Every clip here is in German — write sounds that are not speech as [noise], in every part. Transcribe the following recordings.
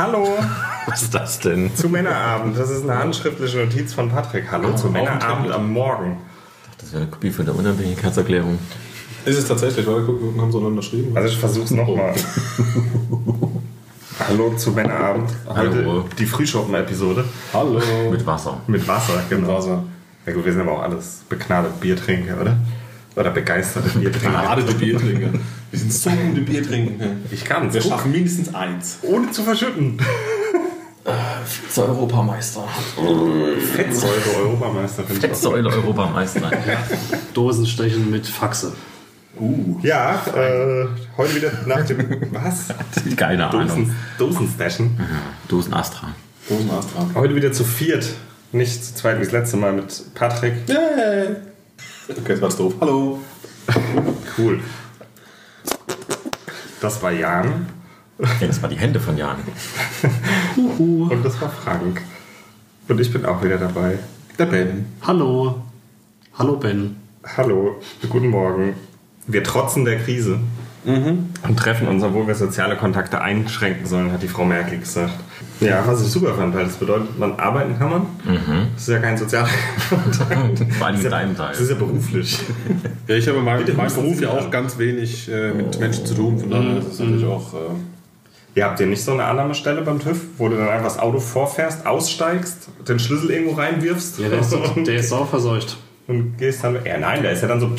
Hallo [laughs] Was ist das denn? zu Männerabend. Das ist eine handschriftliche Notiz von Patrick. Hallo zu Männerabend am Morgen. Das wäre eine Kopie von der Unabhängigkeitserklärung. Ist es tatsächlich, weil guck, wir haben so unterschrieben. Also ich versuch's nochmal. [laughs] Hallo zu Männerabend. Heute Hallo. die Frühschoppen-Episode Hallo. Mit Wasser. mit Wasser. Genau. Wasser. Ja gut, wir sind aber auch alles begnadete Biertrinker, oder? Oder begeisterte [laughs] Biertrinker. Die Biertrinker. Wir sind so gute Biertrinker. Ich kann's. Wir Guck. schaffen mindestens eins. Ohne zu verschütten. Zur Europameister. Ich auch. Säule Europameister. Dosenstechen mit Faxe. Ja, äh, heute wieder nach dem... Was? Keine Ahnung. Dosen, Dosenstechen. Dosen Astra. Dosen Astra. Heute wieder zu viert. Nicht zu zweit wie das letzte Mal mit Patrick. Yay. Okay, jetzt war's doof. Hallo. Cool. Das war Jan Ja, das war die Hände von Jan. und das war Frank. Und ich bin auch wieder dabei. Der Ben. Hallo. Hallo Ben. Hallo, guten Morgen. Wir trotzen der Krise und treffen uns, obwohl wir soziale Kontakte einschränken sollen, hat die Frau Merkel gesagt. Ja, was ich super fand, weil das bedeutet, man arbeiten kann man. Das ist ja kein sozialer Kontakt. [laughs] Vor allem mit ja- deinem Teil. Das ist ja beruflich. Ja, ich habe mein, Bitte mein husten Beruf ja auch an. ganz wenig äh, mit Menschen zu tun. Von daher ist es natürlich auch. Äh, Ihr habt ihr nicht so eine Annahmestelle beim TÜV, wo du dann einfach das Auto vorfährst, aussteigst, den Schlüssel irgendwo reinwirfst Ja, der ist, der ist auch verseucht. und gehst dann. Ja, nein, der ist ja dann so.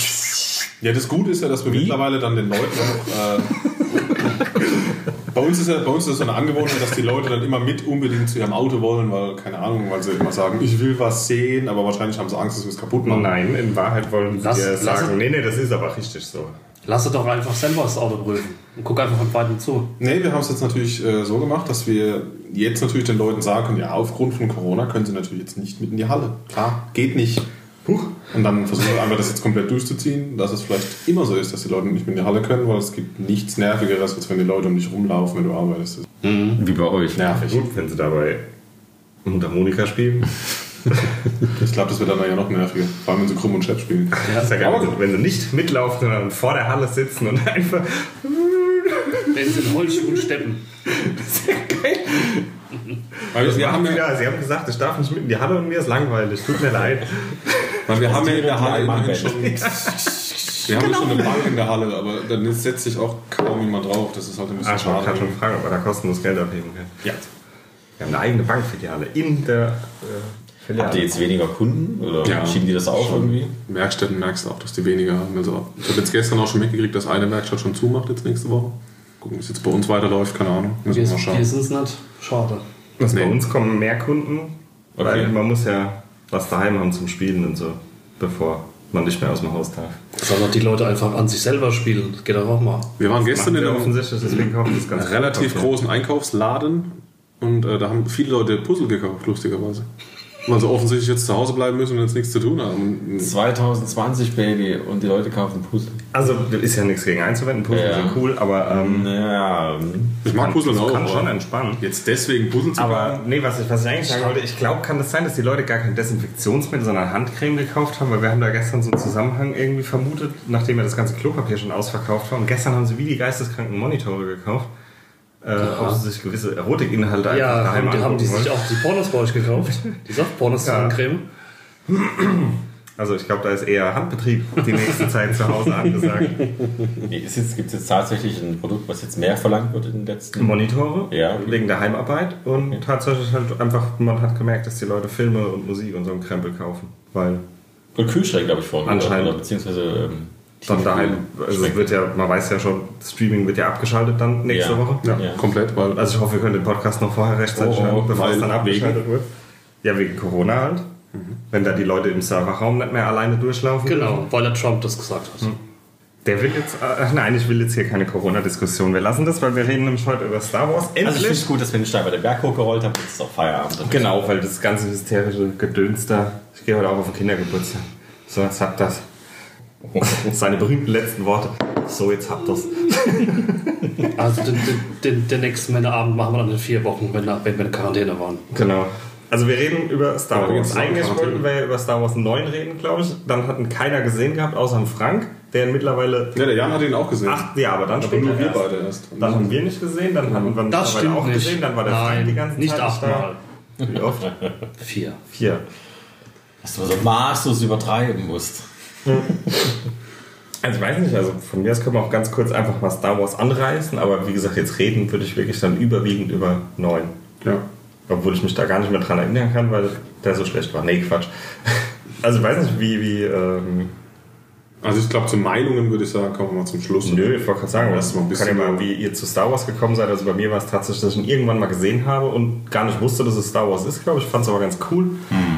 Ja, das Gute ist ja, dass wir mittlerweile dann den Leuten auch. Äh, [laughs] bei, uns ist ja, bei uns ist es so eine Angewohnheit, dass die Leute dann immer mit unbedingt zu ihrem Auto wollen, weil, keine Ahnung, weil sie immer sagen, ich will was sehen, aber wahrscheinlich haben sie Angst, dass wir es kaputt machen. Nein, in Wahrheit wollen sie Lass- dir lass sagen, es- nee, nee, das ist aber richtig so. Lass doch einfach selber das Auto prüfen. Und guck einfach von weitem zu. Nee, wir haben es jetzt natürlich äh, so gemacht, dass wir jetzt natürlich den Leuten sagen können, ja, aufgrund von Corona können sie natürlich jetzt nicht mit in die Halle. Klar, geht nicht. Huch. Und dann versuchen wir einfach das jetzt komplett durchzuziehen, dass es vielleicht immer so ist, dass die Leute nicht mit in die Halle können, weil es gibt nichts Nervigeres, als wenn die Leute um dich rumlaufen, wenn du arbeitest. Wie bei euch. Nervig. Gut, wenn sie dabei Mundharmonika spielen. [laughs] Ich glaube, das wird dann ja noch nerviger, vor allem wenn sie krumm und Chat spielen. Ja, ist ja geil, wenn, sie, wenn sie nicht mitlaufen, sondern vor der Halle sitzen und [laughs] einfach. Wenn sie in Holzschuhen steppen. [laughs] Weil wir, wir, Wir haben ja, ja, sie haben gesagt, ich darf nicht mit in die Halle und mir ist langweilig. Tut mir leid. weil wir haben ja in der Halle immerhin schon... Wir haben schon eine Bank in der Halle, aber dann setzt sich auch kaum jemand drauf. Das ist halt ein bisschen Ah, ich schade. gerade schon fragen, ob wir da kostenlos Geld abheben können. Ja. Wir haben eine eigene Bankfiliale in der äh, Filiale. Habt ihr jetzt weniger Kunden? Oder Ja, schieben die das auf schon. irgendwie? Werkstätten merkst du auch, dass die weniger haben. Also, ich habe jetzt gestern auch schon mitgekriegt, dass eine Werkstatt schon zumacht jetzt nächste Woche. Gucken, wie es jetzt bei uns weiterläuft, keine Ahnung. Müssen Wir, wir mal schauen. wir sind es nicht. Schade. Also Nee. Bei uns kommen mehr Kunden, weil Okay. man muss ja was daheim haben zum Spielen und so, bevor man nicht mehr aus dem Haus darf. Sollen doch die Leute einfach an sich selber spielen. Das geht doch auch mal. Wir waren gestern in einem offensichtlich, deswegen kaufen das ganz relativ großen Einkaufsladen und äh, da haben viele Leute Puzzle gekauft, lustigerweise. Weil sie offensichtlich jetzt zu Hause bleiben müssen und jetzt nichts zu tun haben. 2020, Baby, und die Leute kaufen Puzzle. Also ist ja nichts gegen einzuwenden, Puzzle Ja. sind cool, aber ähm, Ja, Ich mag Puzzle das auch. kann schon entspannen. Jetzt deswegen Puzzle zu Aber kaufen. nee, was ich, was ich eigentlich sagen wollte, ich glaube, kann das sein, dass die Leute gar kein Desinfektionsmittel, sondern Handcreme gekauft haben, weil wir haben da gestern so einen Zusammenhang irgendwie vermutet, nachdem ja das ganze Klopapier schon ausverkauft war. Und gestern haben sie wie die geisteskranken Monitore gekauft, äh, ob sie sich gewisse Erotikinhalte Ja, einfach daheim haben die, haben die sich auch die Pornos bei euch gekauft? [laughs] Die Softpornos Ja. Creme? Also ich glaube, da ist eher Handbetrieb die nächste Zeit zu Hause angesagt. nee, gibt es jetzt tatsächlich ein Produkt, was jetzt mehr verlangt wird in den letzten Monitore Ja. wegen der Heimarbeit und tatsächlich halt einfach, man hat gemerkt, dass die Leute Filme und Musik und so einen Krempel kaufen, weil Und Kühlschrank, glaube ich, vorhin. Anscheinend. Oder beziehungsweise ähm, dann daheim, also Schmeckt. wird ja, man weiß ja schon, Streaming wird ja abgeschaltet dann nächste Ja. Woche. Ja, Ja. komplett, weil Also ich hoffe, wir können den Podcast noch vorher rechtzeitig Oh, hören, bevor es dann abgeschaltet wird. Ja, wegen Corona halt. Mhm. Wenn da die Leute im Serverraum nicht mehr alleine durchlaufen. Genau, weil der Trump das gesagt hat. Der will jetzt, äh, [laughs] nein, ich will jetzt hier keine Corona-Diskussion. Wir lassen das, weil wir reden nämlich heute über Star Wars. Also ich finde Endlich! es gut, dass wir nicht da bei der Berg hochgerollt haben, jetzt ist auch Feierabend. genau, weil das ganze hysterische Gedöns da, ich gehe heute auch auf den Kindergeburtstag. So, habt das. [laughs] Seine berühmten letzten Worte. So, jetzt habt das. [laughs] [laughs] Also den, den, den, den nächsten Männerabend machen wir dann in vier Wochen, wenn, wir- wenn wir in Quarantäne waren. Genau. Also wir reden über Star Ja, Wars. Eigentlich wollten wir über Star Wars 9 reden, glaube ich. Dann hatten keiner gesehen gehabt, außer Frank. der mittlerweile Ja, der Jan hat ihn auch gesehen. acht, ja, aber dann aber später nur wir erst. beide erst. Dann haben wir nicht gesehen, dann haben wir Das mittlerweile auch nicht. gesehen, dann war der Frank Nein, die ganze nicht Zeit achtmal. da. Wie oft? Vier. Vier. Dass du so maßlos übertreiben musst. [laughs] Also ich weiß nicht, also von mir aus können wir auch ganz kurz einfach mal Star Wars anreißen, aber wie gesagt, jetzt reden würde ich wirklich dann überwiegend über 9. Ja. Obwohl ich mich da gar nicht mehr dran erinnern kann, weil der so schlecht war. Nee, Quatsch. [laughs] Also ich weiß nicht, wie, wie, ähm, Also ich glaube, zu Meinungen würde ich sagen, kommen wir mal zum Schluss. nö, ich wollte gerade sagen, was, mal ein kann ja mal, wie ihr zu Star Wars gekommen seid. Also bei mir war es tatsächlich, dass ich ihn irgendwann mal gesehen habe und gar nicht wusste, dass es Star Wars ist, glaube ich. Fand es aber ganz cool.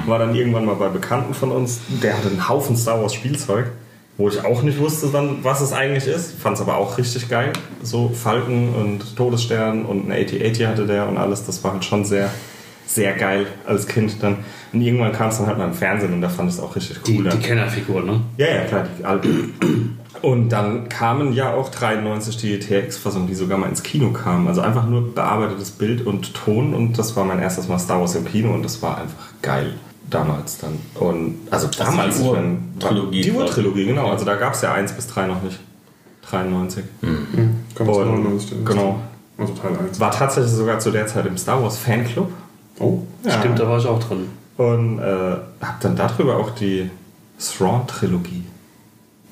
War dann irgendwann mal bei Bekannten von uns, der hatte einen Haufen Star Wars Spielzeug, wo ich auch nicht wusste dann, was es eigentlich ist. Fand es aber auch richtig geil. So Falken und Todesstern und eine AT-AT hatte der und alles. Das war halt schon sehr, sehr geil als Kind dann. Und irgendwann kam es dann halt mal im Fernsehen und da fand ich es auch richtig Die, cool. die dann. Kennerfigur, ne? Ja, ja, klar, die alten. Und dann kamen ja auch 93 die TX-Fassung, die sogar mal ins Kino kam. Also einfach nur bearbeitetes Bild und Ton und das war mein erstes Mal Star Wars im Kino und das war einfach geil. Damals dann. Und also damals. die Ur-Trilogie Die. Urtrilogie, genau. Also da gab es ja 1 bis 3 noch nicht. 93. Kommen wir zu Und- 99 denn? genau. Also Teil 1. War tatsächlich sogar zu der Zeit im Star Wars Fanclub. Oh. Ja. Stimmt, da war ich auch drin. Und äh, habe dann darüber auch die Thrawn-Trilogie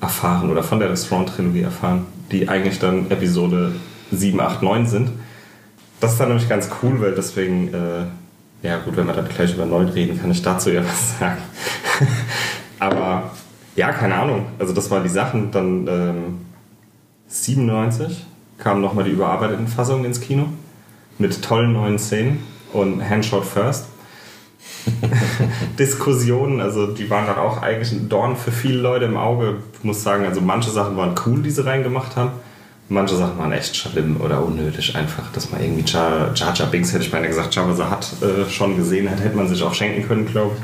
erfahren oder von der Thrawn-Trilogie erfahren, die eigentlich dann Episode 7, 8, 9 sind. Das ist dann nämlich ganz cool, weil deswegen, äh, ja gut, wenn wir dann gleich über 9 reden, kann ich dazu ja was sagen. [laughs] Aber ja, keine Ahnung. Also das waren die Sachen. Dann ähm, 97 kamen nochmal die überarbeiteten Fassungen ins Kino mit tollen neuen Szenen und Handshot First. [laughs] Diskussionen, also die waren dann auch eigentlich ein Dorn für viele Leute im Auge. Ich muss sagen, also manche Sachen waren cool, die sie reingemacht haben. Manche Sachen waren echt schlimm oder unnötig einfach, dass man irgendwie Jar Jar, Binks, hätte ich beinahe gesagt, Jabba Hutt äh, schon gesehen hat, hätte man sich auch schenken können, glaube ich.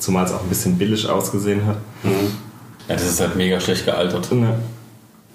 Zumal es auch ein bisschen billig ausgesehen hat. Ja, das ist halt mega schlecht gealtert. Ne.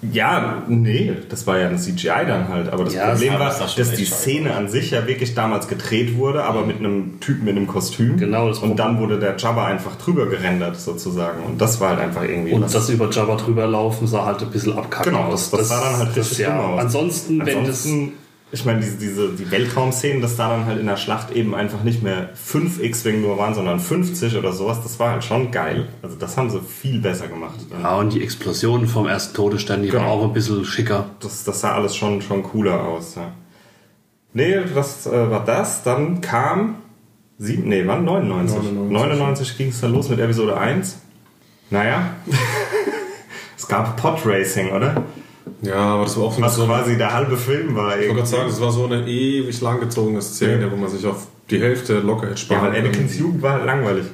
Ja, nee, das war ja ein CGI dann halt. Aber das Ja, Problem aber war, das dass die Szene an sich ja wirklich damals gedreht wurde, aber mit einem Typen in einem Kostüm. Genau, das Und dann wurde der Jabba einfach drüber gerendert sozusagen. Und das war halt einfach irgendwie. Und was- das über Jabba drüber laufen sah halt ein bisschen abkackt Genau, aus. das sah dann halt das, richtig ja. dumm aus. Ansonsten, wenn das. Ansonsten, ich meine, diese, diese, die Weltraumszenen, dass da dann halt in der Schlacht eben einfach nicht mehr 5 X-Wing nur waren, sondern 50 oder sowas, das war halt schon geil. Also das haben sie viel besser gemacht. Ja, und die Explosion vom ersten Todesstern, die war Genau. auch ein bisschen schicker. Das, das sah alles schon, schon cooler aus. Ja. Nee, das äh, war das. Dann kam. Sieben, nee, wann? 99. 99. 99 ging es dann los mit Episode 1. Naja. [laughs] es gab Podracing, oder? Ja, aber das war auch Was so quasi der halbe Film war. ich wollte gerade sagen, das war so eine ewig langgezogene Szene, Ja. wo man sich auf die Hälfte locker hätte Ja, sparen weil Anakins. Jugend war halt langweilig.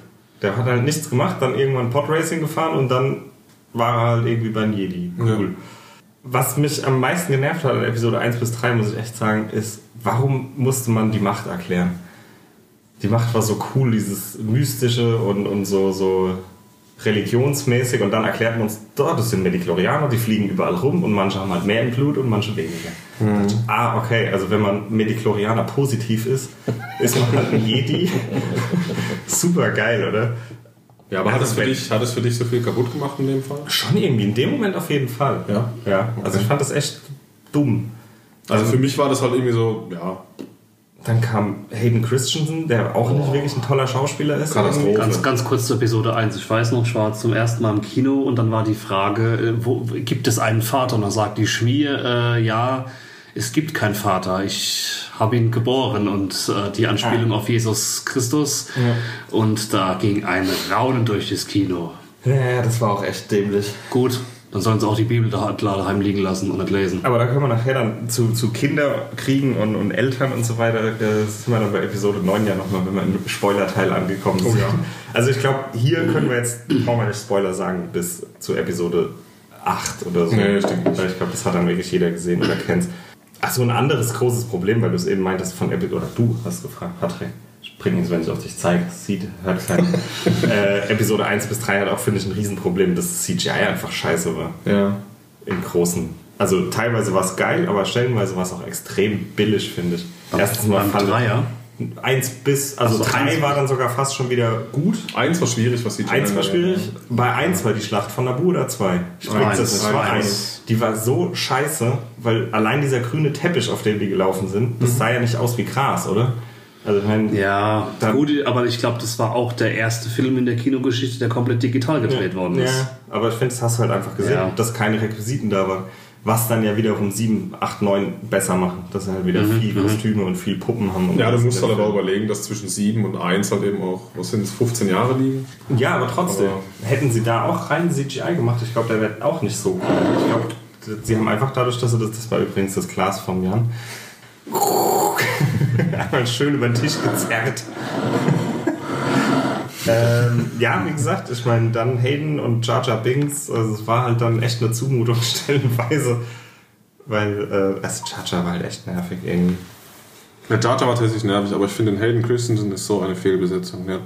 Der hat halt nichts gemacht, dann irgendwann Podracing gefahren und dann war er halt irgendwie beim Jedi. Cool. Ja. Was mich am meisten genervt hat in Episode 1 bis 3, muss ich echt sagen, ist, warum musste man die Macht erklären? Die Macht war so cool, dieses Mystische und, und so, so religionsmäßig und dann erklärt man uns, oh, das sind Mediklorianer, die fliegen überall rum und manche haben halt mehr im Blut und manche weniger. Mhm. Ah, okay, also wenn man Mediklorianer positiv ist, ist man halt ein Jedi. [laughs] Super geil, oder? Ja, aber hat es, Also für wenn- dich, hat es für dich so viel kaputt gemacht in dem Fall? Schon irgendwie, in dem Moment auf jeden Fall. Ja? Ja, also ich fand das echt dumm. Also für mich war das halt irgendwie so, ja, Dann kam Hayden Christensen, der auch nicht wirklich ein toller Schauspieler ist. Katastrophe. Ganz, ganz kurz zur Episode 1. Ich weiß noch, ich war zum ersten Mal im Kino und dann war die Frage, äh, wo, gibt es einen Vater? Und dann sagt die Schmier, äh, ja, es gibt keinen Vater. Ich habe ihn geboren und äh, die Anspielung auf Jesus Christus. Und da ging ein Raunen durch das Kino. Ja, das war auch echt dämlich. Gut, dann sollen sie auch die Bibel da daheim liegen lassen und nicht lesen. Aber da können wir nachher dann zu, zu Kinderkriegen und, und Eltern und so weiter, das sind wir dann bei Episode 9 ja nochmal, wenn wir im Spoiler-Teil angekommen sind. Also ich glaube, hier können wir jetzt, brauchen wir nicht Spoiler sagen, bis zu Episode 8 oder so. Nee, ich denke nicht. Weil ich glaube, das hat dann wirklich jeder gesehen oder kennt. Ach so, ein anderes großes Problem, weil du es eben meintest von Episode, oder du hast gefragt, Patrick. Ich bringe es, wenn ich auf dich zeige. Sieht, hört keiner. [laughs] äh, Episode 1 bis 3 hat auch, finde ich, ein Riesenproblem, dass CGI einfach scheiße war ja. im Großen. Also teilweise war es geil, aber stellenweise war es auch extrem billig, finde ich. Erstens mal fand Dreier? Eins bis, also Ach so, drei eins war dann sogar fast schon wieder gut. Eins war schwierig, was die Eins war schwierig. Bei eins war die Schlacht von Nabu oder zwei? Ich glaube, Eins. das war Eins. Die war so scheiße, weil allein dieser grüne Teppich, auf dem die gelaufen sind, das sah ja nicht aus wie Gras, oder? Also ich meine, Ja, Dann- gut, aber ich glaube, das war auch der erste Film in der Kinogeschichte, der komplett digital gedreht worden ist. Ja, aber ich finde, das hast du halt einfach gesehen, Ja. dass keine Requisiten da waren. Was dann ja wiederum 7, 8, 9 besser machen. Dass sie halt wieder viel Kostüme und viel Puppen haben. und Ja, du musst halt aber überlegen, dass zwischen 7 und 1 halt eben auch, was sind es, 15 Jahre liegen. Ja, aber trotzdem. Aber- hätten sie da auch rein CGI gemacht, ich glaube, der wäre auch nicht so cool. Ich glaube, sie haben einfach dadurch, dass sie das, das war übrigens das Glas vom Jan, einmal schön über den Tisch gezerrt. [laughs] ähm, ja, wie gesagt, ich meine, dann Hayden und Jar Jar Binks, also es war halt dann echt eine Zumutung [laughs] stellenweise, weil, äh, also Jar Jar war halt echt nervig irgendwie. Der Jar Jar war tatsächlich nervig, aber ich finde, den Hayden Christensen ist so eine Fehlbesetzung. Der,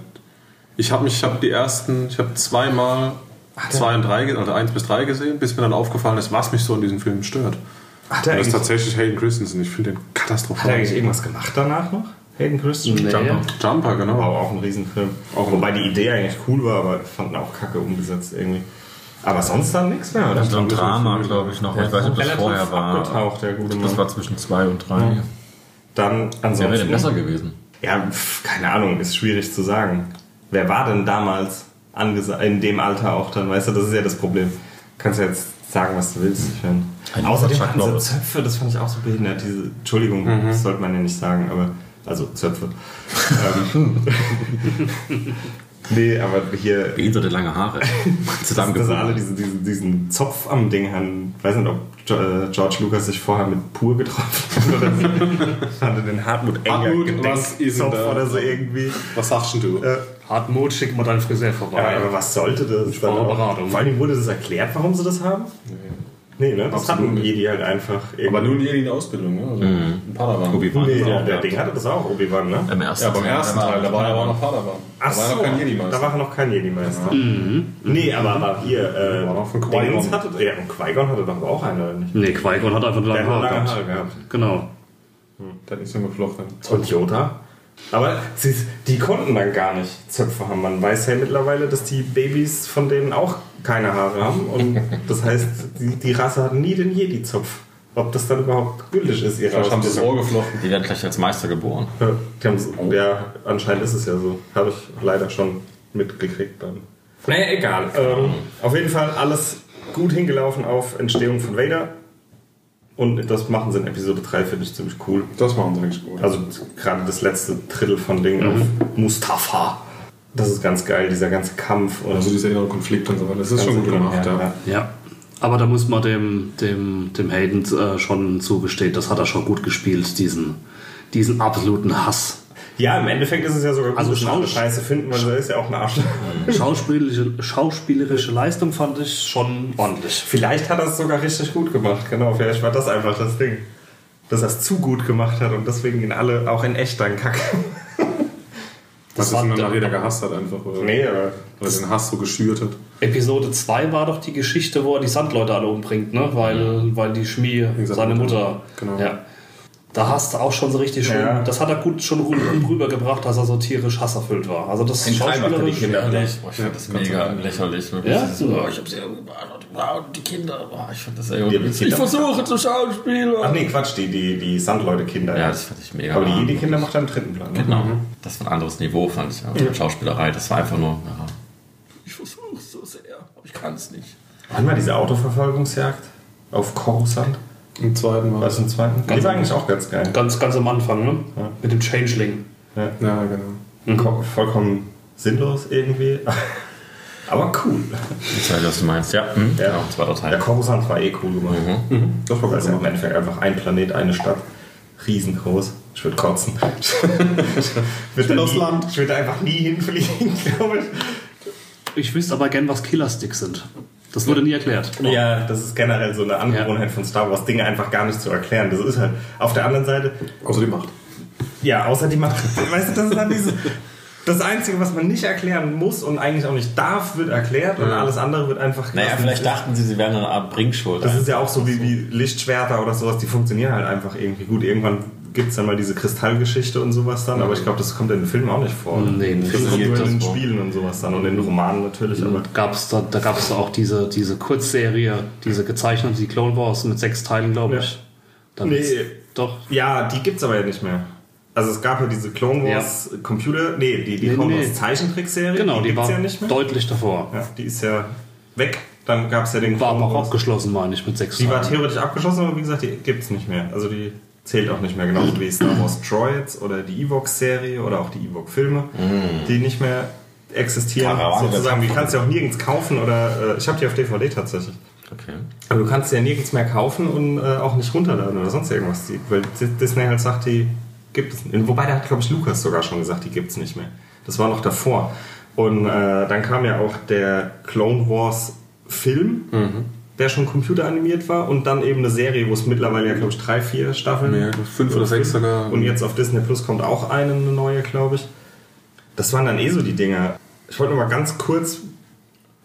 ich habe mich, ich habe die ersten, ich habe zweimal zwei und drei, ge- oder eins bis drei gesehen, bis mir dann aufgefallen ist, was mich so in diesem Film stört. Hat er das ist eigentlich, tatsächlich Hayden Christensen. Ich finde den hat er katastrophal. eigentlich irgendwas gemacht danach noch? Hayden Christensen? Nee. Jumper. Jumper, genau. War auch ein Riesenfilm. Auch wobei die Idee eigentlich cool war, aber fanden auch kacke umgesetzt irgendwie. Aber sonst dann nichts mehr, oder? So ein Drama, glaube ich, noch. Ich weiß nicht, ob das vorher war. abgetaucht, der gute Das Mann. war zwischen zwei und drei. Dann Wer wäre ansonsten. denn besser gewesen? Ja, pf, keine Ahnung, ist schwierig zu sagen. Wer war denn damals in dem Alter auch dann, weißt du, das ist ja das Problem. Kannst ja jetzt sagen, was du willst. Ich mein, Ein außerdem Chuck hatten sie. Zöpfe, das fand ich auch so behindert. Diese, Entschuldigung, das sollte man ja nicht sagen, aber also Zöpfe. [laughs] ähm, [laughs] nee, aber hier Behinderte lange Haare. [laughs] dass alle Zusammengebunden. diesen, diesen, diesen Zopf am Ding haben. Ich weiß nicht, ob äh, George Lucas sich vorher mit Pur getroffen hat oder so. hatte den Hartmut Enger Hartmut, was ist da? oder so irgendwie. Was sagst denn du? Äh, Hartmut, schick mal deinen Friseur vorbei. ja, aber was sollte das? Vor allem wurde das erklärt, warum sie das haben? Nee, ne? Das hatten. Jedi halt einfach. aber nur Jedi in der Ausbildung, ne? Also ein Padawan. Obi-Wan. Nee, der, der. Ding hatte das auch, Obi-Wan, ne? Im ersten Ja, beim ersten Teil, da war er aber noch Padawan. Ach da war er so, noch kein da Jedi-Meister. war er noch kein Jedi-Meister. Nee, aber, aber hier, äh, War noch von Qui-Gon. Hatte, ja, und Qui-Gon hatte doch auch einen, oder nicht? nee, Qui-Gon hat einfach lange Haare gehabt. Gehabt. Genau. Der hat nicht so geflochten. Und Yoda? Aber sie, die konnten dann gar nicht Zöpfe haben. Man weiß ja mittlerweile, dass die Babys von denen auch keine Haare haben. Und [laughs] das heißt, die, die Rasse hat nie den Jedi-Zopf. Ob das dann überhaupt gültig ist, ihre Vielleicht haben sie. Ohr geflochten. Die werden gleich als Meister geboren. Ja, haben's- ja, anscheinend ist es ja so. Habe ich leider schon mitgekriegt dann. Naja, egal. Ähm, auf jeden Fall alles gut hingelaufen auf Entstehung von Vader. Und das machen sie in Episode 3, finde ich ziemlich cool. Das machen sie eigentlich gut. Also gerade das letzte Drittel von Ding auf Mustafa. Das ist ganz geil, dieser ganze Kampf. Und Also dieser innere Konflikt und so weiter. Das ist schon gut gemacht, ja. Ja. Aber da muss man dem, dem, dem Hayden äh, schon zugestehen, das hat er schon gut gespielt, diesen, diesen absoluten Hass. Ja, im Endeffekt ist es ja sogar gut, Also wir alle Schausch- Scheiße finden, weil er ist ja auch ein Arsch. [laughs] Schauspielerische, schauspielerische Leistung fand ich schon ordentlich. Vielleicht hat er es sogar richtig gut gemacht, genau. Vielleicht war das einfach das Ding. Dass er es zu gut gemacht hat und deswegen ihn alle auch in echt dann kacke. [laughs] Das war ist dann der- nach jeder gehasst hat einfach. Oder, Nee, oder den Hass so geschürt hat. Episode 2 war doch die Geschichte, wo er die Sandleute alle umbringt, ne? weil, weil die seiner seine Mutter. Mutter. Genau. Ja. Da hast du auch schon so richtig schön. Ja. Das hat er gut schon rü- rübergebracht, dass er so tierisch hasserfüllt war. Also das die schauspielerisch. Kinder Ja. Boah, ich fand das mega lächerlich. Wirklich. Ja? Ist so, oh, ich hab sie. Wow, die Kinder. Boah, ich fand das die Ich versuche zu schauspielen. Ach nee, Quatsch, die, die, die Sandleute-Kinder. Ja, das fand ich mega. aber die. Jedi-Kinder macht er im dritten Plan. Ne? Genau. Das war ein anderes Niveau, fand ich. Also Schauspielerei, das war einfach nur. Ja, ich versuche es so sehr, aber ich kann es nicht. Wann war diese Autoverfolgungsjagd? Auf Coruscant? Im zweiten war Was im zweiten? Die war eigentlich auch ganz geil. Ganz, ganz am Anfang, ne? Mit dem Changeling. Ja. Ja, genau. Ko- Vollkommen sinnlos irgendwie. [laughs] Aber cool. Ich weiß, was du meinst. Ja, hm? Ja. genau, zweiter Der Teil. Coruscant war eh cool gemacht. Das war Weil es ja im. Endeffekt einfach ein Planet, eine Stadt. Riesengroß. Ich würde kotzen. [laughs] ich würde nie, Land. Ich würde einfach nie hinfliegen, [laughs] glaube ich. Ich wüsste aber gern, was Killersticks sind. Das wurde nie erklärt. Ja, das ist generell so eine Angewohnheit von Star Wars, Dinge einfach gar nicht zu erklären. Das ist halt auf der anderen Seite, Außer die Macht. ja, außer die Macht. [laughs] Weißt du, das ist dann diese. Das Einzige, was man nicht erklären muss und eigentlich auch nicht darf, wird erklärt und alles andere wird einfach Naja, vielleicht dachten sie, sie wären eine Art Bringschuld. Das ist ja auch so wie, wie Lichtschwerter oder sowas, die funktionieren halt einfach irgendwie gut. Irgendwann gibt es dann mal diese Kristallgeschichte und sowas dann, aber ich glaube, das kommt in den Filmen auch nicht vor. Nee, in den Filmen kommt nur in den vor. Spielen und sowas dann und in den Romanen natürlich, aber Gab's da da gab es auch diese, diese Kurzserie, diese gezeichnete, die Clone Wars mit sechs Teilen, glaube ich. Dann Nee. Doch. Ja, die gibt's aber ja nicht mehr. Also es gab ja diese Clone Wars Computer, nee, die, die Nee, Clone nee. Wars Zeichentrickserie, Genau, die die war ja nicht mehr. deutlich davor. Ja, die ist ja weg. Dann gab's ja den War aber Clone auch Wars. abgeschlossen, meine ich, mit sechs Die war Teilen. theoretisch abgeschlossen, aber wie gesagt, die gibt's nicht mehr. Also die zählt auch nicht mehr, genauso wie Star Wars Droids oder die Evox-Serie oder auch die Evox-Filme, die nicht mehr existieren. Karawane sozusagen, die kannst du ja auch nirgends kaufen oder äh, ich habe die auf DVD tatsächlich. Okay. Aber du kannst sie ja nirgends mehr kaufen und äh, auch nicht runterladen oder sonst irgendwas. Die, weil Di- Disney halt sagt, die gibt es nicht. Wobei, da hat, glaube ich, Lukas sogar schon gesagt, die gibt es nicht mehr. Das war noch davor. Und äh, dann kam ja auch der Clone Wars Film, der schon computeranimiert war und dann eben eine Serie, wo es mittlerweile ja, glaube ich, drei, vier Staffeln Ja, fünf oder sechs sogar. Und jetzt auf Disney Plus kommt auch eine, eine neue, glaube ich. Das waren dann eh so die Dinger. Ich wollte noch mal ganz kurz.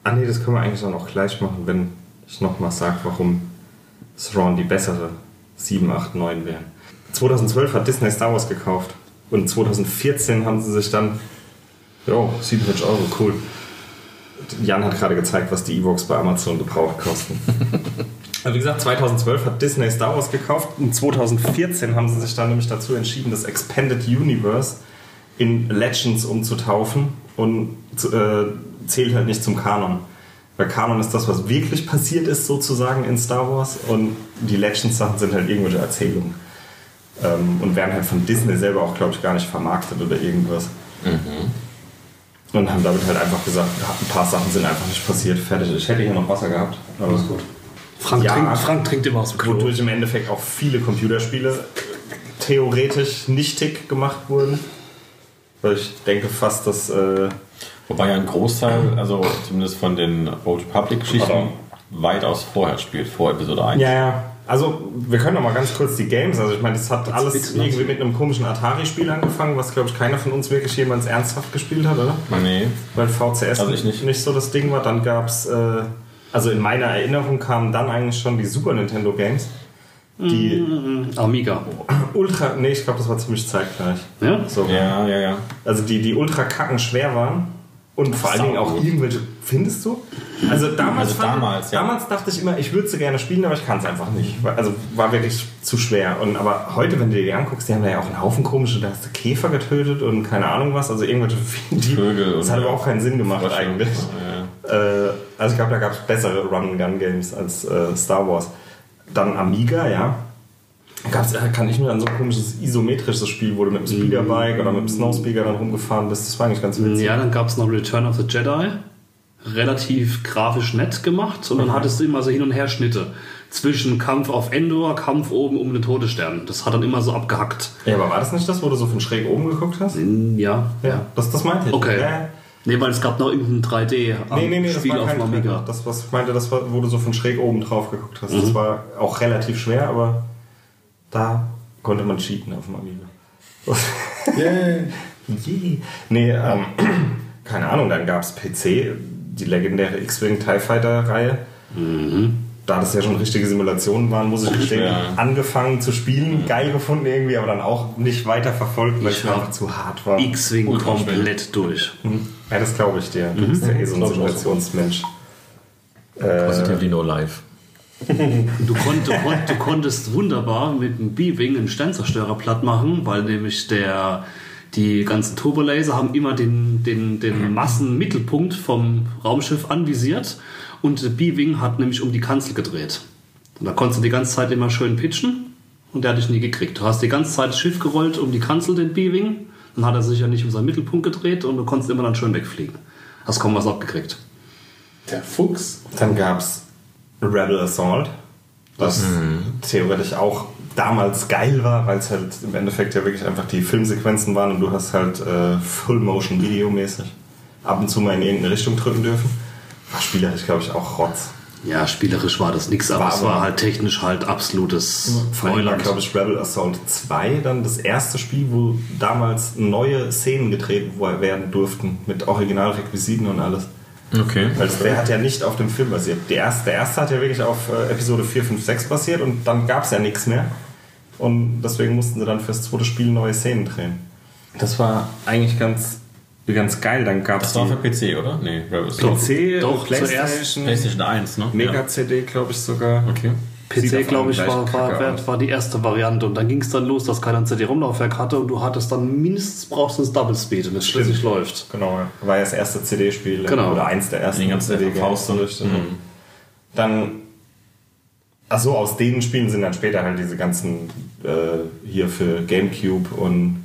Ah nee, das können wir eigentlich dann auch gleich machen, wenn ich noch mal sage, warum Thrawn die bessere 7, 8, 9 wären. 2012 hat Disney Star Wars gekauft. Und 2014 haben sie sich dann. Jo, 47 Euro, cool. Jan hat gerade gezeigt, was die Evox bei Amazon gebraucht kosten. [laughs] Also wie gesagt, 2012 hat Disney Star Wars gekauft und 2014 haben sie sich dann nämlich dazu entschieden, das Expanded Universe in Legends umzutaufen und äh, zählt halt nicht zum Kanon. Weil Kanon ist das, was wirklich passiert ist, sozusagen in Star Wars und die Legends-Sachen sind halt irgendwelche Erzählungen. Ähm, und werden halt von Disney selber auch, glaube ich, gar nicht vermarktet oder irgendwas. Und haben damit halt einfach gesagt, ein paar Sachen sind einfach nicht passiert, fertig. Ich hätte hier noch Wasser gehabt, aber ist gut. Frank, Ja. trinkt, Frank trinkt immer aus dem Klo. Wodurch im Endeffekt auch viele Computerspiele äh, theoretisch nichtig gemacht wurden. Weil ich denke fast, dass. Äh, Wobei ja ein Großteil, also zumindest von den Old Republic-Geschichten, Aber- weitaus vorher spielt, vor Episode 1. ja, ja. Also, wir können noch mal ganz kurz die Games. Also, ich meine, das hat alles bitte, irgendwie mit einem komischen Atari-Spiel angefangen, was, glaube ich, keiner von uns wirklich jemals ernsthaft gespielt hat, oder? Nee. Weil VCS Also ich nicht. so das Ding war. Dann gab es, äh, also in meiner Erinnerung kamen dann eigentlich schon die Super Nintendo Games. Die Amiga. ultra, nee, ich glaube, das war ziemlich zeitgleich. Ja? So. Ja, ja, ja. Also die, die ultra kacken schwer waren. Und vor allen Dingen auch irgendwelche, findest du? Also damals, Also fand, damals, ja. damals dachte ich immer, ich würde sie gerne spielen, aber ich kann es einfach nicht. Also war wirklich zu schwer. Und, aber heute, wenn du dir die anguckst, die haben da ja auch einen Haufen komische, da hast du Käfer getötet und keine Ahnung was, also irgendwelche [laughs] die, Vögel Das hat aber auch keinen Sinn gemacht eigentlich. Ja. Äh, also ich glaube, da gab es bessere Run-and-Gun-Games als äh, Star Wars. Dann Amiga, ja. Gab's, äh, kann ich mir an so ein komisches isometrisches Spiel, wo du mit dem Speederbike oder mit dem Snowspeeder dann rumgefahren bist. Das war eigentlich ganz witzig. Ja, dann gab es noch Return of the Jedi. Relativ grafisch nett gemacht. Und dann hattest du immer so Hin- und Herschnitte. Zwischen Kampf auf Endor, Kampf oben um den Todesstern. Das hat dann immer so abgehackt. Ja, aber war das nicht das, wo du so von schräg oben geguckt hast? Ja. Ja, das, das meinte ich. Okay. Ja. Nee, weil es gab noch irgendein 3D Nee, nee, nee, das Spiel war auf kein. Amiga. Das, was ich meinte, das war, wo du so von schräg oben drauf geguckt hast. Mhm. Das war auch relativ schwer, aber da konnte man cheaten auf dem Amiga. [laughs] Yay. [laughs] Je. Nee, ähm, [clears throat] keine Ahnung, dann gab es PC, die legendäre X-Wing TIE Fighter Reihe. Da das ja schon richtige Simulationen waren, muss ich gestehen, Ja. angefangen zu spielen, geil gefunden irgendwie, aber dann auch nicht weiter verfolgt, weil Ich es einfach zu hart war. X-Wing komplett durch. Ja, das glaube ich dir. Du bist ja eh so ein Simulationsmensch. Positively no life. Du, konnt, du, konnt, du konntest wunderbar mit dem B-Wing einen Sternzerstörer platt machen, weil nämlich der, die ganzen Turbolaser haben immer den, den, den Massenmittelpunkt vom Raumschiff anvisiert und der B-Wing hat nämlich um die Kanzel gedreht. Und da konntest du die ganze Zeit immer schön pitchen und der hat dich nie gekriegt. Du hast die ganze Zeit das Schiff gerollt um die Kanzel, den B-Wing, dann hat er sich ja nicht um seinen Mittelpunkt gedreht und du konntest immer dann schön wegfliegen. Hast kaum was abgekriegt. Der Fuchs. Dann gab es Rebel Assault, was theoretisch auch damals geil war, weil es halt im Endeffekt ja wirklich einfach die Filmsequenzen waren und du hast halt äh, Full-Motion-Video-mäßig ab und zu mal in irgendeine Richtung drücken dürfen. War spielerisch, glaube ich, auch Rotz. Ja, spielerisch war das nix, aber es war halt technisch halt absolutes war, Neuland. glaube ich, Rebel Assault 2 dann das erste Spiel, wo damals neue Szenen gedreht werden durften mit Originalrequisiten und alles. Okay. Weil der hat ja nicht auf dem Film basiert. Der erste, der erste hat ja wirklich auf äh, Episode 4, 5, 6 basiert und dann gab es ja nichts mehr. und deswegen mussten sie dann fürs zweite Spiel neue Szenen drehen. Das war eigentlich ganz, ganz geil. Dann gab es Das war für PC, oder? Nee, Rebels. PC, Doch, Playstation, PlayStation 1, ne? Mega-CD, glaube ich sogar. Okay. PC, glaube ich, war, war, war die erste Variante. Und dann ging es dann los, dass keiner ein CD-ROM-Laufwerk hatte und du hattest dann mindestens brauchst du das Double Speed, damit es schlüssig läuft. Genau, ja. war ja das erste CD-Spiel Genau. oder eins der ersten Die ganzen so. CD-Games. Dann, achso, aus den Spielen sind dann später halt diese ganzen äh, hier für Gamecube und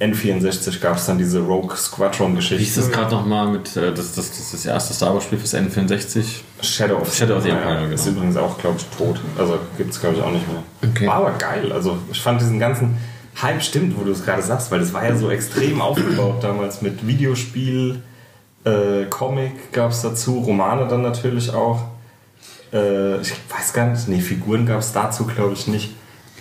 N64 gab es dann diese Rogue Squadron-Geschichte. Wie ist das gerade nochmal mit, äh, das, das, das ist das erste Star Wars Spiel fürs N64? Shadow of, Shadow of the Empire, ja, Ist genau. übrigens auch, glaube ich, tot. Also gibt es, glaube ich, auch nicht mehr. Okay. War aber geil. Also ich fand diesen ganzen Hype stimmt, wo du es gerade sagst, weil das war ja so extrem aufgebaut damals mit Videospiel, äh, Comic gab es dazu, Romane dann natürlich auch. Äh, ich weiß gar nicht, nee, Figuren gab es dazu, glaube ich, nicht.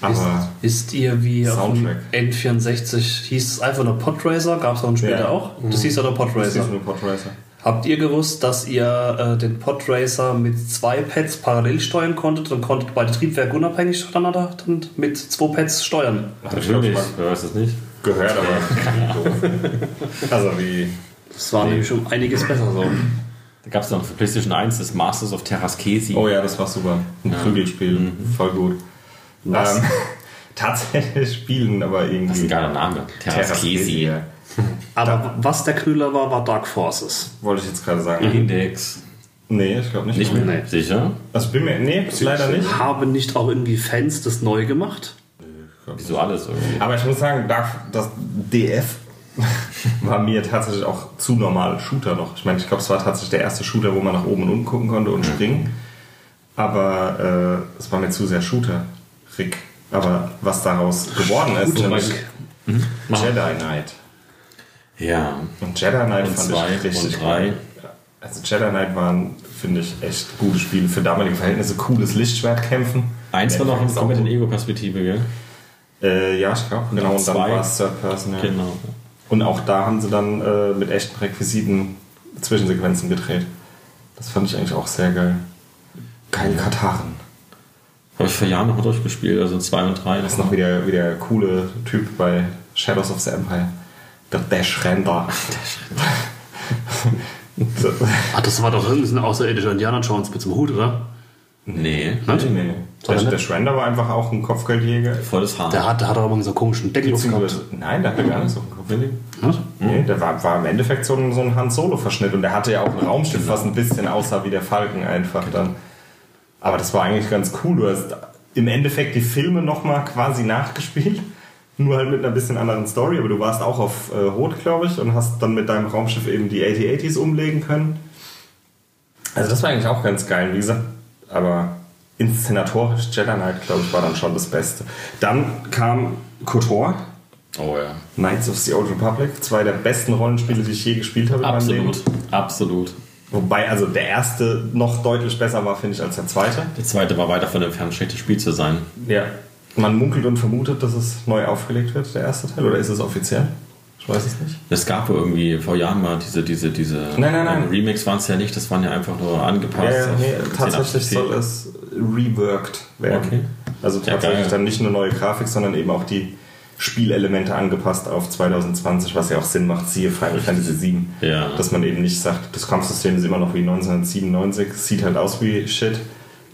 Aber Wisst ihr, wie auf dem Soundtrack. N64 hieß es einfach nur Podracer? Gab es dann später Ja. auch? Das hieß ja nur das Podracer. ist nur Podracer. Habt ihr gewusst, dass ihr äh, den Podracer mit zwei Pads parallel steuern konntet und konntet beide Triebwerke unabhängig voneinander dann mit zwei Pads steuern? Hab ich, glaub ich, mal Wer weiß es nicht? gehört, aber. [laughs] Also wie Das war nämlich um einiges besser so. Da gab es noch für PlayStation 1 das Masters of Terraskesi. Oh ja, das war super. Ein Prügelspiel. Voll gut. Was? Ähm, [laughs] tatsächlich spielen aber irgendwie. Das ist ein geiler Name. Terraskesi. ja. [laughs] Aber was der Knüller war, war Dark Forces. Wollte ich jetzt gerade sagen. Index. Nee, ich glaube nicht. Nicht mehr? Nee. Sicher? Also bin mir. Nee, leider nicht. Haben nicht auch irgendwie Fans das neu gemacht? Wieso alles irgendwie? Aber ich muss sagen, Dark, das DF [laughs] war mir tatsächlich auch zu normal Shooter noch. Ich meine, ich glaube, es war tatsächlich der erste Shooter, wo man nach oben und unten gucken konnte und springen. Aber äh, es war mir zu sehr Shooter, Rick. Aber was daraus geworden ist, nämlich Jedi Knight. Ja. Und Jedi Knight Und fand zwei ich richtig und drei. geil. Also Jedi Knight waren, finde ich, echt gute Spiele. Für damalige Verhältnisse cooles Lichtschwertkämpfen. Eins war noch in in komplett in Ego-Perspektive, gell? Äh, ja, ich glaube. Genau, und dann war es Third Person. Ja. Genau. Und auch da haben sie dann äh, mit echten Requisiten Zwischensequenzen gedreht. Das fand ich eigentlich auch sehr geil. Geile Kataren. Habe ich vor Jahren noch mal durchgespielt, also zwei und drei. Das ist noch wieder, wieder der coole Typ bei Shadows of the Empire. Der Dash Render. [laughs] [laughs] Ach, das war doch irgendein außerirdischer Indiana Jones mit dem Hut, oder? Nee. nee, nee. Der, der Shredder war einfach auch ein Kopfgeldjäger. Volles Haar. Der hat, der hat aber so einen komischen Deckel. Beziehungsweise, nein, der hatte gar nicht so einen Kopfgeld. Was? Nee, der war, war im Endeffekt so ein, so ein Han Solo-Verschnitt und der hatte ja auch ein Raumschiff, was ein bisschen aussah wie der Falken einfach dann. Aber das war eigentlich ganz cool. Du hast im Endeffekt die Filme nochmal quasi nachgespielt, nur halt mit einer bisschen anderen Story, aber du warst auch auf äh, Rot, glaube ich, und hast dann mit deinem Raumschiff eben die 8080s umlegen können. Also das war eigentlich auch ganz geil, wie gesagt, aber inszenatorisch Jedi Knight, glaube ich, war dann schon das Beste. Dann kam KOTOR, Oh ja. Knights of the Old Republic, zwei der besten Rollenspiele, die ich je gespielt habe in meinem Absolut. Leben. Absolut. Wobei also der erste noch deutlich besser war, finde ich, als der zweite. Der zweite war weit davon entfernt, schlechtes Spiel zu sein. Ja. Man munkelt und vermutet, dass es neu aufgelegt wird, der erste Teil, oder ist es offiziell? Ich weiß es nicht. Es gab ja irgendwie vor Jahren mal diese, diese, diese Nein, nein, nein. ähm, Remakes waren es ja nicht, das waren ja einfach nur angepasst. Ja, ja, nee, 1080p. tatsächlich soll es reworked werden. Okay. Also Ja, tatsächlich geil. dann nicht nur neue Grafik, sondern eben auch die Spielelemente angepasst auf 2020, was ja auch Sinn macht, siehe Final Fantasy VII. Ja. Dass man eben nicht sagt, das Kampfsystem ist immer noch wie 1997, sieht halt aus wie Shit,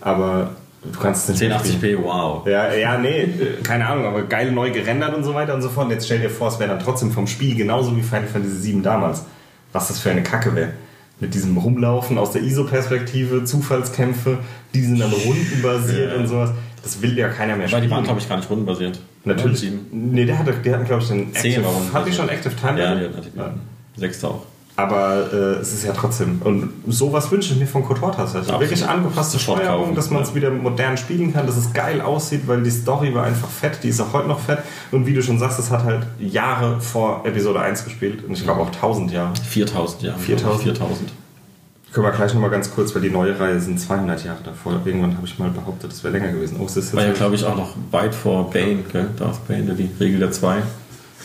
aber du kannst es nicht mehr spielen. 1080p, wow. Ja, ja, nee, äh, keine Ahnung, aber geil neu gerendert und so weiter und so fort. Und jetzt stell dir vor, es wäre dann trotzdem vom Spiel genauso wie Final Fantasy VII damals. Was das für eine Kacke wäre. Mit diesem Rumlaufen aus der ISO-Perspektive, Zufallskämpfe, die sind dann [laughs] rundenbasiert Ja. und sowas. Das will ja keiner mehr Weil spielen. die waren, glaube ich, gar nicht rundenbasiert. Natürlich. Nee, der hatte, der hatten, glaube ich, den Zehn Active. Hat die schon Active Time? Ja, die hat die Sechste auch. Aber äh, es ist ja trotzdem. Und sowas wünsche ich mir von KOTOR tatsächlich. Absolut. Wirklich angepasste Steuerung, kaufen, dass man es ja. wieder modern spielen kann, dass es geil aussieht, weil die Story war einfach fett, die ist auch heute noch fett. Und wie du schon sagst, es hat halt Jahre vor Episode 1 gespielt. Und ich glaube auch 1000 Jahre. 4000, ja. 4000? 4000. Können wir gleich nochmal ganz kurz, weil die neue Reihe sind 200 Jahre davor. Irgendwann habe ich mal behauptet, es wäre länger gewesen. Oh, es ist War ja, glaube ich, auch noch weit vor Bane, gell? Darth Bane, der die Regel der zwei.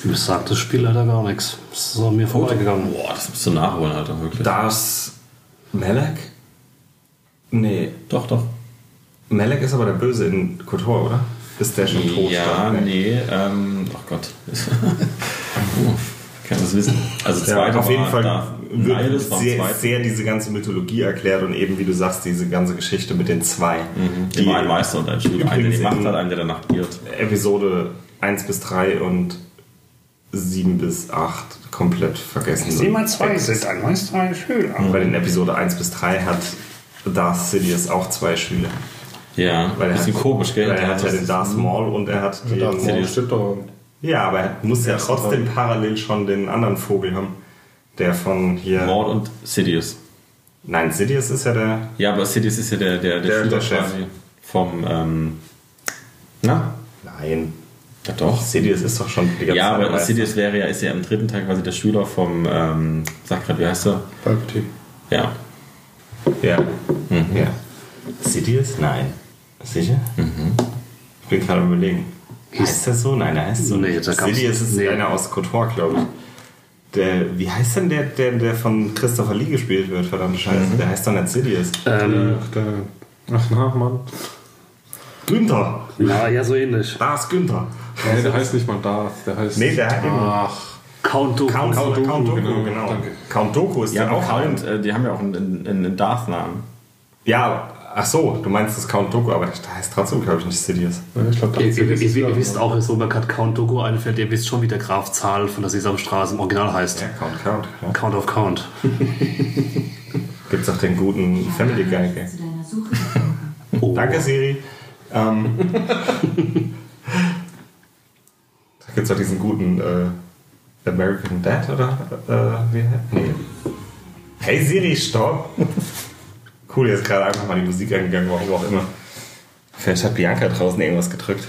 Mir sagt das Spiel leider gar nichts. Das ist an mir vorbeigegangen. Boah, das musst du nachholen, Alter, wirklich. Das Melek? Nee, Doch, doch. Melek ist aber der Böse in KOTOR, oder? Ist der schon tot? Ja, dann? nee, ähm, ach Gott. [laughs] oh, kann das wissen. Also Ja, zweiter auf jeden war Fall da, wird war sehr, sehr diese ganze Mythologie erklärt und eben, wie du sagst, diese ganze Geschichte mit den zwei. Die Die war ein Meister und ein Schüler. Einer, der die Macht hat, einer, der danach giert. Episode 1 bis 3 und 7 bis 8 komplett vergessen. Sie mal zwei sind ein Meister, ein Schüler. Weil in Episode 1 bis 3 hat Darth Sidious auch zwei Schüler. Ja, Weil er bisschen hat, komisch, gell? Weil er hat ja das- den Darth Maul und er hat den... Da vorne steht doch. Ja, aber er muss ja trotzdem parallel schon den anderen Vogel haben. Der von hier... Maul und Sidious. Nein, Sidious ist ja der... Ja, aber Sidious ist ja der, der, Der- Schüler der Chef. quasi vom, ähm, na? Nein. Ja doch. Sidious ist doch schon die ganze Ja, aber. Sidious wäre ja, ist ja im dritten Teil quasi der Schüler vom, ähm, sag grad, wie heißt er? Palpatine. Ja. Ja. ja. Sidious? Nein. Sicher? Ich bin gerade am überlegen. Heißt der so? Nein, der heißt so. Nee, da Sidious ist nee. einer aus KOTOR, glaube ich. Der, wie heißt denn der, der, der von Christopher Lee gespielt wird? Verdammte Scheiße. Der heißt doch nicht Sidious. Ähm, Ach, der, ach na, Mann. Günther. na, ja, so ähnlich. Da ist Günther. Nee, der heißt nicht mal Darth. Der heißt. Nee, der hat eben- Ach. Count Dooku. Count, Count Count, Dooku, Doku, genau, genau. danke. Count Doku ist Ja, ja auch Count, äh, die haben ja auch einen, einen, einen Darth-Namen. Ja, ach so, du meinst das Count Doku, aber der heißt trotzdem, glaube ich, nicht Sidious. Ja, ich glaube, Ihr, ihr, ihr, ihr wisst auch, so mir gerade Count Dooku einfällt, ihr wisst schon, wie der Graf Zahl von der Sesamstraße im Original heißt. Ja, Count, Count. Ja. Count of Count. [laughs] Gibt's auch den guten Family Guy. Oh. Danke, Siri. Ähm, [laughs] da gibt es auch diesen guten äh, American Dad, oder? Äh, wie, nee. Hey Siri, stopp! Cool, jetzt ist gerade einfach mal die Musik angegangen, warum auch immer. Vielleicht hat Bianca draußen irgendwas gedrückt.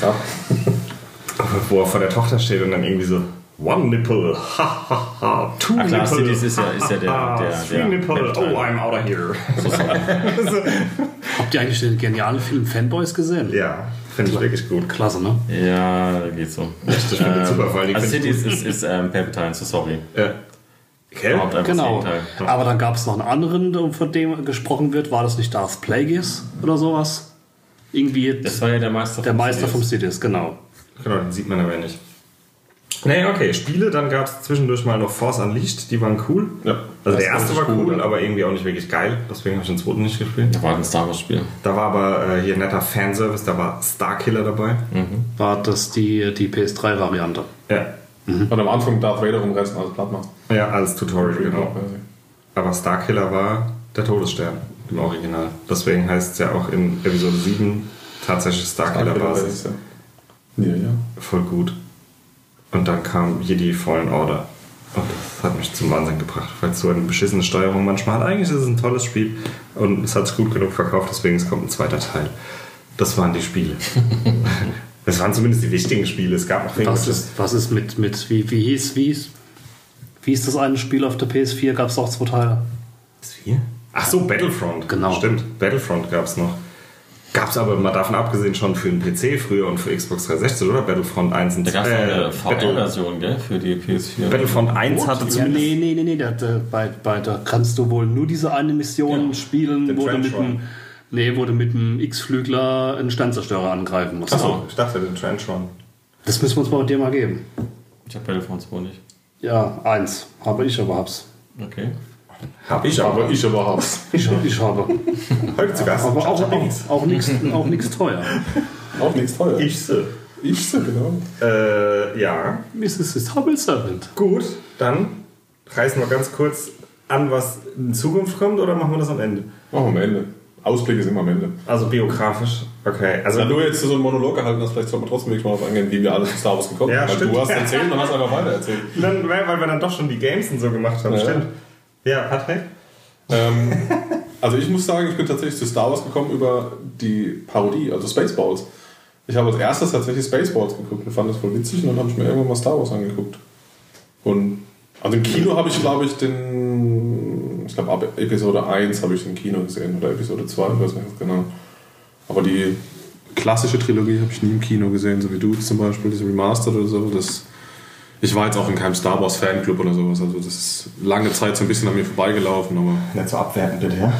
Ja. [laughs] Wo er vor der Tochter steht und dann irgendwie so One nipple, ha ha ha, two Ach klar, nipple, Sidious ist ja- ist ja der- ha, ha, der- three der nipple, oh I'm out of here. [laughs] Habt ihr eigentlich den genialen Film Fanboys gesehen? Ja, finde ich wirklich gut. Klasse, ne? Ja, geht so. Das finde ich super, vor allen Dingen Also ich Sidious ist, ist ähm, Palpatine, so sorry. Ja. Okay. Genau. Aber dann gab es noch einen anderen, von dem gesprochen wird. War das nicht Darth Plagueis oder sowas? Irgendwie Das war ja der Meister der vom Meister vom Sidious. Sidious, genau. Genau, den sieht man aber nicht. Nee, okay, Spiele, dann gab es zwischendurch mal noch Force Unleashed, die waren cool. Ja, Also der erste war cool, aber irgendwie auch nicht wirklich geil. Deswegen habe ich den zweiten nicht gespielt. Da war ein Star Wars Spiel. Da war aber äh, hier netter Fanservice, da war Starkiller dabei. War das die, die PS3-Variante? Ja. Und am Anfang Darth Vader rumreißen als Platt macht. Ja, als Tutorial, genau. Aber Starkiller war der Todesstern im Original. Deswegen heißt es ja auch in Episode 7 tatsächlich Starkiller-Basis. Ja, ja. Voll gut. Und dann kam Jedi Fallen Order. Und das hat mich zum Wahnsinn gebracht, weil es so eine beschissene Steuerung manchmal hat. Eigentlich ist es ein tolles Spiel und es hat sich gut genug verkauft, deswegen es kommt ein zweiter Teil. Das waren die Spiele. [laughs] das waren zumindest die wichtigen Spiele. Es gab noch Was ist, was ist mit, mit wie, wie hieß, wie hieß, wie hieß das eine Spiel auf der PS4? Gab es auch zwei Teile? Vier? Ach so, Battlefront. Genau. Stimmt, Battlefront gab es noch. Gab es aber mal davon abgesehen schon für den PC früher und für Xbox 360, oder? Battlefront 1 und Da gab es äh, eine Battle, VR-Version, gell, für die PS4. Battlefront 1 hatte Ja, zumindest. nee, nee, nee, nee. Da, da, bei, bei, da kannst du wohl nur diese eine Mission Ja, spielen, wo du, mit dem, Run. Nee, wo du mit dem X-Flügler einen Sternzerstörer angreifen musst. Achso, ich dachte den Trench Run. Das müssen wir uns mal mit dir mal geben. Ich habe Battlefront 2 nicht. Ja, eins. Habe ich, aber hab's. Okay. Hab ich Aber ich aber hab's. [laughs] Ich, ich habe. Heute zu Gast. Aber auch, auch, auch nichts auch nichts teuer. Auch nichts teuer. Ich so. Ich so, genau. Äh, ja. Mrs. ist Hubble Servant. Gut, dann reißen wir ganz kurz an, was in Zukunft kommt, oder machen wir das am Ende? Machen wir am Ende. Ausblick ist immer am Ende. Also biografisch. Okay, also Da du jetzt so einen Monolog gehalten hast, vielleicht sollte man trotzdem wirklich mal darauf eingehen, wie wir alle zu Star Wars gekommen Ja, sind. Weil stimmt. du hast erzählt und hast einfach weiter erzählt. [laughs] dann, weil, weil wir dann doch schon die Games und so gemacht haben. Ja. Stimmt. Ja, Patrick? Ähm, [laughs] also ich muss sagen, ich bin tatsächlich zu Star Wars gekommen über die Parodie, also Spaceballs. Ich habe als erstes tatsächlich Spaceballs geguckt und fand das voll witzig und dann habe ich mir irgendwann mal Star Wars angeguckt. Und also im Kino habe ich, glaube ich, den, ich glaube ab Episode 1 habe ich im Kino gesehen oder Episode 2, ich weiß nicht genau. Aber die klassische Trilogie habe ich nie im Kino gesehen, so wie du zum Beispiel, diese Remastered oder so. Das, ich war jetzt auch in keinem Star Wars Fanclub oder sowas, also das ist lange Zeit so ein bisschen an mir vorbeigelaufen, aber Nicht so abwertend, bitte, ja?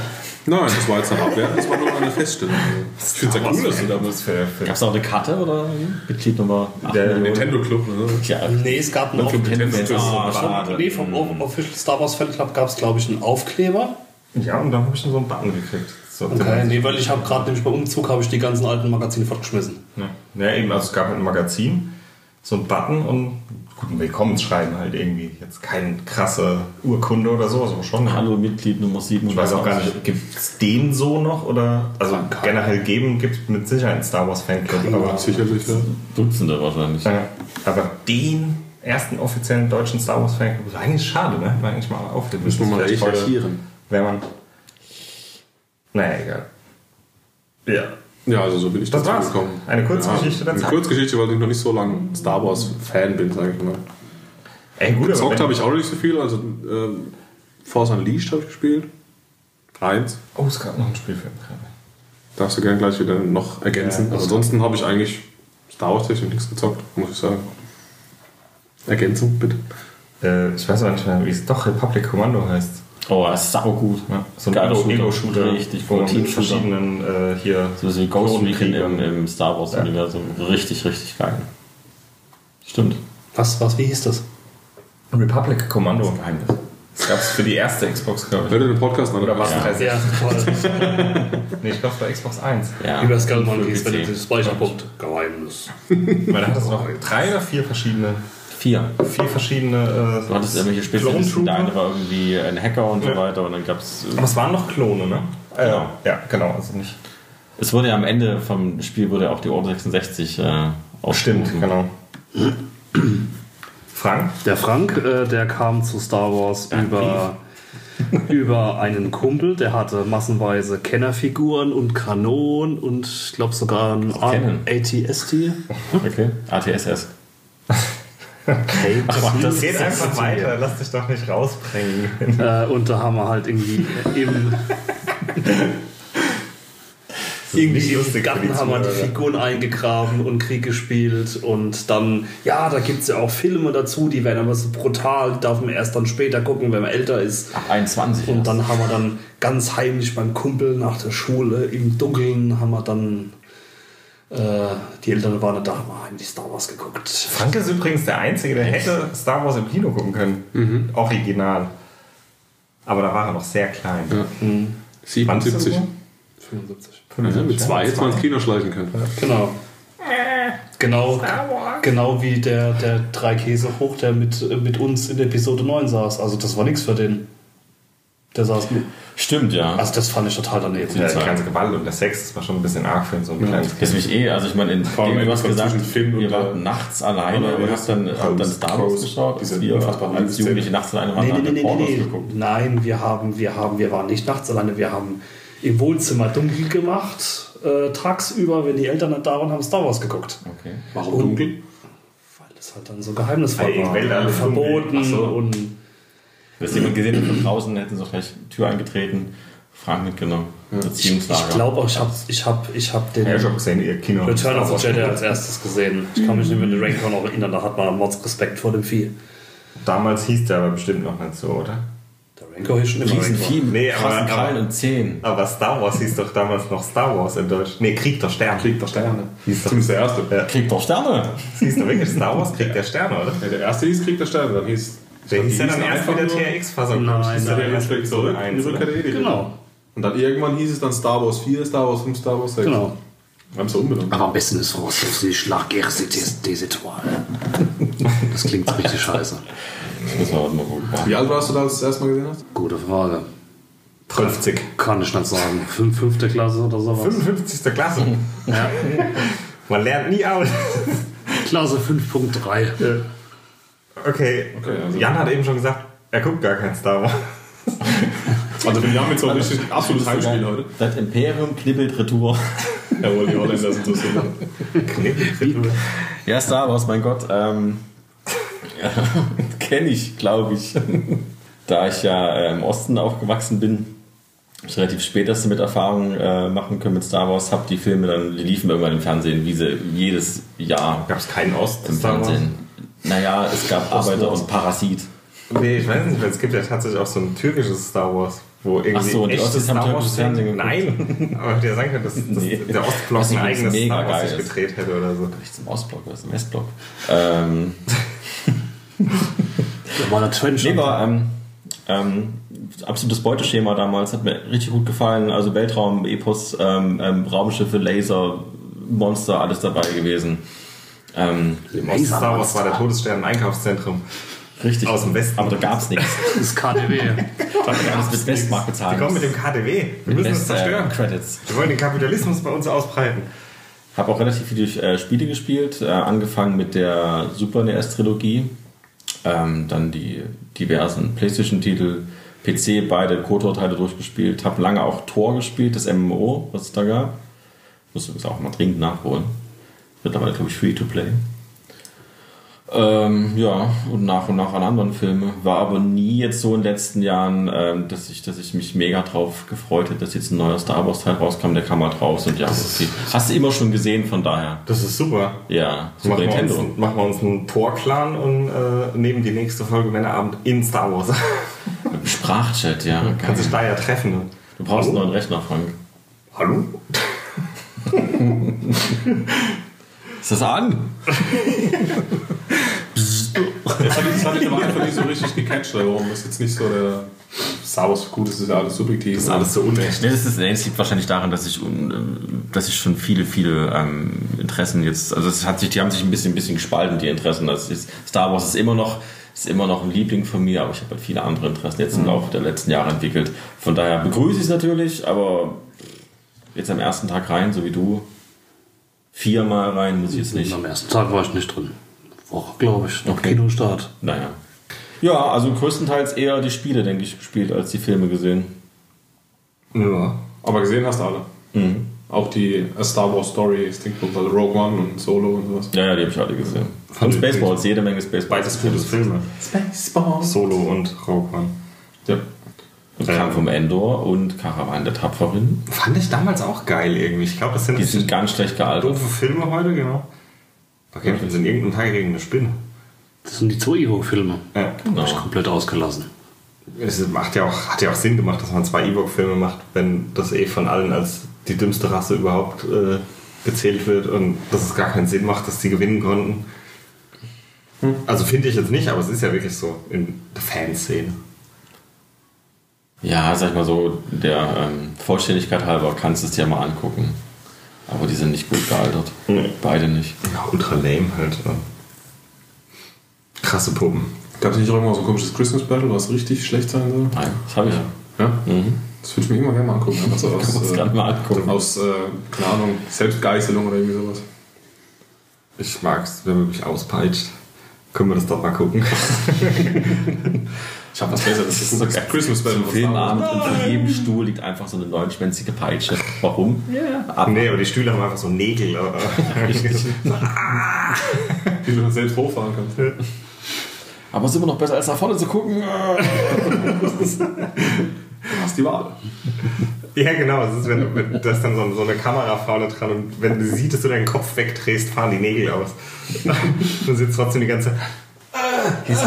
Nein, das war jetzt eine Abwehr, das war nur eine Feststellung. Ich finde es ja cool, dass du da für Gab es auch eine Karte oder Mitglied Nummer 8 Der Millionen? Nintendo Club, ne? Ja, Nee, es gab einen Nintendo. Ah, schade. Nee, vom Official Star Wars Fan Club gab es, glaube ich, einen Aufkleber. Ja, und dann habe ich dann so einen Button gekriegt. So, Okay, nee, weil ich habe gerade nämlich beim Umzug habe ich die ganzen alten Magazine fortgeschmissen. Ja. ja, eben, also es gab halt ein Magazin, so ein Button und gut, ein Willkommensschreiben halt irgendwie. Jetzt keine krasse Urkunde oder so, aber schon. Hallo Mitglied Nummer 7. Ich weiß auch gar nicht, gibt es den so noch oder also generell geben gibt es mit Sicherheit einen Star Wars Fanclub, aber, Sicherlich, ja. Dutzende wahrscheinlich. ja, aber den ersten offiziellen deutschen Star Wars Fanclub ist eigentlich schade, ne? War eigentlich mal aufleben. Müssen wir mal recherchieren. Wäre man. Naja, egal. Ja. Ja, also so bin ich Das dazu war's. gekommen. Eine Kurzgeschichte der Eine. Kurzgeschichte, weil ich noch nicht so lange Star Wars Fan bin, sage ich mal. Ey, gut, Gezockt habe ich auch noch nicht so viel, also ähm, Force Unleashed habe ich gespielt. Eins. Oh, es gab noch einen Spielfilm gerade. Darfst du gerne gleich wieder noch ergänzen. Ja, ansonsten habe ich eigentlich Star Wars technisch nichts gezockt, muss ich sagen. Ergänzung, bitte. Äh, ich weiß aber nicht mehr, wie es doch Republic Commando heißt. Oh, das ist sau gut. Ja, so ein. Ego-Shooter, Richtig cool. mit Team-Shooter. verschiedenen äh, hier So wie Ghost Recon im, im Star Wars Universum. Richtig, richtig geil. Stimmt. Was, was, wie hieß das? Republic Commando. Geheimnis. Das gab es für die erste Xbox, glaube Hört ihr den Podcast an? Oder was? Ja. Ja, toll. [laughs] Nee, ich glaube, es war Xbox 1. Ja. Über Skull Monkeys, wenn du das Speicherpunkt. Geheimnis. Weil da hat es noch drei oder vier verschiedene, Vier. vier verschiedene. Äh, Du hattest irgendwelche Spezialisten. Der eine war irgendwie ein Hacker und so weiter. Und dann gab es. Aber es waren noch Klone, ne? Äh, Genau. Ja, genau. Also nicht. Es wurde ja am Ende vom Spiel wurde auch die Order 66 äh, Stimmt, genau. Frank? Der Frank, äh, der kam zu Star Wars über, [laughs] über einen Kumpel, der hatte massenweise Kennerfiguren und Kanonen und ich glaube sogar ein. ATST. Okay. ATSS. [laughs] Okay, Das geht einfach weiter, lass dich doch nicht rausbringen. Äh, und da haben wir halt irgendwie im, irgendwie im Garten haben wir die. Figuren eingegraben und Krieg gespielt und dann, ja, da gibt es ja auch Filme dazu, die werden aber so brutal, die darf man erst dann später gucken, wenn man älter ist. Ab 21. Und dann haben wir dann ganz heimlich beim Kumpel nach der Schule im Dunkeln haben wir dann die Eltern waren da, haben wir heimlich Star Wars geguckt. Frank ist übrigens der Einzige, der hätte Star Wars im Kino gucken können. Original. Aber da war er noch sehr klein. Ja. Du 77. geboren? 75. Ja, mit zwei hätte man ins Kino schleichen können. Genau. Genau, genau wie der, der drei Käse hoch, der mit, mit uns in Episode 9 saß. Also das war nichts für den. Der saß mit. Stimmt, ja. Also das fand ich total daneben. Ja, die ganze Gewalt und der Sex, das war schon ein bisschen arg für so ein kleines Das Kind. ist mich eh, also ich meine, in dem, du hast gesagt, und, waren äh, nachts alleine oder und hast dann, heißt hab dann Star Wars geschaut. diese wir als. Jugendliche nachts alleine waren, Nee, haben nee, nee, nee, Pornos nee. geguckt. Nein, wir haben, wir haben, wir waren nicht nachts alleine, wir haben im Wohnzimmer dunkel gemacht, äh, tagsüber, wenn die Eltern nicht da waren, haben Star Wars geguckt. Okay. Warum dunkel? Weil das halt dann so geheimnisvoll war. Verboten Ach Dass jemand gesehen hat von draußen, hätten sie gleich Tür eingetreten, Frank mitgenommen. Erziehungslager. ich glaube auch, ich habe ich hab, ich hab den Ja, ich hab gesehen, ihr Kino. Return of the Jedi als erstes gesehen. Ich kann mich nicht mehr an den Rancor noch erinnern, da hat man Mods Respekt vor dem Vieh. Damals hieß der aber bestimmt noch nicht so, oder? Der Rancor ist schon immer Riesen Rancor. Vieh Nee, aber- aber- und Zehen. Aber Star Wars hieß doch damals noch Star Wars in Deutsch. Nee, Krieg der Sterne. Krieg der Sterne. Hieß doch, Zumindest der erste. Ja. Kriegt doch Sterne. das hieß doch wirklich Star Wars Krieg der Sterne, oder? Ja, der erste hieß Krieg der Sterne, dann hieß. Der hieß ja dann erst einfach wieder nur- TRX-Fassung. Nein, ja nein, der schlägt zurück, die 1, Rückkehr der. Genau, Und dann irgendwann hieß es dann Star Wars 4, Star Wars 5, Star Wars 6. genau. Haben sie umbenannt. Aber am besten ist Force auf die Schlag des Etoile. Das klingt richtig scheiße. Das müssen wir heute mal gucken. Wie alt warst du da, als du das erste Mal gesehen hast? Gute Frage. 50. Kann ich nicht sagen. Fünf, fünfte Klasse oder sowas. 55. Klasse. Ja. Man lernt nie aus. Klasse 5.3. Okay. Okay, also- Jan hat eben schon gesagt, er guckt gar kein Star Wars. [laughs] Also wir haben jetzt so ein richtig absolutes Heimspiel heute. Das Imperium knibbelt Retour. Jawohl, die Holländer sind so super. Ja, Star Wars, mein Gott. Ähm, [laughs] Kenne ich, glaube ich. da ich ja äh, im Osten aufgewachsen bin, hab ich relativ spät erst mit Erfahrung äh, machen können mit Star Wars. Hab die Filme dann, die liefen irgendwann im Fernsehen, wie sie jedes Jahr Gab es keinen Ost im Star Wars? Fernsehen. Naja, es gab Arbeiter und Parasit. Nee, ich weiß nicht, weil es gibt ja tatsächlich auch so ein türkisches Star Wars. Wo irgendwie Ach so, und die Ossis haben türkisches Fernsehen geguckt. Nein, [laughs] aber der sagen kann, dass, dass Nee. der Ostblock ein eigenes mega Star Wars geil sich ist. gedreht hätte oder so. Nicht zum Ostblock, was ist im Westblock? Ähm, Da [laughs] war Trench. nee, war ähm, ähm, absolutes Beuteschema damals, hat mir richtig gut gefallen. Also Weltraum, Epos, ähm, ähm, Raumschiffe, Laser, Monster, alles dabei gewesen. Ähm, Im Osten Star Wars war der Todesstern ein Einkaufszentrum. richtig. Aus dem Westen. Aber da gab es nichts. [laughs] das KDW. Das mit Westmark bezahlt. Die kommen mit dem KDW. Wir müssen es West, äh, zerstören. Credits. Wir wollen den Kapitalismus bei uns ausbreiten. Habe auch relativ viele äh, Spiele gespielt, äh, angefangen mit der Super NES-Trilogie, ähm, dann die diversen PlayStation-Titel, PC, beide KOTOR-Teile durchgespielt, habe lange auch Tor gespielt, das MMO, was es da gab. Muss übrigens auch mal dringend nachholen. Mittlerweile, glaube ich, Free-to-Play. Ähm, ja, und nach und nach an anderen Filme. War aber nie jetzt so in den letzten Jahren, ähm, dass, ich, dass ich mich mega drauf gefreut hätte, dass jetzt ein neuer Star Wars Teil rauskam. Der kam halt raus und ja, okay. hast du immer schon gesehen, von daher. Das ist super. Ja, Super Machen wir, uns, Nintendo. machen wir uns einen Tor-Clan und äh, nehmen die nächste Folge Männerabend in Star Wars. Sprachchat, ja. geil. [laughs] Kannst dich da ja treffen. Ne? Du brauchst einen Hallo? neuen Rechner, Frank. Hallo? [laughs] Ist das an? Das hat, das hat mich aber einfach nicht so richtig gecatcht, warum das jetzt nicht so der Star Wars gut ist, ist ja alles subjektiv. Das ist alles so unecht. Nee, das, ist, nee, das liegt wahrscheinlich daran, dass ich, ähm, dass ich schon viele, viele ähm, Interessen jetzt, also es hat sich, die haben sich ein bisschen, ein bisschen gespalten, die Interessen. Das ist, Star Wars ist immer noch, ist immer noch ein Liebling von mir, aber ich habe halt viele andere Interessen jetzt im Laufe der letzten Jahre entwickelt. Von daher begrüße ich es natürlich, aber jetzt am ersten Tag rein, so wie du, viermal rein muss ich jetzt nicht. Am ersten Tag war ich nicht drin. Woche, glaube ich. Noch Okay. Kinostart. Naja. Ja, also größtenteils eher die Spiele, denke ich, gespielt, als die Filme gesehen. Ja. Aber gesehen hast du alle. Mhm. Auch die A Star Wars Story, Stinkbook, also Rogue One und Solo und sowas. Ja, ja, die habe ich alle gesehen. Fand Und Spaceballs, jede Menge Spaceballs. Beides gute Filme. Spaceballs. Solo und Rogue One. Ja. Und kam vom Endor und Karawan der Tapferen. Fand ich damals auch geil irgendwie. Ich glaube, das sind, Die sind ganz schlecht gealtert. doofe Filme heute, genau. Da kämpfen sie in irgendeinem Teil gegen eine Spinne. Das sind die zwei Evo-Filme. Ja. Habe ich komplett ausgelassen. Es macht ja auch, hat ja auch Sinn gemacht, dass man zwei Ewok-Filme macht, wenn das eh von allen als die dümmste Rasse überhaupt äh, gezählt wird und dass es gar keinen Sinn macht, dass die gewinnen konnten. Also finde ich jetzt nicht, aber es ist ja wirklich so in der Fanszene. Ja, sag ich mal so, der ähm, Vollständigkeit halber kannst du es dir mal angucken. Aber die sind nicht gut gealtert. Nee. Beide nicht. Ja, ultra lame halt. Ja. Krasse Puppen. Gab es nicht auch irgendwann so ein komisches Christmas Battle, was richtig schlecht sein soll? Nein, das habe ich. Ja? Mhm. Das würde ich mir immer gerne mal angucken. Einfach so aus, Kann man es äh, gerade mal angucken. aus äh, keine Ahnung, Selbstgeißelung oder irgendwie sowas. Ich mag's, wenn man mich auspeitscht. Können wir das doch mal gucken. [laughs] Ich habe was Besseres. [laughs] Das ist das Christmas. Zum von Star Wars. Filmabend und vor jedem Stuhl liegt einfach so eine neunschwänzige Peitsche. Warum? Ja. nee, aber die Stühle haben einfach so Nägel. [laughs] [laughs] Die du selbst hochfahren kannst. Aber es ist immer noch besser als nach vorne zu gucken. Du hast die Wahl. Ja, genau. Es ist, wenn, wenn da ist dann so, so eine Kamera vorne dran und wenn du siehst, dass du deinen Kopf wegdrehst, fahren die Nägel aus. Du sitzt trotzdem die ganze Zeit. Jetzt,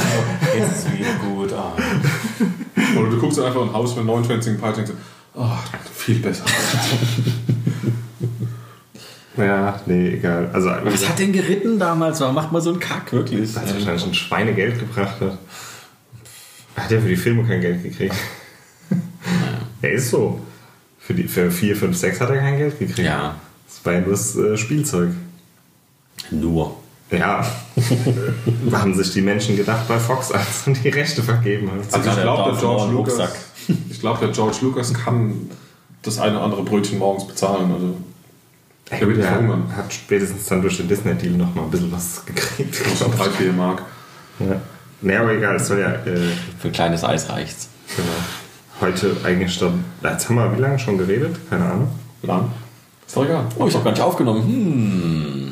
jetzt ist es wieder gut. Ah. Oder du guckst einfach ein Haus mit 29 Peitschen und denkst, oh, viel besser. Ja, nee, egal. Also, Was hat denn geritten damals? Warum macht man so einen Kack, wirklich? das hat wahrscheinlich schon Schweinegeld gebracht. Hat. Hat er für die Filme kein Geld gekriegt? Er ist so. Für, die, für 4, 5, 6 hat er kein Geld gekriegt. Ja. Das war ja nur das äh, Spielzeug. Nur. Ja. [laughs] haben sich die Menschen gedacht bei Fox, als man die Rechte vergeben hat. Also ich der glaube, der George Lucas, [laughs] ich glaube, der George Lucas kann das eine oder andere Brötchen morgens bezahlen. Also der wird nicht Er verhungern. hat spätestens dann durch den Disney-Deal noch mal ein bisschen was gekriegt. Schon 3, 4 Mark. Ja. Nee, aber egal, es soll ja äh, Für ein kleines Eis reicht's. genau, heute eigentlich dann. Jetzt haben wir wie lange schon geredet? Keine Ahnung. Lang. Ist doch egal. Oh, ich habe gar nicht aufgenommen. Hm.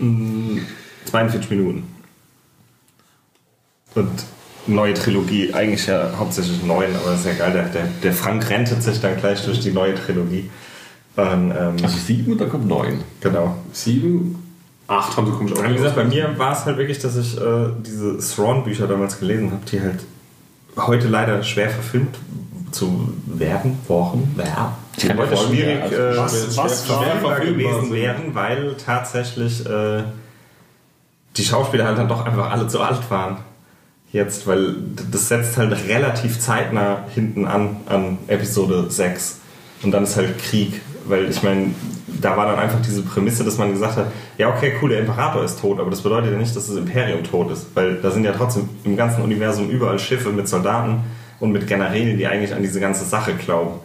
42 Minuten. Und neue Trilogie, eigentlich ja hauptsächlich neun, aber ist ja geil, der, der, Frank rentet sich dann gleich durch die neue Trilogie. Und, ähm, Also sieben und dann kommt neun. genau. 7, 8 haben sie komisch Wie gesagt, bei mir war es halt wirklich, dass ich äh, diese Thrawn-Bücher damals gelesen habe, die halt heute leider schwer verfilmt zu werden, worden, ja. Mir heute schwierig, ja, also äh, was- schwer- was schwer verfügbar verfügbar gewesen wären, weil tatsächlich äh, die Schauspieler halt dann doch einfach alle zu alt waren. Jetzt, weil das setzt halt relativ zeitnah hinten an, an Episode 6. Und dann ist halt Krieg, weil ich meine, da war dann einfach diese Prämisse, dass man gesagt hat, ja okay, cool, der Imperator ist tot, aber das bedeutet ja nicht, dass das Imperium tot ist, weil da sind ja trotzdem im ganzen Universum überall Schiffe mit Soldaten und mit Generälen, die eigentlich an diese ganze Sache glauben.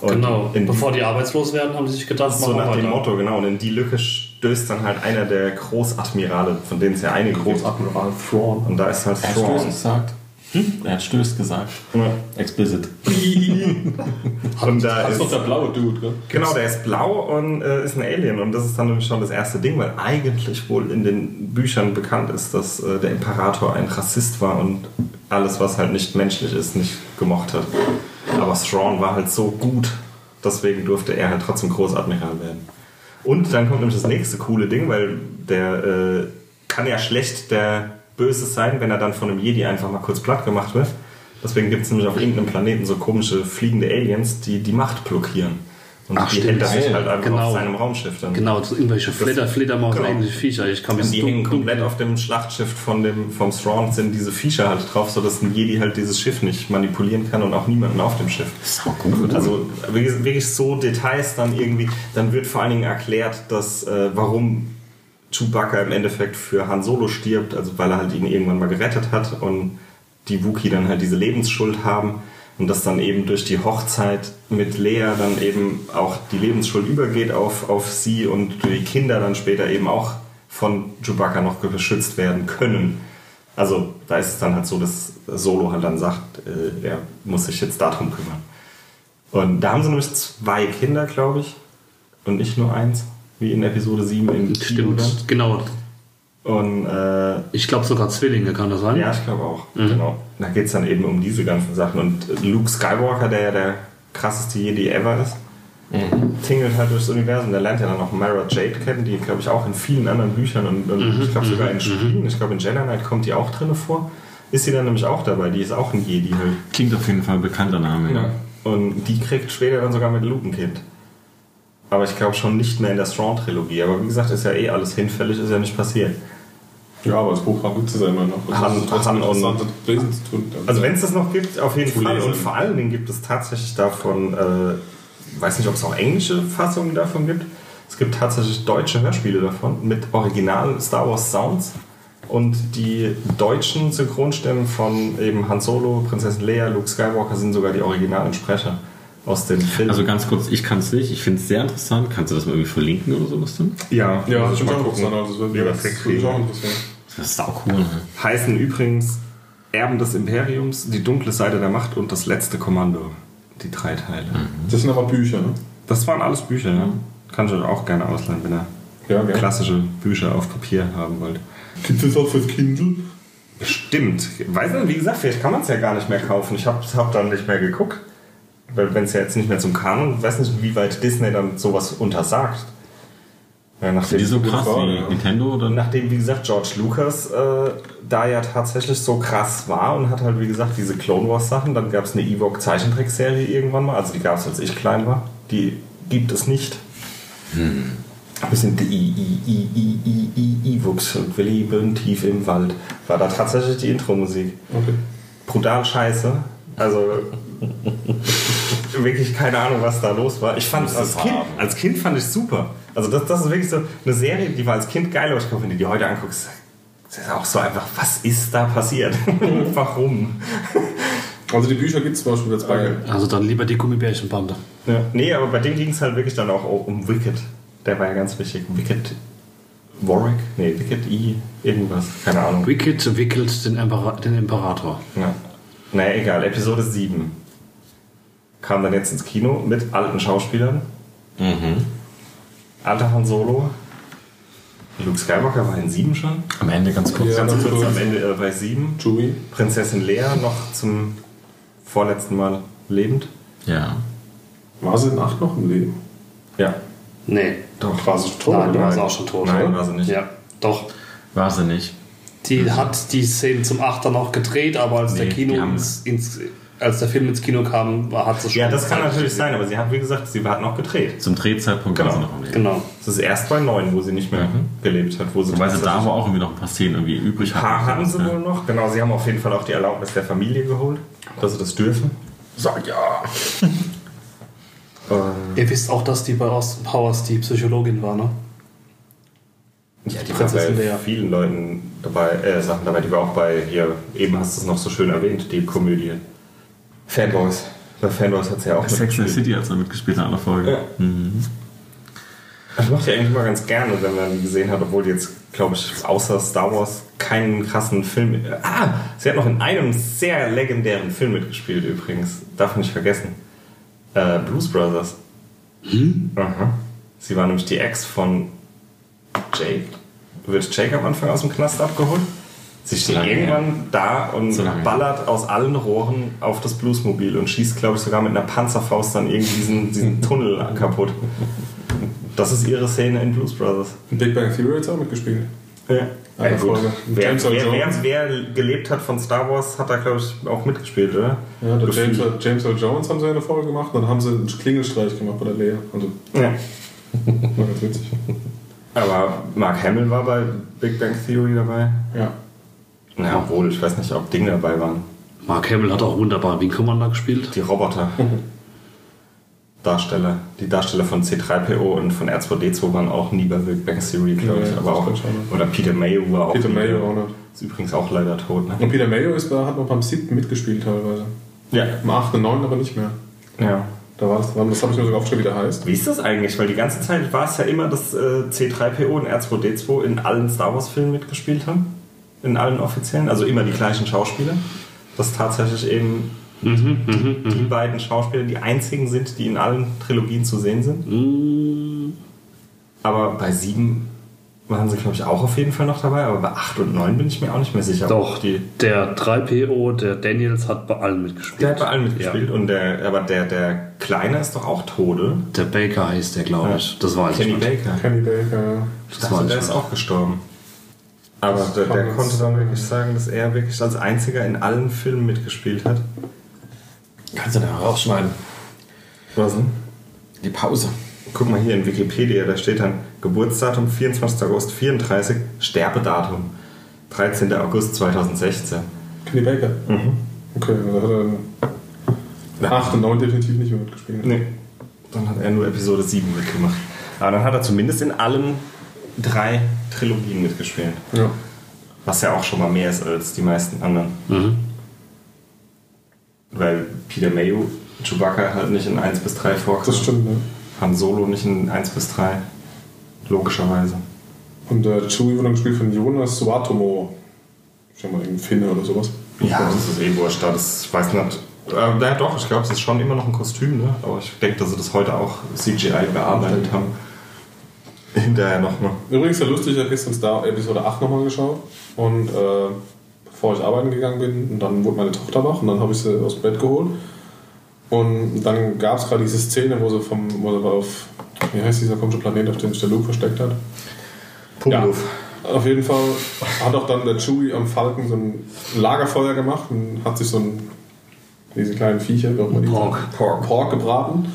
Und Genau. Bevor die arbeitslos werden, haben sie sich gedacht, so nach dem weiter. Motto, genau. Und in die Lücke stößt dann halt einer der Großadmirale, von denen es ja einige gibt. Großadmiral Thrawn. Und da ist halt Er hat Thrawn. Stöß gesagt. Er hat Stöß gesagt. Ja. Explicit. [laughs] Und da Das ist doch der blaue Dude, gell? genau, der ist blau und äh, ist ein Alien. Und das ist dann nämlich schon das erste Ding, weil eigentlich wohl in den Büchern bekannt ist, dass äh, der Imperator ein Rassist war und alles, was halt nicht menschlich ist, nicht gemocht hat. Aber Thrawn war halt so gut, deswegen durfte er halt trotzdem Großadmiral werden. Und dann kommt nämlich das nächste coole Ding, weil der äh, kann ja schlecht der Böse sein, wenn er dann von einem Jedi einfach mal kurz platt gemacht wird. Deswegen gibt es nämlich auf irgendeinem Planeten so komische fliegende Aliens, die die Macht blockieren. Und Ach, die stimmt, geil. halt einfach Genau. auf seinem Raumschiff dann. Genau, so irgendwelche Flitter, Fledermaus, genau. ähnliche Viecher. Ich kann mich Und die so hängen komplett auf dem Schlachtschiff von dem, vom Thrawn, sind diese Viecher halt drauf, sodass ein Jedi halt dieses Schiff nicht manipulieren kann und auch niemanden auf dem Schiff. Sau gut. Also wirklich wirklich so Details dann irgendwie. Dann wird vor allen Dingen erklärt, dass äh, warum Chewbacca im Endeffekt für Han Solo stirbt, also weil er halt ihn irgendwann mal gerettet hat und die Wookie dann halt diese Lebensschuld haben und dass dann eben durch die Hochzeit mit Lea dann eben auch die Lebensschuld übergeht auf, auf sie und die Kinder dann später eben auch von Chewbacca noch beschützt werden können. Also da ist es dann halt so, dass Solo halt dann sagt, äh, er muss sich jetzt darum kümmern. Und da haben sie nämlich zwei Kinder, glaube ich. Und nicht nur eins, wie in Episode 7 im Kino. Stimmt, genau. Und äh, Ich glaube sogar Zwillinge, kann das sein? ja, ich glaube auch. Genau. Da geht es dann eben um diese ganzen Sachen. Und äh, Luke Skywalker, der ja der krasseste Jedi ever ist, tingelt halt durchs Universum. Der lernt ja dann auch Mara Jade kennen, die, glaube ich, auch in vielen anderen Büchern und, und ich glaube sogar in Spielen, ich glaube in Jedi Knight kommt die auch drin vor. Ist sie dann nämlich auch dabei? Die ist auch ein Jedi halt. Klingt auf jeden Fall ein bekannter Name. Ja. Und die kriegt später dann sogar mit Luke ein Kind. Aber ich glaube schon nicht mehr in der Strong-Trilogie. Aber wie gesagt, ist ja eh alles hinfällig, ist ja nicht passiert. Ja, aber das Buch gibt es ja immer noch. Das Han- ist und- interessant, das lesen zu tun. Also wenn es das noch gibt, auf jeden Fall. lesen. Und vor allen Dingen gibt es tatsächlich davon, äh, weiß nicht, ob es auch englische Fassungen davon gibt. Es gibt tatsächlich deutsche Hörspiele davon mit Original Star Wars Sounds. Und die deutschen Synchronstimmen von eben Han Solo, Prinzessin Leia, Luke Skywalker sind sogar die originalen Sprecher aus dem Film. Also ganz kurz, ich kann es nicht. Ich finde es sehr interessant. Kannst du das mal irgendwie verlinken oder sowas dann? ja, ja, muss das ich ist mal schon gucken. interessant. Also, das wird das wird auch interessant. Das ist auch cool. Ne? heißen übrigens Erben des Imperiums, die dunkle Seite der Macht und das letzte Kommando. Die drei Teile. Das sind aber Bücher, ne? Das waren alles Bücher, ja. Kann ich euch auch gerne ausleihen, wenn ihr Ja, klassische Bücher auf Papier haben wollt. Gibt es auch fürs Kindle? Stimmt. Weiß nicht, wie gesagt, vielleicht kann man es ja gar nicht mehr kaufen. Ich habe hab dann nicht mehr geguckt. Weil wenn es ja jetzt nicht mehr zum Kanon, weiß nicht, wie weit Disney dann sowas untersagt. Ja, nachdem, Die so krass Frage, wie ja. Nintendo oder? nachdem, wie gesagt, George Lucas äh, da ja tatsächlich so krass war und hat halt, wie gesagt, diese Clone Wars Sachen, dann gab es eine Ewok Zeichentrickserie irgendwann mal, also die gab es, als ich klein war. Die gibt es nicht. Wir sind die I, I, I, I, I, I, Ewoks und wir leben tief im Wald. War da tatsächlich die Intro-Musik. Okay. Brutal scheiße. Also [laughs] [laughs] wirklich keine Ahnung, was da los war. Ich fand es als Kind, als Kind fand ich super. Also das, das ist wirklich so eine Serie, die war als Kind geil, aber ich glaube, wenn du die heute anguckst, ist es auch so einfach, was ist da passiert? [laughs] Warum? Also die Bücher gibt es zum Beispiel jetzt bei. Also dann lieber die Gummibärchenbande. Ja. Nee, aber bei dem ging es halt wirklich dann auch um Wicked. Der war ja ganz wichtig. Wicked Warwick? Nee, Wicked E, irgendwas. Keine Ahnung. Wicked wickelt den, Impera den Imperator. Ja. Naja, egal. Episode 7 kam dann jetzt ins Kino mit alten Schauspielern. Alter Han Solo. Luke Skywalker war in 7 schon. Am Ende ganz kurz. Ja, Ganz ganz kurz kurz. am Ende äh, bei 7. Chewie. Prinzessin Lea noch zum vorletzten Mal lebend. Ja. War sie in 8 noch im Leben? Ja. Nee. Doch. War sie tot? Nein, war sie auch schon tot. Nein, oder? war sie nicht. Ja, doch. War sie nicht. Die hat die Szenen zum Achter noch gedreht, aber als der Nee, Kino die haben- ins, ins als der Film ins Kino kam, war, hat sie schon. Ja, das kann natürlich sein, aber sie hat, wie gesagt, sie hat noch gedreht. Zum Drehzeitpunkt Genau. war sie noch am Leben. Genau. Das ist erst bei neun, wo sie nicht mehr gelebt hat. Wo sie Weil sie da aber auch irgendwie noch ein paar Szenen irgendwie übrig Ein paar hatten sie Ja. wohl noch. Genau, sie haben auf jeden Fall auch die Erlaubnis der Familie geholt, dass sie das dürfen. Sag ja. [laughs] Ähm, Ihr wisst auch, dass die bei Austin Powers die Psychologin war, ne? ja, die war Prinzessin bei Leia. vielen Leuten dabei, äh, Sachen dabei. Die war auch bei, hier, eben hast du es noch so schön erwähnt, die Komödie. Fanboys. Bei Fanboys hat sie ja auch Sex and the. City hat sie mitgespielt in einer Folge. Ja. Ich mochte die eigentlich immer ganz gerne, wenn man die gesehen hat, obwohl die jetzt, glaube ich, außer Star Wars keinen krassen Film. Ah, sie hat noch in einem sehr legendären Film mitgespielt übrigens. Darf nicht vergessen. Äh, Blues Brothers. Aha. Sie war nämlich die Ex von Jake. Wird Jake am Anfang aus dem Knast abgeholt? Sie steht irgendwann da und So ballert aus allen Rohren auf das Bluesmobil und schießt, glaube ich, sogar mit einer Panzerfaust dann irgendwie diesen, diesen [laughs] Tunnel kaputt. Das ist ihre Szene in Blues Brothers. In Big Bang Theory hat auch mitgespielt. Ja. Eine. Folge. Wer, James Earl wer, wer, Jones. wer gelebt hat von Star Wars, hat da, glaube ich, auch mitgespielt, oder? Ja, der. James, Earl- James Earl Jones haben sie eine Folge gemacht, dann haben sie einen Klingelstreich gemacht bei der Lea. Also, Ja. [laughs] war ganz witzig. Aber Mark Hamill war bei Big Bang Theory dabei. Ja. Na, obwohl, ich weiß nicht, ob Dinge dabei waren. Mark Hamill hat auch wunderbar Wing Commander gespielt. Die Roboter. [laughs] Darsteller. Die Darsteller von C3PO und von R2D2 waren auch nie bei Big Bang Theory, glaube ich. Aber auch, oder Peter Mayo war auch. Peter Mayo auch nicht. Ist übrigens auch leider tot, ne? Und Peter Mayo ist, hat noch beim siebten mitgespielt teilweise. Ja. Im achten und neunten aber nicht mehr. Ja. Da war das, das habe ich mir sogar aufgeschrieben, wie der heißt. Wie ist das eigentlich? Weil die ganze Zeit war es ja immer, dass äh, C3PO und R2D2 in allen Star Wars-Filmen mitgespielt haben. In allen offiziellen. Also immer die gleichen Schauspieler. Dass tatsächlich eben die, die beiden Schauspieler die einzigen sind, die in allen Trilogien zu sehen sind. Aber bei sieben waren sie, glaube ich, auch auf jeden Fall noch dabei. Aber bei acht und neun bin ich mir auch nicht mehr sicher. Doch, Die, der 3PO, der Daniels, hat bei allen mitgespielt. der hat bei allen mitgespielt. Und der, aber der, der Kleine ist doch auch Tode. Ja. Der Baker heißt der, glaube ich. Das weiß Kenny ich nicht. Baker. Kenny Baker. Ich Das dachte, war der ich ist auch gestorben. Aber der, der konnte dann wirklich sagen, dass er wirklich als einziger in allen Filmen mitgespielt hat. Kannst du da rausschneiden? Was denn? Die Pause. Guck mal hier in Wikipedia, da steht dann Geburtsdatum 24. August 34, Sterbedatum 13. August 2016. Kenny Baker. Okay, also hat er in 8 und 9 definitiv nicht mehr mitgespielt. Nee, dann hat er nur Episode 7 mitgemacht. Aber dann hat er zumindest in allen drei Trilogien mitgespielt. Ja. Was ja auch schon mal mehr ist als die meisten anderen. Weil Peter Mayo, Chewbacca halt nicht in 1 bis 3 vorkam. Das stimmt, ne? Han Solo nicht in 1 bis 3. Logischerweise. Und der Chewie wurde dann gespielt von Jonas Suatomo. Ich denke mal, irgendein Finne oder sowas. Ja, das ist eh wurscht. da. Das, ich weiß nicht. Äh, ja, doch, ich glaube, es ist schon immer noch ein Kostüm, ne? Aber ich denke, dass sie das heute auch CGI bearbeitet haben. Hinterher nochmal. Übrigens, ja lustig, ich habe gestern Star Episode 8 nochmal geschaut. Und äh, bevor ich arbeiten gegangen bin, und dann wurde meine Tochter wach und dann habe ich sie aus dem Bett geholt. Und dann gab es gerade diese Szene, wo sie, vom, wo sie auf, wie heißt dieser komische Planet, auf dem sich der Luke versteckt hat. Pummeluff. Auf jeden Fall hat auch dann der Chewie am Falken so ein Lagerfeuer gemacht und hat sich so ein, diese kleinen Viecher, wie auch immer die Pork. Pork. Pork gebraten.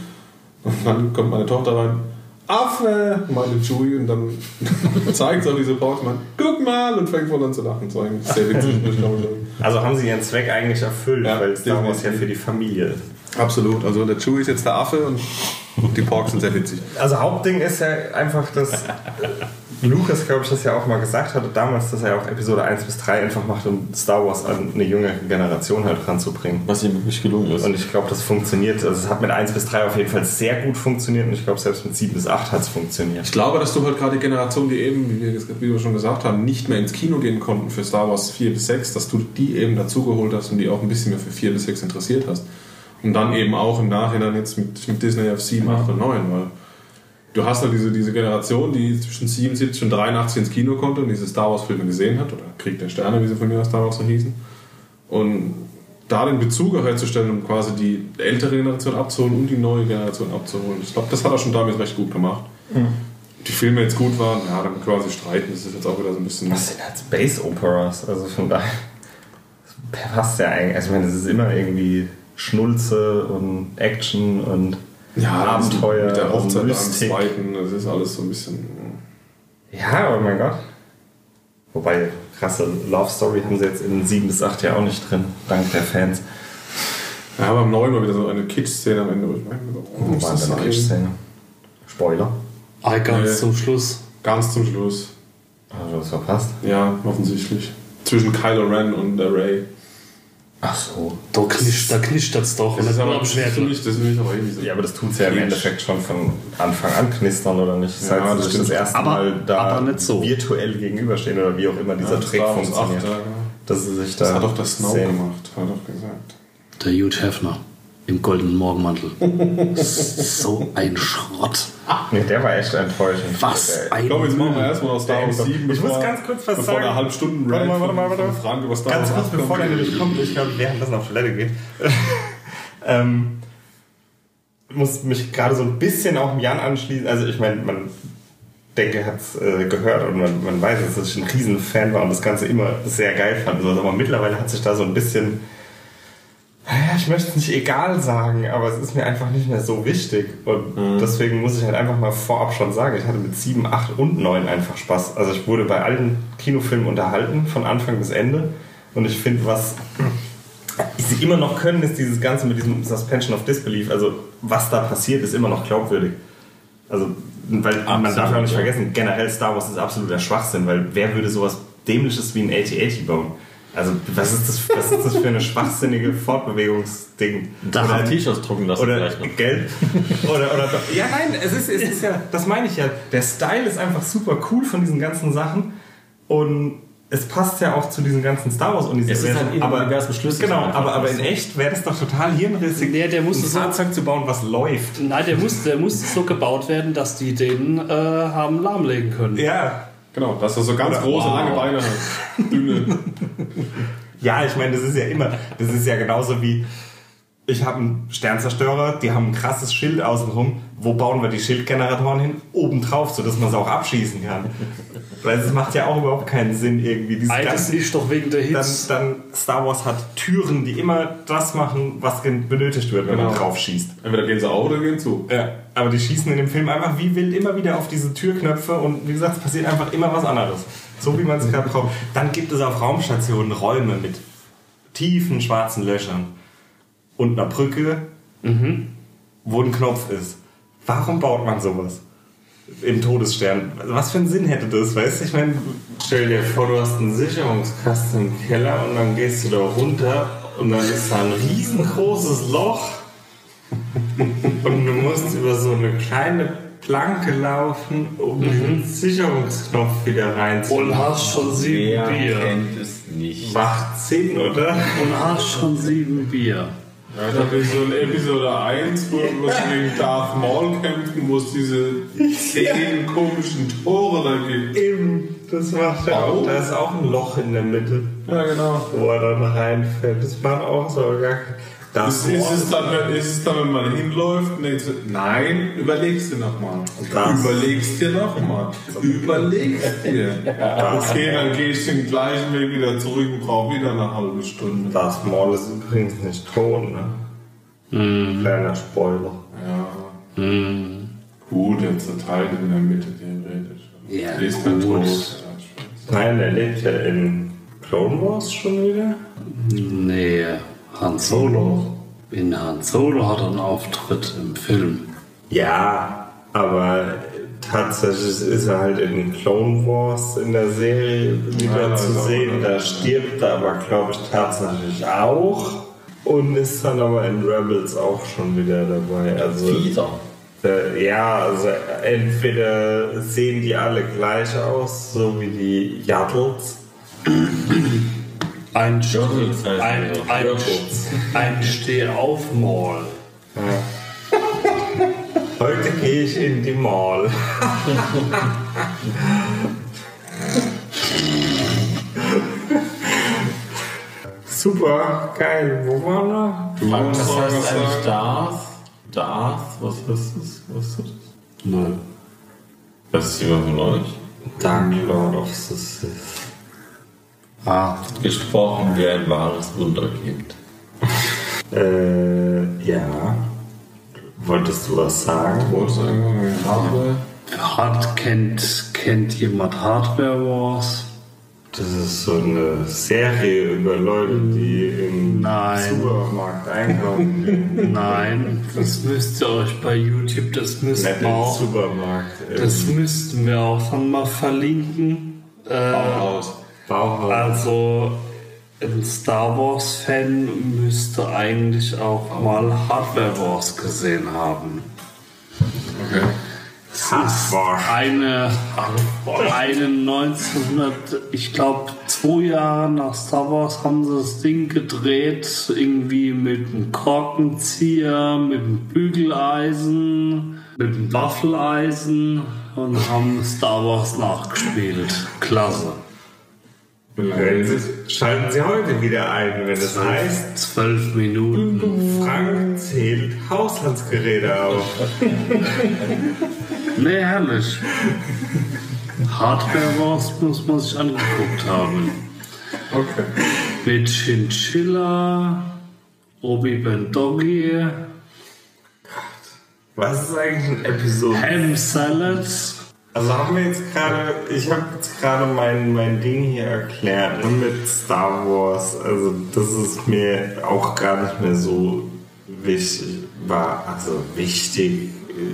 Und dann kommt meine Tochter rein, Affe, meinte Chewie und dann [laughs] zeigt sie auch diese meint, guck mal, und fängt wohl an zu lachen. Das war eigentlich sehr witzig. Also haben sie ihren Zweck eigentlich erfüllt, Ja, weil Star Wars ja für die Familie ist. Absolut, also der Chewie ist jetzt der Affe und die Porks sind sehr witzig. Also Hauptding ist ja einfach, dass Lucas, glaube ich, das ja auch mal gesagt hatte damals, dass er auch Episode 1 bis 3 einfach macht, um Star Wars an eine junge Generation halt ranzubringen. Was ihm wirklich gelungen ist. Und ich glaube, das funktioniert. Also es hat mit 1 bis 3 auf jeden Fall sehr gut funktioniert und ich glaube, selbst mit 7 bis 8 hat es funktioniert. Ich glaube, dass du halt gerade die Generation, die eben, wie wir, wie wir schon gesagt haben, nicht mehr ins Kino gehen konnten für Star Wars 4 bis 6, dass du die eben dazugeholt hast und die auch ein bisschen mehr für 4 bis 6 interessiert hast. Und dann eben auch im Nachhinein jetzt mit, mit Disney auf 7, 8 und 9, weil du hast halt diese, diese Generation, die zwischen 77 und 83 ins Kino konnte und diese Star Wars-Filme gesehen hat, oder Krieg der Sterne, wie sie von mir aus damals so hießen. Und da den Bezug herzustellen, um quasi die ältere Generation abzuholen und die neue Generation abzuholen. Ich glaube, das hat er schon damit recht gut gemacht. Die Filme jetzt gut waren, ja, dann quasi streiten, das ist jetzt auch wieder so ein bisschen. Das sind halt Space Operas, also von daher passt ja eigentlich. Also ich meine, es ist immer irgendwie Schnulze und Action und Ja, Abenteuer Mit der Hochzeit und am Mystik. zweiten, das ist alles so ein bisschen. Ja, oh mein Gott. Wobei, krasse Love Story haben sie jetzt in 7 bis 8 ja auch nicht drin, dank der Fans. Ja, aber am neuen war wieder so eine Kitsch-Szene am Ende. wo ich meine, warum war das denn die eigentlich? Szene? Spoiler. Ah, ganz Nee. zum Schluss. Ganz zum Schluss. Hast du das verpasst? Ja, offensichtlich. Zwischen Kylo Ren und der Ray. Ach so. Da knischt, da das doch. Das ist das aber am das finde Schwert. ich, das finde ich aber irgendwie so. Ja, aber das tut ja im. Endeffekt schon von Anfang an knistern, oder nicht? Ja, Seit sie das sich stimmt. das erste Aber- Mal da aber nicht so. virtuell gegenüberstehen oder wie auch immer dieser Ja, Trick funktioniert. 8, ja. Dass sie sich da Das hat doch der Snow gemacht, hat doch gesagt. Der Hugh Hefner im goldenen Morgenmantel. [laughs] so ein Schrott. Nee, der war echt enttäuschend. Was ein Ich glaube, jetzt machen wir erstmal noch Star Wars 7. Ich muss ganz kurz was bevor sagen. der halbstunden Warte mal, warte mal, warte mal. Frank über Star Ganz Wars kurz, 8 bevor der kommt. nämlich kommt, ich glaube, währenddessen auf Toilette geht. [laughs] ähm, muss mich gerade so ein bisschen auch Jan anschließen. Also ich meine, man denke, er hat es äh, gehört und man, man weiß, dass ich ein Riesenfan war und das Ganze immer sehr geil fand. sowas. Aber mittlerweile hat sich da so ein bisschen, ich möchte es nicht egal sagen, aber es ist mir einfach nicht mehr so wichtig. Und deswegen muss ich halt einfach mal vorab schon sagen, ich hatte mit 7, 8 und 9 einfach Spaß. Also ich wurde bei allen Kinofilmen unterhalten, von Anfang bis Ende. Und ich finde, was sie immer noch können, ist dieses Ganze mit diesem Suspension of Disbelief. Also was da passiert, ist immer noch glaubwürdig. Also, weil man Absolut, darf ja auch nicht vergessen, generell Star Wars ist absoluter Schwachsinn, weil wer würde sowas Dämliches wie ein AT-AT bauen? Also, was ist das, was ist das für eine schwachsinnige Fortbewegungsding? Da Oder- T-Shirts drucken lassen oder vielleicht noch. Geld. [laughs] Oder, oder, ja, nein, es ist, es ist ja, das meine ich ja. Der Style ist einfach super cool von diesen ganzen Sachen und es passt ja auch zu diesem ganzen Star Wars Universum. Es ist halt aber, Universum schlüssig Genau, aber, aber in echt wäre das doch total hirnrissig, Nee, der muss ein so- Fahrzeug zu bauen, was läuft. Nein, der muss, der muss so gebaut werden, dass die den äh, haben lahmlegen können. Ja. Genau, dass er so ganz Oder- große, Wow. lange Beine hat. Dünne. [laughs] Ja, ich meine, das ist ja immer, das ist ja genauso wie, ich habe einen Sternzerstörer, die haben ein krasses Schild außenrum. Wo bauen wir die Schildgeneratoren hin? Oben drauf, sodass man es auch abschießen kann. [laughs] Weil es macht ja auch überhaupt keinen Sinn irgendwie. Dieses Altes ist doch wegen der dann, Hits. dann Star Wars hat Türen, die immer das machen, was benötigt wird, wenn man Genau. drauf schießt. Entweder gehen sie auf oder gehen zu. Ja, aber die schießen in dem Film einfach wie wild immer wieder auf diese Türknöpfe und wie gesagt, es passiert einfach immer was anderes. So wie man es gerade braucht. Dann gibt es auf Raumstationen Räume mit tiefen schwarzen Löchern und einer Brücke, wo ein Knopf ist. Warum baut man sowas? Im Todesstern. Was für einen Sinn hätte das, weißt du? Ich meine, stell dir vor, du hast einen Sicherungskasten im Keller und dann gehst du da runter und dann ist da ein riesengroßes Loch [laughs] und du musst über so eine kleine Planke laufen, um den Sicherungsknopf wieder reinzuholen. Und hast schon sieben Wer Bier. kennt es nicht? Macht Sinn, oder? Und hast schon sieben Bier. Ja, ich habe so in Episode 1, wo [laughs] sie gegen Darth Maul kämpfen, wo es diese zehn komischen Tore da gibt. Eben, das macht er auch. Da ist auch ein Loch in der Mitte, Ja, genau. wo er dann reinfällt. Das macht auch so gar Das Ist, ist, es dann, wenn- ist es dann, wenn man hinläuft? Nee, so- Nein, überlegst dir nochmal. Das- Überlegst dir nochmal. Überlegst dir. Okay, dann gehe ich den gleichen Weg wieder zurück und brauche wieder eine halbe Stunde. Darth Maul ist übrigens nicht tot, ne? Kleiner Spoiler. Ja. Gut, er zerteilt in der Mitte theoretisch. Ja, Der ist gut. Tod. Nein, der lebt ja in Clone Wars schon wieder. Nee, Han Solo. In Han Solo hat er einen Auftritt im Film. Ja, aber tatsächlich ist er halt in Clone Wars in der Serie wieder Ja, zu ist sehen. auch- Da stirbt er aber, glaube ich, tatsächlich auch. Und ist dann aber in Rebels auch schon wieder dabei. Also, Wieder. äh, ja, also entweder sehen die alle gleich aus, so wie die Yaddles. Ein, heißen ein, ein, Turtles. ein Stehaufmaul. Heute gehe ich in die Mall. [laughs] Super, geil. Wo waren wir? Du, was heißt eigentlich sagen. Darth? Darth? Was ist das? Was ist das? Nö. Das ist jemand von euch? Dark Lord of the Sith. Ah, Gesprochen wie ein wahres Wunderkind. [laughs] Äh, ja. Wolltest du was sagen? Wolltest du irgendwann Hardware? Hard, kennt, kennt jemand Hardware Wars? Das ist so eine Serie über Leute, die im Nein. Supermarkt einkaufen. [laughs] Nein, das müsst ihr euch bei YouTube, das müsst ihr auch. Supermarkt. Das müssten wir auch dann mal verlinken. Äh, Raus. Bauhaus. Also ein Star Wars Fan müsste eigentlich auch mal Hardware Wars gesehen haben. Okay. Hardware. Eine, eine 1900, ich glaube zwei Jahre nach Star Wars haben sie das Ding gedreht, irgendwie mit einem Korkenzieher, mit einem Bügeleisen, mit einem Waffeleisen und haben Star Wars nachgespielt. Klasse. Schalten Sie heute wieder ein, wenn es heißt, Zwölf Minuten. Frank zählt Haushaltsgeräte auf. [laughs] Nee, herrlich. Hardware Wars muss man sich angeguckt haben. Okay. Mit Chinchilla, Obi Ben Doggy, Was ist eigentlich ein Episode? Ham Salad. Also haben wir jetzt gerade, ich habe jetzt gerade mein, mein Ding hier erklärt ne, mit Star Wars. Also das ist mir auch gar nicht mehr so wichtig, war also wichtig.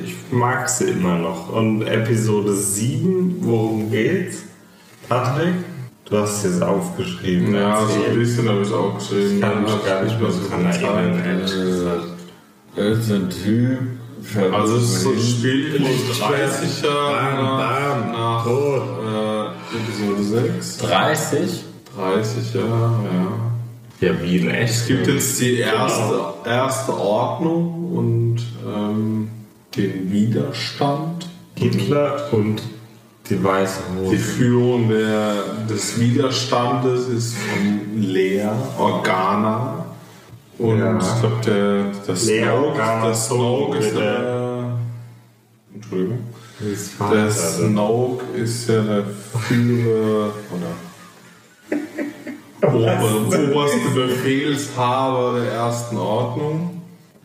Ich mag sie immer noch. Und Episode 7, worum geht's? Patrick? Du hast es aufgeschrieben. Ja, so ein bisschen habe ich auch geschrieben. Ich kann mich gar nicht mehr so dran erinnern, ehrlich gesagt. Das ist ein Typ. Also es ist so ein Spiel von 30 Jahren Bam, nach, bam, nach tot. äh, Episode 6. 30? 30 Jahre, ja. Ja, wie in echt. Es gibt jetzt die erste, erste Ordnung und ähm, den Widerstand. Hitler und die weiße Die. Führung der, des Widerstandes ist von Lea Organa. Und Ja. ich glaube, der, der Lea Snoke, der Snoke ist der- der. Entschuldigung. Das Der. Snoke ist ja der Führer oder Ober, oberste Befehlshaber der ersten Ordnung.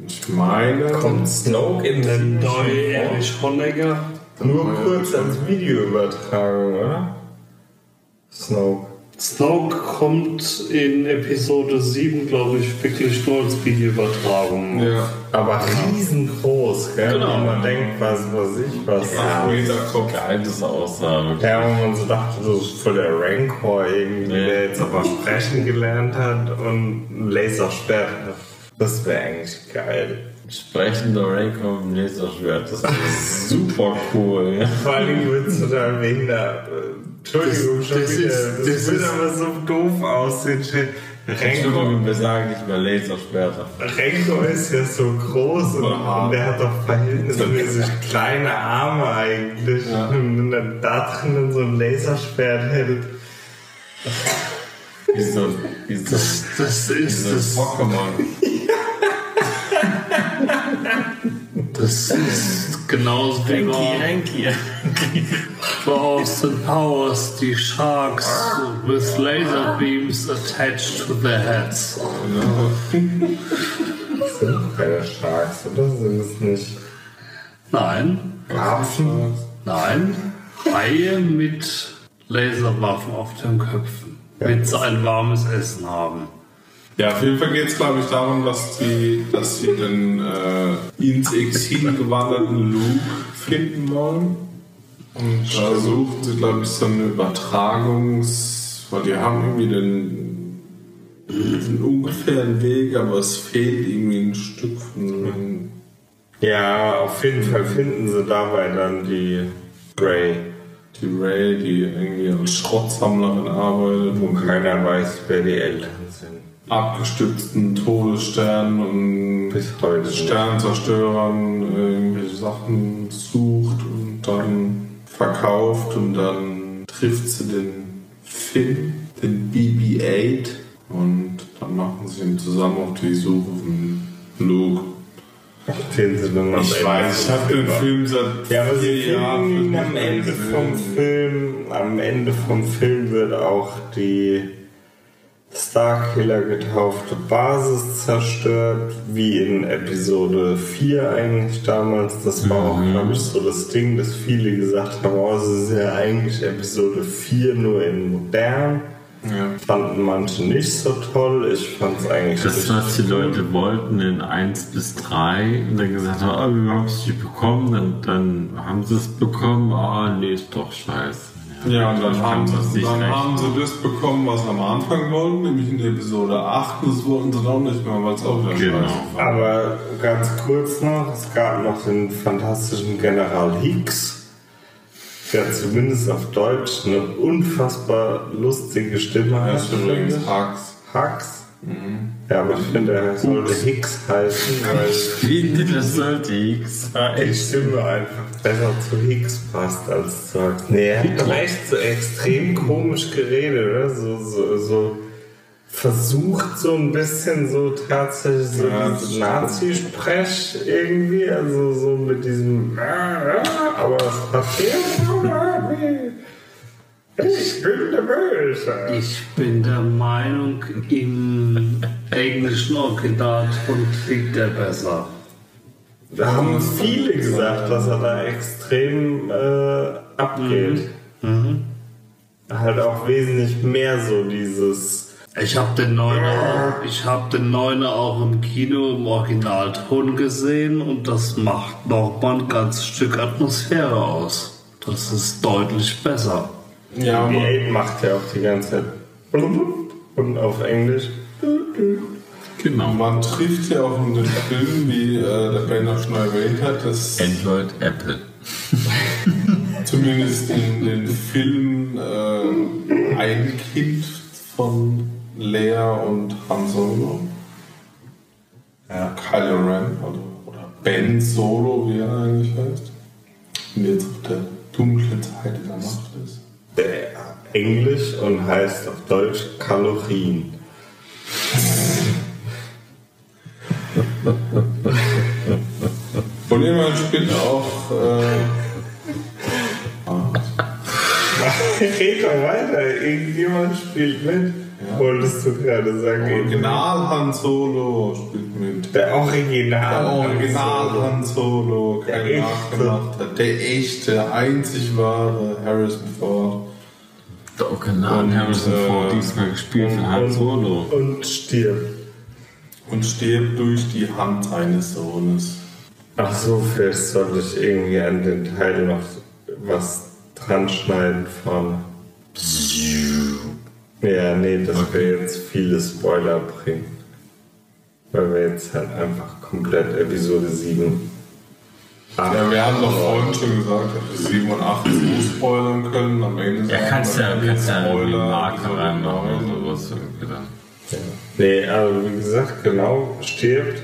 Ich meine, Kommt Snoke in den neue Erich Honecker. Nur kurz als Videoübertragung, oder? Snoke. Snoke kommt in Episode 7, glaube ich, wirklich nur als Videoübertragung. ja, Aber riesengroß, gell? Genau. Wenn man denkt, was weiß ich, was. ja. Kopf. Geiles Aussage. Ja, wo man so dachte, das ist voll der Rancor irgendwie, Ja. der jetzt aber sprechen gelernt hat und ein Laserschwert. Das wäre eigentlich geil. Sprechender Rancor im Laserschwert. Das ist super cool. Ja. Vor allem wird es total behindert. Entschuldigung, Das- schon das wieder. ist- das, das wird ist- aber so doof aussehen. Entschuldigung, wir sagen nicht mehr Laserschwerter. Renko ist ja so groß und, und der hat doch verhältnismäßig [laughs] kleine Arme eigentlich. Ja. Und wenn er da drinnen so ein Laserschwert hält. Wie so, wie so, Das, das wie ist so ein das, Pokémon. Das ist genauso wie bei, Renki. bei Austin Powers, die Sharks with laser beams attached to their heads. Das sind doch keine Sharks, oder? Sind es nicht Nein, Karpfen? nein, Haie mit Laserwaffen auf den Köpfen. Mit sie ein warmes Essen haben. Ja, auf jeden Fall geht es, glaube ich, darum, dass, die, dass sie den äh, ins Exil gewanderten Luke finden wollen. Und da sucht sie, glaube ich, so eine Übertragungs... Weil die haben irgendwie den, den ungefähren Weg, aber es fehlt irgendwie ein Stück von Ja, auf jeden Fall finden sie dabei dann die Grey. die Ray, die irgendwie als Schrottsammlerin arbeitet, Wo keiner weiß, wer die Eltern. Abgestützten Todessternen und. Sternzerstörern irgendwelche Sachen sucht und dann verkauft und dann trifft sie den Finn, den BB-8 und dann machen sie ihn zusammen auf die Suche von Luke. Den sie dann Ich weiß, ich habe den Film seit Ja, aber vier Jahren am Ende vom Film, am Ende vom Film wird auch die Starkiller getaufte Basis zerstört, wie in Episode 4 eigentlich damals. Das war auch, glaube ich, so das Ding, dass viele gesagt haben, oh, es ist ja eigentlich Episode 4 nur in modern. Ja. Fanden manche nicht so toll. Ich fand es eigentlich Das, was die cool. Leute wollten in 1 bis 3 und dann gesagt haben, oh, wir haben es nicht bekommen, dann, dann haben sie es bekommen, ah, nee, ist doch scheiße. Ja, und dann, haben, dann haben sie das bekommen, was sie am Anfang wollten, nämlich in Episode 8. Und das wollten sie dann auch nicht mehr, weil es auch wieder Genau. scheiße war. Aber ganz kurz noch, es gab noch den fantastischen General Hicks, der zumindest auf Deutsch eine unfassbar lustige Stimme hat. Ich. Hux. Hux. Ja, aber ich finde, er sollte Hicks heißen, weil Ich finde, das sollte X sein. die Stimme einfach besser zu Hicks passt als zu. Nee, er hat doch echt so extrem komisch geredet, oder? So, so, so versucht so ein bisschen so tatsächlich so Ja. Nazi-Sprech irgendwie, also so mit diesem aber es passiert ich bin der Böse. Ich bin der Meinung, im englischen Originalton klingt er besser. Da haben viele gesagt, dass er da extrem äh, abgeht. Halt auch wesentlich mehr so dieses. Ich habe den Neuner auch, ich hab den Neuner auch im Kino im Originalton gesehen und das macht nochmal ein ganzes Stück Atmosphäre aus. Das ist deutlich besser. Ja, Die man, Ape macht ja auch die ganze Zeit. Und auf Englisch. Genau. man trifft ja auch in den Film, wie äh, der Ben auch schon erwähnt hat, dass Android, Apple. [laughs] zumindest in den Filmen äh, ein Kind von Lea und Han Solo, Ja. Kylo Ren oder, oder Ben Solo, wie er eigentlich heißt, und jetzt auf der dunklen Seite der Macht ist. Der Englisch und heißt auf Deutsch Kalorien. Und jemand spielt auch äh, [laughs] Red doch weiter, irgendjemand spielt mit. Wolltest du gerade sagen? Original Han Solo spielt mit. Der Original. Der Original Han Solo, kein Der nachgemachter, der echte, einzig wahre Harrison Ford. Der Original Und, Harrison äh, Ford diesmal gespielt von Han Solo. Und stirbt. Und stirbt durch die Hand seines Sohnes. Ach so, vielleicht sollte ich irgendwie an den Teil noch was dran schneiden vorne. Ja, nee, das wäre jetzt viele Spoiler bringen. Weil wir jetzt halt einfach komplett Episode 7. Ja, wir haben doch vorhin schon gesagt, dass wir 87 so spoilern können. Am Ende Ja, kannst ja, kannst ja Spoiler, einen Marker reinmachen 9. oder sowas. dann. Nee, aber wie gesagt, genau, stirbt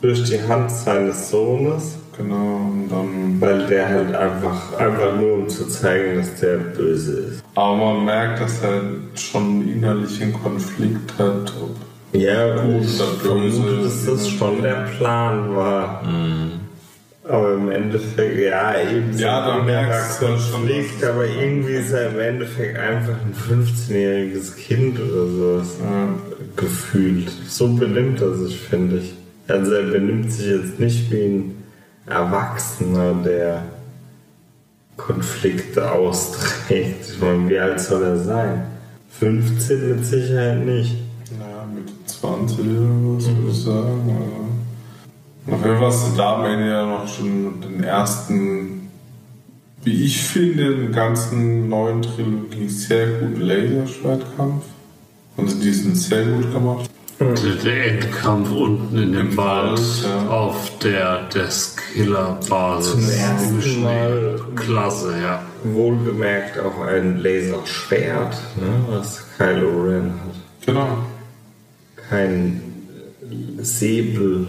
durch die Hand seines Sohnes, Genau, und dann. weil der halt einfach, einfach nur um zu zeigen, dass der böse ist. Aber man merkt, dass er schon einen innerlichen Konflikt hat. Ob Ja, Gut ich oder böse. vermute, dass das schon der Plan war. Aber im Endeffekt, ja, eben so Ja, da ein merkst Konflikt, aber irgendwie ist er im Endeffekt einfach ein 15-jähriges Kind oder sowas gefühlt. So benimmt er sich, finde ich. Also er benimmt sich jetzt nicht wie ein Erwachsener, der Konflikte austrägt. Ich meine, wie alt soll er sein? 15 mit Sicherheit nicht. Ja, mit 20 oder so würde ich sagen. Auf jeden Fall hast du da am Ende ja noch schon den ersten, wie ich finde, den ganzen neuen Trilogie sehr guten Laserschwertkampf. Also die sind sehr gut gemacht. Der, der Endkampf unten in dem Wald ja. auf der Deskiller-Basis. Zum ersten. Mal. Klasse, ja. Wohlgemerkt auch ein Laserschwert, ne, was Kylo Ren hat. Genau. Kein Säbel,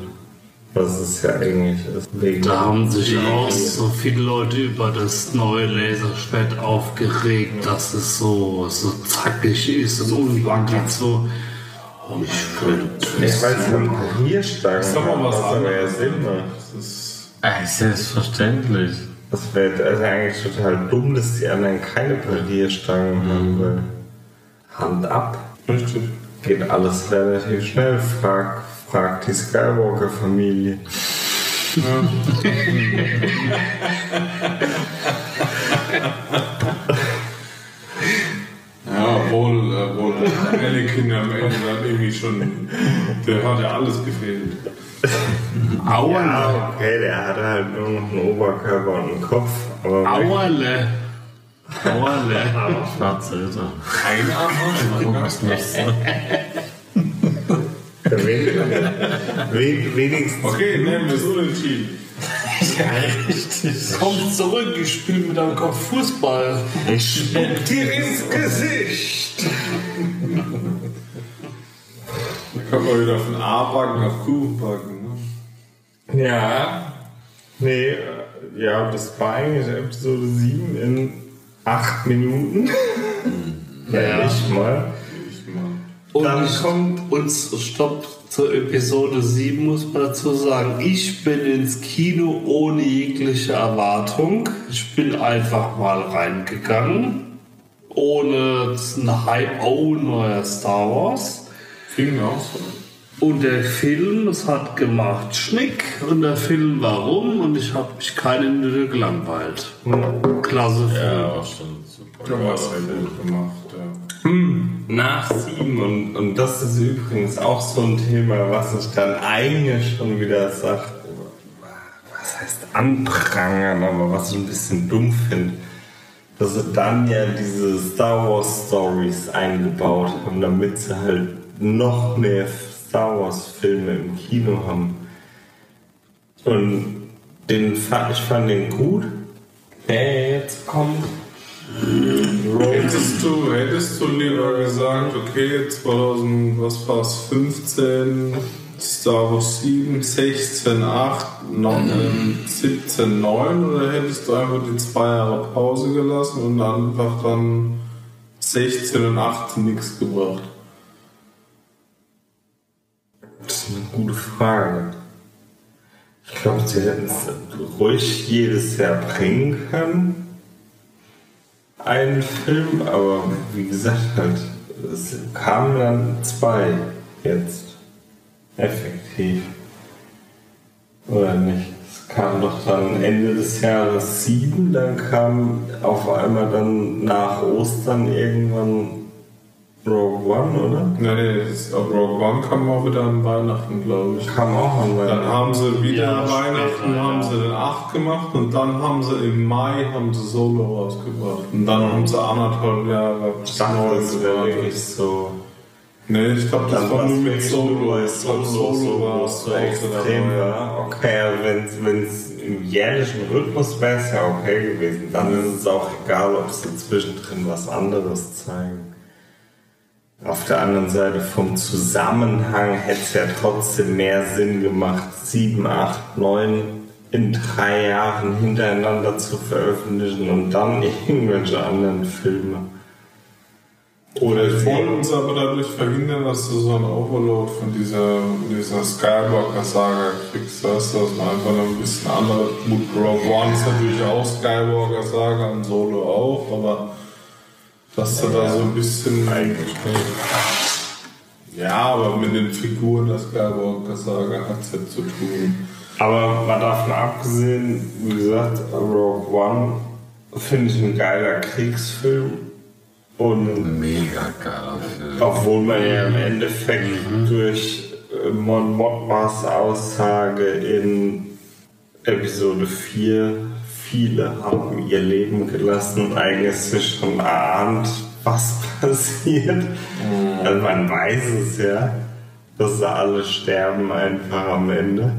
was es ja eigentlich ist. Wegen Da haben sich auch so viele Leute über das neue Laserschwert aufgeregt, dass es so, so zackig ist und unwackelt so. Ich finde, Ich weiß nicht, Parierstangen. Sag mal was aber ja anderes. Sinn macht. Das ist Ey, selbstverständlich. Das wäre also eigentlich total dumm, dass die anderen keine Parierstangen haben, weil Hand ab. Richtig. Geht alles relativ schnell. Frag, frag die Skywalker-Familie. Ja, obwohl, äh, obwohl Anakin am Ende dann irgendwie schon, der hat ja alles gefehlt. Auerle. Ja, okay, der hatte halt nur noch einen Oberkörper und einen Kopf. Aber Auerle. Auerle. Schwarze Ritter. Ein Arm Was nichts. Wen- wen- wenigstens Okay, nehmen wir so entschieden. Komm zurück, ich spiele mit deinem Kopf Fußball. Ich spuck dir ins Gesicht. Da kommt man wieder von A-Backen auf Q-Backen. Ne? Ja. Nee, äh, ja, das war eigentlich Episode 7 in 8 Minuten. ja. Ich mal. Und Dann kommt- uns Stopp zur Episode 7 muss man dazu sagen. Ich bin ins Kino ohne jegliche Erwartung. Ich bin einfach mal reingegangen. Ohne einen Hype, oh, neuer Star Wars. Fing auch so. Und der Film, es hat gemacht Schnick. Und der Film war rum und ich habe mich keine Minute gelangweilt. Klasse Film. Ja, war schon super. Ja, was sehr gut gemacht. Ja. Nach 7 und, und das ist übrigens auch so ein Thema, was ich dann eigentlich schon wieder sage, was heißt anprangern, aber was ich ein bisschen dumm finde, dass sie dann ja diese Star Wars Stories eingebaut haben, damit sie halt noch mehr Star Wars Filme im Kino haben. Und den ich fand den gut, der jetzt kommt. Hättest du, hättest du lieber gesagt, okay, 2000, was war's, 15, Star Wars 7, 16, 8, 9, 17, 9 oder hättest du einfach die zwei Jahre Pause gelassen und einfach dann 16 und 18 nichts gebracht? Das ist eine gute Frage. Ich glaube, sie hätten es ruhig jedes Jahr bringen können. Einen Film, aber wie gesagt, halt, es kamen dann zwei jetzt. Effektiv. Oder nicht? Es kam doch dann Ende des Jahres sieben, dann kam auf einmal dann nach Ostern irgendwann Rogue One, oder? Nee, nee, das, auf Rogue One kam auch wieder an Weihnachten, glaube ich. Kam auch an Dann Weihnachten. haben sie wieder Ja, Weihnachten, später, haben ja. sie den 8 gemacht und dann haben sie im Mai haben sie Solo rausgebracht. Und dann haben sie anderthalb Jahre Ich dachte, das wäre wirklich so. Nee, ich glaube, das Dann war nur mit Solo. glaub, Solo, Solo war so, extrem war. Okay, wenn es im jährlichen Rhythmus wäre, es ja okay gewesen. Dann ist es auch egal, ob sie zwischendrin was anderes zeigen. Auf der anderen Seite vom Zusammenhang hätte es ja trotzdem mehr Sinn gemacht, 7, 8, 9 in drei Jahren hintereinander zu veröffentlichen und dann irgendwelche anderen Filme. Oder Wir sie- wollen uns aber dadurch verhindern, dass du so einen Overload von dieser, dieser Skywalker-Saga kriegst, weißt du, dass man einfach noch ein bisschen andere. Gut, Rogue One ist natürlich auch Skywalker-Saga und Solo auch, aber dass du da so ein bisschen. Ja, aber mit den Figuren der Skywalker-Saga hat es ja zu tun. Aber mal davon abgesehen, wie gesagt, Rogue One finde ich ein geiler Kriegsfilm. Und Mega geiler Film. obwohl man ja im Endeffekt durch äh, Mon Mothmas Aussage in Episode 4 viele haben ihr Leben gelassen, eigentlich sich schon erahnt, was [laughs] passiert. Also man weiß es ja, dass sie alle sterben einfach am Ende.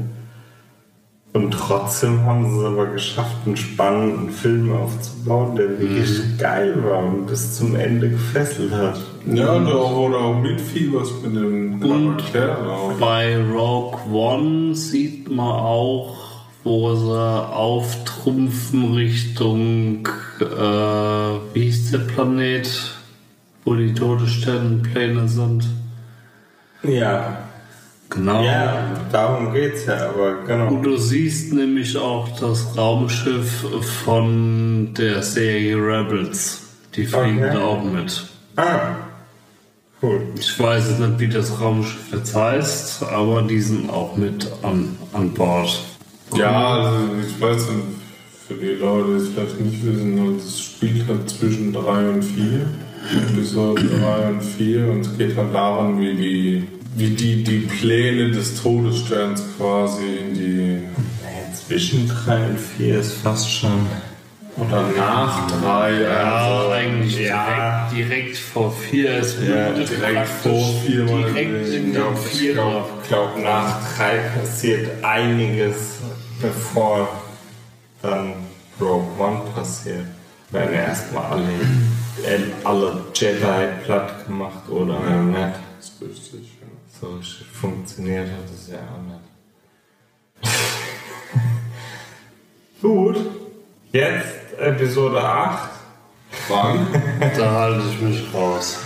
Und trotzdem haben sie es aber geschafft, einen spannenden Film aufzubauen, der wirklich geil war und bis zum Ende gefesselt hat. Ja, und auch, du auch mitfieberst mit dem Charakter. Bei Rogue One sieht man auch, wo sie auftrumpfen Richtung, äh, wie hieß der Planet, wo die Todessternenpläne sind. Ja, Genau. ja, darum geht's ja, aber Und genau. du siehst nämlich auch das Raumschiff von der Serie Rebels. Die fliegen Okay. da auch mit. Ah, Cool. Ich weiß jetzt nicht, wie das Raumschiff jetzt heißt, aber die sind auch mit an, an Bord. Ja, also ich weiß nicht, für die Leute, die es vielleicht nicht wissen, es spielt halt zwischen 3 und 4. Episode 3 und 4 und es geht halt darum, wie die, wie die, die Pläne des Todessterns quasi in die. Zwischen 3 und 4 ist fast schon. Oder nach 3. Ja, also, eigentlich ja. direkt, direkt vor vier. Es Ja, direkt vor vier mal Direkt gesehen. in Ich den glaube, Vierer. glaub, glaub, nach 3 passiert einiges, bevor dann Rogue One passiert. Werden erstmal alle, äh, alle Jedi platt gemacht oder nicht. Das ist richtig, ja. So funktioniert hat es ja auch nicht. [laughs] Gut. Jetzt Episode 8. Frank? Da halte ich mich raus.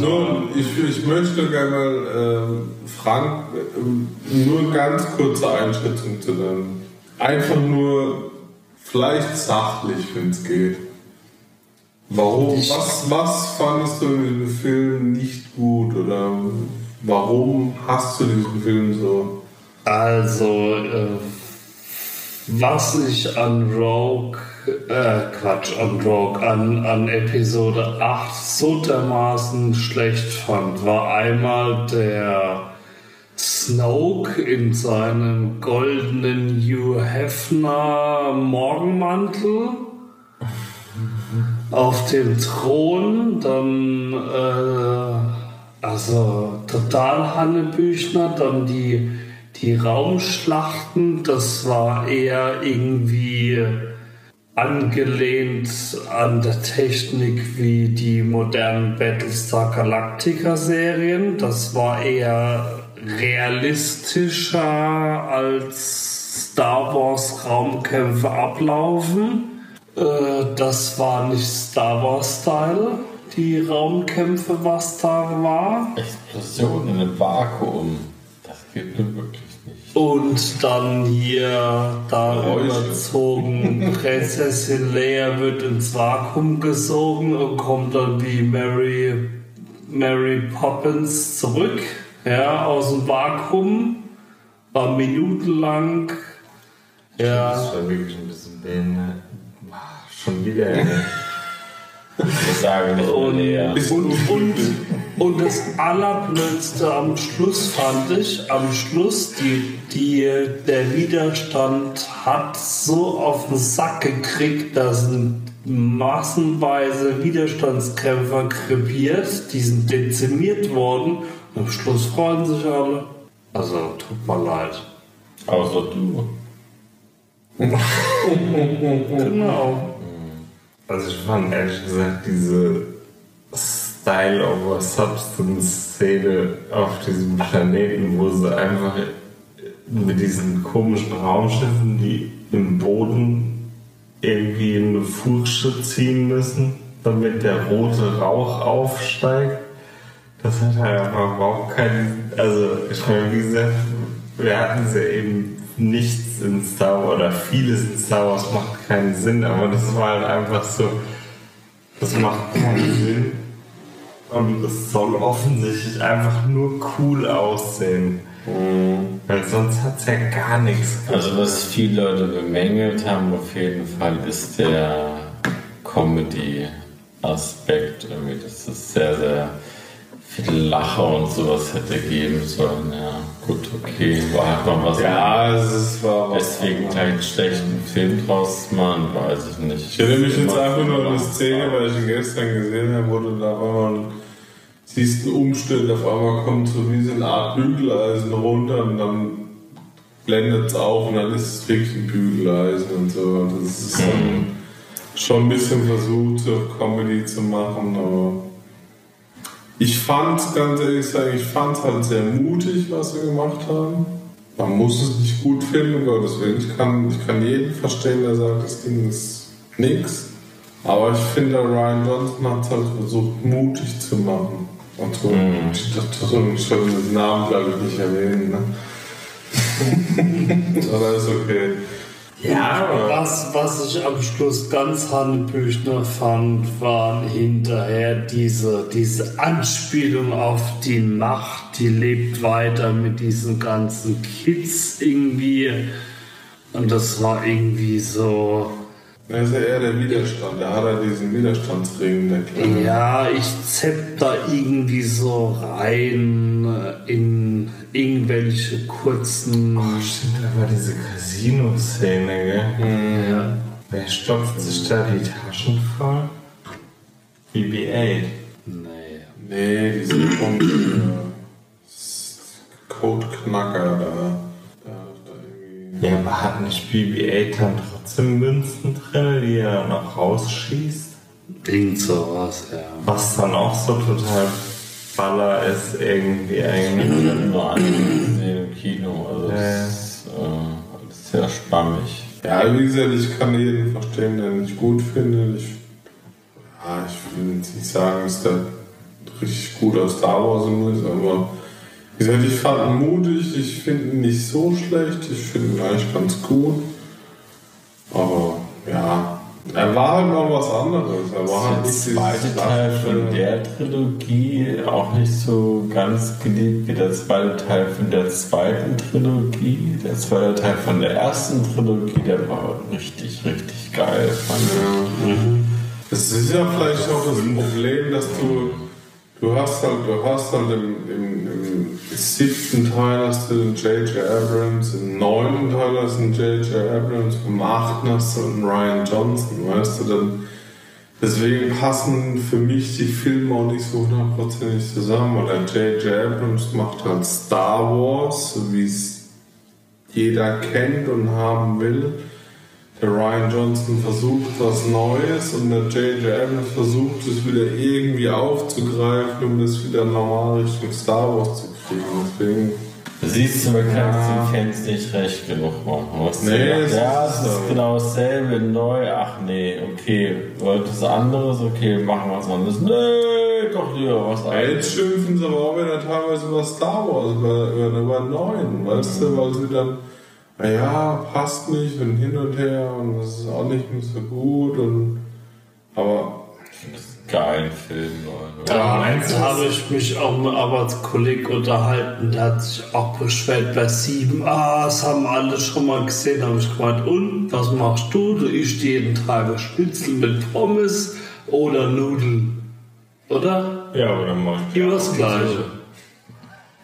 Nur, ich, ich möchte gerne mal ähm, Frank ähm, nur ganz kurze Einschätzung zu nennen. Einfach nur, vielleicht sachlich, wenn es geht. Warum, was, was fandest du in diesem Film nicht gut oder warum hast du diesen Film so? Also, äh, was ich an Rogue, äh, Quatsch, an Rogue, an, an Episode 8 so dermaßen schlecht fand, war einmal der Snoke in seinem goldenen Hugh Hefner Morgenmantel auf dem Thron, dann äh, also total Hannebüchner, dann die, die Raumschlachten, das war eher irgendwie angelehnt an der Technik wie die modernen Battlestar Galactica Serien. Das war eher realistischer als Star Wars Raumkämpfe ablaufen. Äh, das war nicht Star Wars Style, die Raumkämpfe, was da war. Explosion in einem Vakuum. Das geht mir wirklich. Und dann hier da Geräusche. überzogen, [laughs] Prinzessin Leia wird ins Vakuum gesogen und kommt dann wie Mary, Mary Poppins zurück, ja, aus dem Vakuum, war minutenlang, ja, Das war wirklich ein bisschen behindert. Schon wieder. Ich sage nicht Und- mehr näher. Und, und, und das Allerblödste am Schluss fand ich, am Schluss, die, die, der Widerstand hat so auf den Sack gekriegt, dass sind massenweise Widerstandskämpfer krepiert, die sind dezimiert worden und am Schluss freuen sich alle. Also, tut mir leid. Außer du. [laughs] Genau. Also ich fand ehrlich gesagt diese Style over Substance Szene auf diesem Planeten, wo sie einfach mit diesen komischen Raumschiffen, die im Boden irgendwie eine Fußsche ziehen müssen, damit der rote Rauch aufsteigt. Das hat halt einfach überhaupt keinen. Also, ich meine, wie gesagt, wir hatten sie eben nichts in Star Wars oder vieles in Star Wars macht keinen Sinn, aber das war halt einfach so. Das macht keinen Sinn. Und es soll offensichtlich einfach nur cool aussehen. Weil sonst hat es ja gar nichts. Also was viele Leute bemängelt haben auf jeden Fall ist der Comedy-Aspekt. Irgendwie, dass es sehr, sehr Lacher und sowas hätte geben sollen. Ja, gut, okay, war halt noch was. Ja, es ist, war was. Deswegen keinen schlechten Film draus machen, weiß ich nicht. Ich erinnere mich jetzt einfach nur an eine Szene, weil ich ihn gestern gesehen habe, wo du da einmal siehst einen Umstand, auf einmal kommt so wie so eine Art Bügeleisen runter und dann blendet es auf und dann ist es wirklich ein Bügeleisen und so. Das ist dann schon ein bisschen versucht, Comedy zu machen, aber ich fand, ganz ehrlich sagen, ich fand es halt sehr mutig, was sie gemacht haben. Man muss es nicht gut finden, Gottes Willen. Ich kann, ich kann jeden verstehen, der sagt, das Ding ist nix. Aber ich finde, Ryan Johnson hat es halt versucht, mutig zu machen. Und so, so, ich soll den Namen, glaube ich, nicht erwähnen. Ne? [laughs] Aber ist okay. Ja, aber Was, was ich am Schluss ganz Hanebüchner fand, waren hinterher diese, diese Anspielung auf die Macht, die lebt weiter mit diesen ganzen Kids irgendwie. Und das war irgendwie so, Das ist ja eher der Widerstand. Da hat er diesen Widerstandsring, der Kleine. ja, ich zepp da irgendwie so rein in irgendwelche kurzen. stimmt, da war diese Casino-Szene, gell? Ja. Wer stopft sich da die Taschen voll? BB-8. Nee. Nee, diese Punkt, äh, Codeknacker da. Ja, aber hat nicht BB-8 dann trotzdem Münzen drin, die er dann auch rausschießt? Irgend sowas, ja. Was dann auch so total Baller ist irgendwie eigentlich. Ich gesehen im Kino. Also das Ja. ist äh, alles sehr spammig. Ja, wie gesagt, ich kann jeden verstehen, den ich gut finde. Ich, ja, ich will nicht sagen, dass der richtig gut aus Star Wars ist, aber wie gesagt, ich fand ihn mutig, ich finde ihn nicht so schlecht, ich finde ihn eigentlich ganz gut. Aber ja, er war halt mal was anderes. Er war halt Der nicht dieses zweite Teil von der Trilogie auch nicht so ganz geliebt wie der zweite Teil von der zweiten Trilogie. Der zweite Teil von der ersten Trilogie, der war richtig, richtig geil. Fand ich. Das ist ja vielleicht auch das Problem, dass du, du hast halt, du hast halt im, im, im siebten Teil hast du den J.J. Abrams, im neunten Teil hast du den J.J. Abrams, im achten hast du den Ryan Johnson, weißt du, dann deswegen passen für mich die Filme auch nicht so hundertprozentig zusammen, weil der J.J. Abrams macht halt Star Wars, so wie es jeder kennt und haben will. Der Ryan Johnson versucht was Neues und der J.J. Abrams versucht es wieder irgendwie aufzugreifen, um das wieder normal Richtung Star Wars zu kriegen. Deswegen, Siehst du, man kann es den Fans nicht recht genug machen. Was Nee, es ja, ist es so. ist genau dasselbe, neu, ach nee, okay, wollt das anderes, okay, machen wir was anderes. Nee, doch lieber was anderes. jetzt schimpfen sie aber auch wieder teilweise über Star Wars, über, über, über neuen, weißt du, weil sie dann, naja, passt nicht und hin und her und das ist auch nicht mehr so gut und, aber Geilen Film, Leute. Da meinst du, habe ich mich auch mit einem Arbeitskollegen unterhalten, der hat sich auch beschwert bei sieben. Ah, das haben alle schon mal gesehen, habe ich gemeint. Und was machst du? Du isst jeden Tag ein Schnitzel mit Pommes oder Nudeln. Oder? Ja, aber dann mach ich Immer das Gleiche.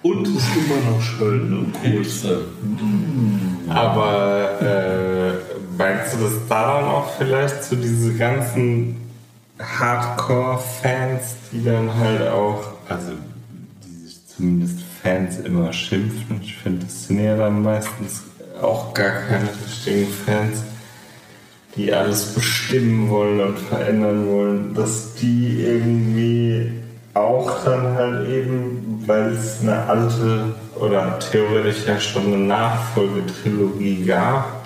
Und ist immer noch schön und. Pilze. Aber äh, meinst du, dass da dann auch vielleicht so diese ganzen Hardcore-Fans, die dann halt auch, also die sich zumindest Fans immer schimpfen, ich finde, das sind ja dann meistens auch gar keine richtigen Fans, die alles bestimmen wollen und verändern wollen, dass die irgendwie auch dann halt eben, weil es eine alte oder theoretisch ja schon eine Nachfolgetrilogie gab,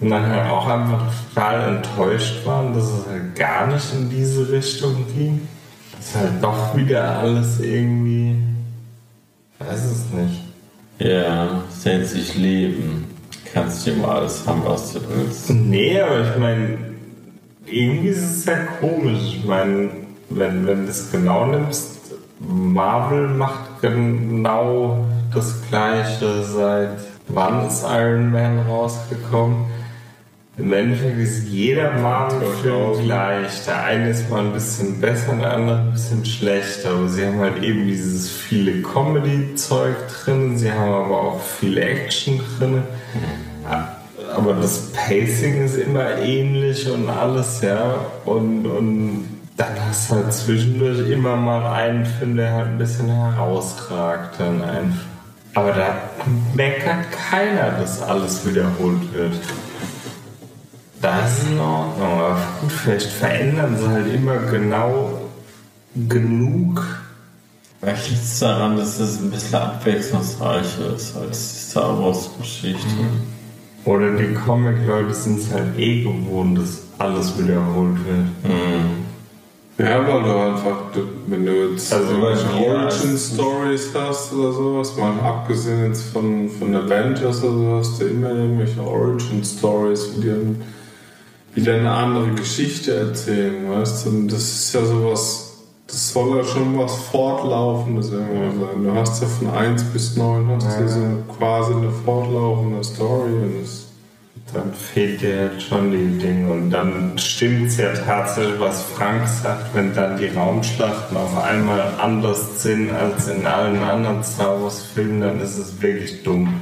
und dann halt auch einfach total enttäuscht waren, dass es halt gar nicht in diese Richtung ging. Dass halt doch wieder alles irgendwie. Weiß es nicht. Ja, sehnt sich Leben. Kannst du dir mal alles haben, was du willst. Nee, aber ich meine, irgendwie ist es ja komisch. Ich meine, wenn, wenn du es genau nimmst, Marvel macht genau das gleiche seit wann ist Iron Man rausgekommen? Im Endeffekt ist jeder Marvel-Film gleich. Der eine ist mal ein bisschen besser, der andere ein bisschen schlechter. Aber sie haben halt eben dieses viele Comedy-Zeug drin, sie haben aber auch viel Action drin. Aber das Pacing ist immer ähnlich und alles, ja. Und, und dann hast du halt zwischendurch immer mal einen Film, der halt ein bisschen herausragt dann einfach. Aber da meckert keiner, dass alles wiederholt wird. Das ist in Ordnung, aber gut, vielleicht verändern sie halt immer genau genug. Vielleicht liegt es daran, dass es ein bisschen abwechslungsreicher ist als die Star Wars-Geschichte. Oder die Comic-Leute sind es halt eh gewohnt, dass alles wiederholt wird. Ja, weil du einfach, wenn du jetzt Also, Origin Stories hast oder sowas, mal abgesehen jetzt von, von Avengers oder so, hast du immer irgendwelche Origin Stories, wie die dann wieder eine andere Geschichte erzählen, weißt du? Und das ist ja sowas, das soll ja schon was Fortlaufendes irgendwie sein. Du hast ja von 1 bis 9 hast du so quasi eine fortlaufende Story und das Dann fehlt dir schon die Dinge und dann stimmt es ja tatsächlich, was Frank sagt, wenn dann die Raumschlachten auf einmal anders sind als in allen anderen Star Wars Filmen, dann ist es wirklich dumm.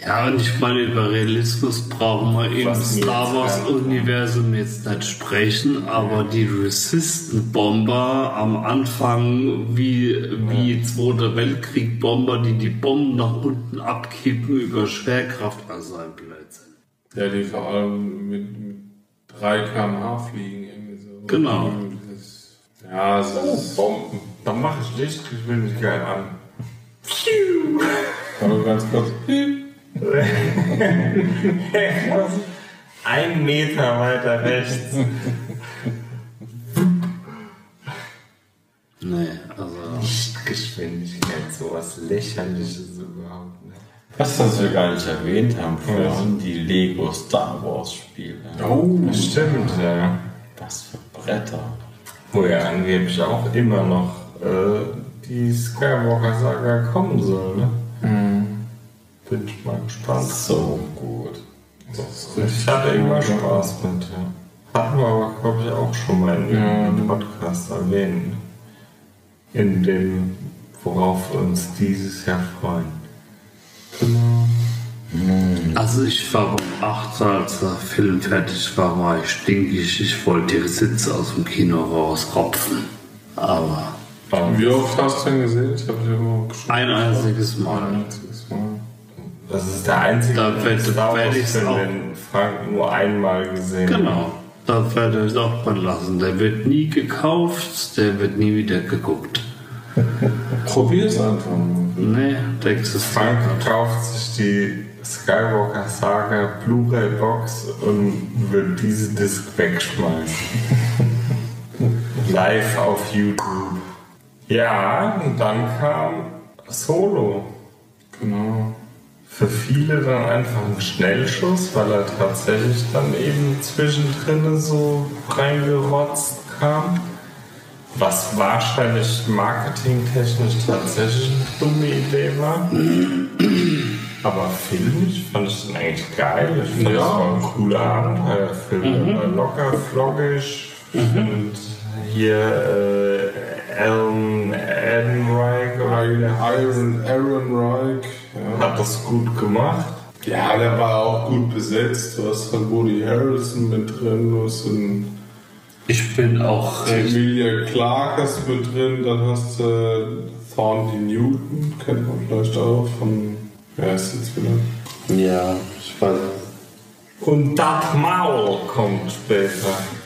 Ja, und ich meine, über Realismus brauchen wir im Star Wars-Universum jetzt nicht sprechen, aber die Resistant-Bomber am Anfang, wie, wie Zweiter Weltkrieg-Bomber, die die Bomben nach unten abkippen über Schwerkraft, also ein Blödsinn. Ja, die vor allem mit, mit 3 km/h fliegen irgendwie so. Genau. Das, ja, es ist. Bomben. Dann mache ich Lichtgeschwindigkeit an. Aber ganz kurz. Ein Meter weiter rechts. Nee, also. Lichtgeschwindigkeit, sowas lächerliches nicht. Was, was wir gar nicht erwähnt haben vorhin, die Lego Star Wars Spiele. Oh, Stimmt, ja. Was für Bretter. Wo ja angeblich auch immer noch äh, die Skywalker-Saga kommen soll, ne? Bin ich mal gespannt. So gut. Ich hatte immer Spaß mit, ja. Hatten wir aber, glaube ich, auch schon mal in irgendeinem Podcast erwähnt. In dem, worauf wir uns dieses Jahr freuen. Also ich war um 8 als der Film fertig war, war ich stinkig. Ich wollte die Sitze aus dem Kino rausropfen. Aber Wie oft hast du den gesehen? Ich habe den immer ein einziges Mal. Ein einziges Mal. Das ist der einzige Da Star auch. den Frank nur einmal gesehen. Genau. Das werde ich auch mal lassen. Der wird nie gekauft, der wird nie wieder geguckt. [laughs] Probier's einfach Nee, der existiert. Frank kauft sich die Skywalker Saga Blu-ray Box und wird diese Disc wegschmeißen. [laughs] Live auf YouTube. Ja, und dann kam Solo. Genau. Für viele dann einfach ein Schnellschuss, weil er tatsächlich dann eben zwischendrin so reingerotzt kam. Was wahrscheinlich marketingtechnisch tatsächlich eine dumme Idee war. Aber filmisch fand ich den eigentlich geil. Ich fand, Ja. das war ein cooler Abenteuerfilm. Der war locker, flockig. Und hier äh, Alan Ehrenreich oder wie der heißt, Iron, Aaron Reich. Ja. hat das gut gemacht. ja, der war auch gut besetzt. Du hast halt Woody Harrelson mit drin, du hast einen Ich bin auch recht. Emilia Clarke hast du mit drin, dann hast du äh, Thorndy Newton, kennt man vielleicht auch von. Wer ist jetzt wieder? Ja, ich weiß. Und Darth Maul kommt später.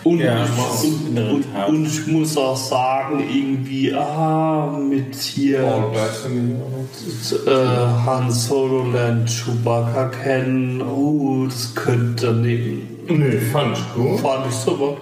Und, Ja, und, und, und ich muss auch sagen, irgendwie, ah, mit hier Paul Bettany. äh, Han Solo lernt Chewbacca kennen. Oh, das könnte nehmen. Nö, fand ich gut. Fand ich super.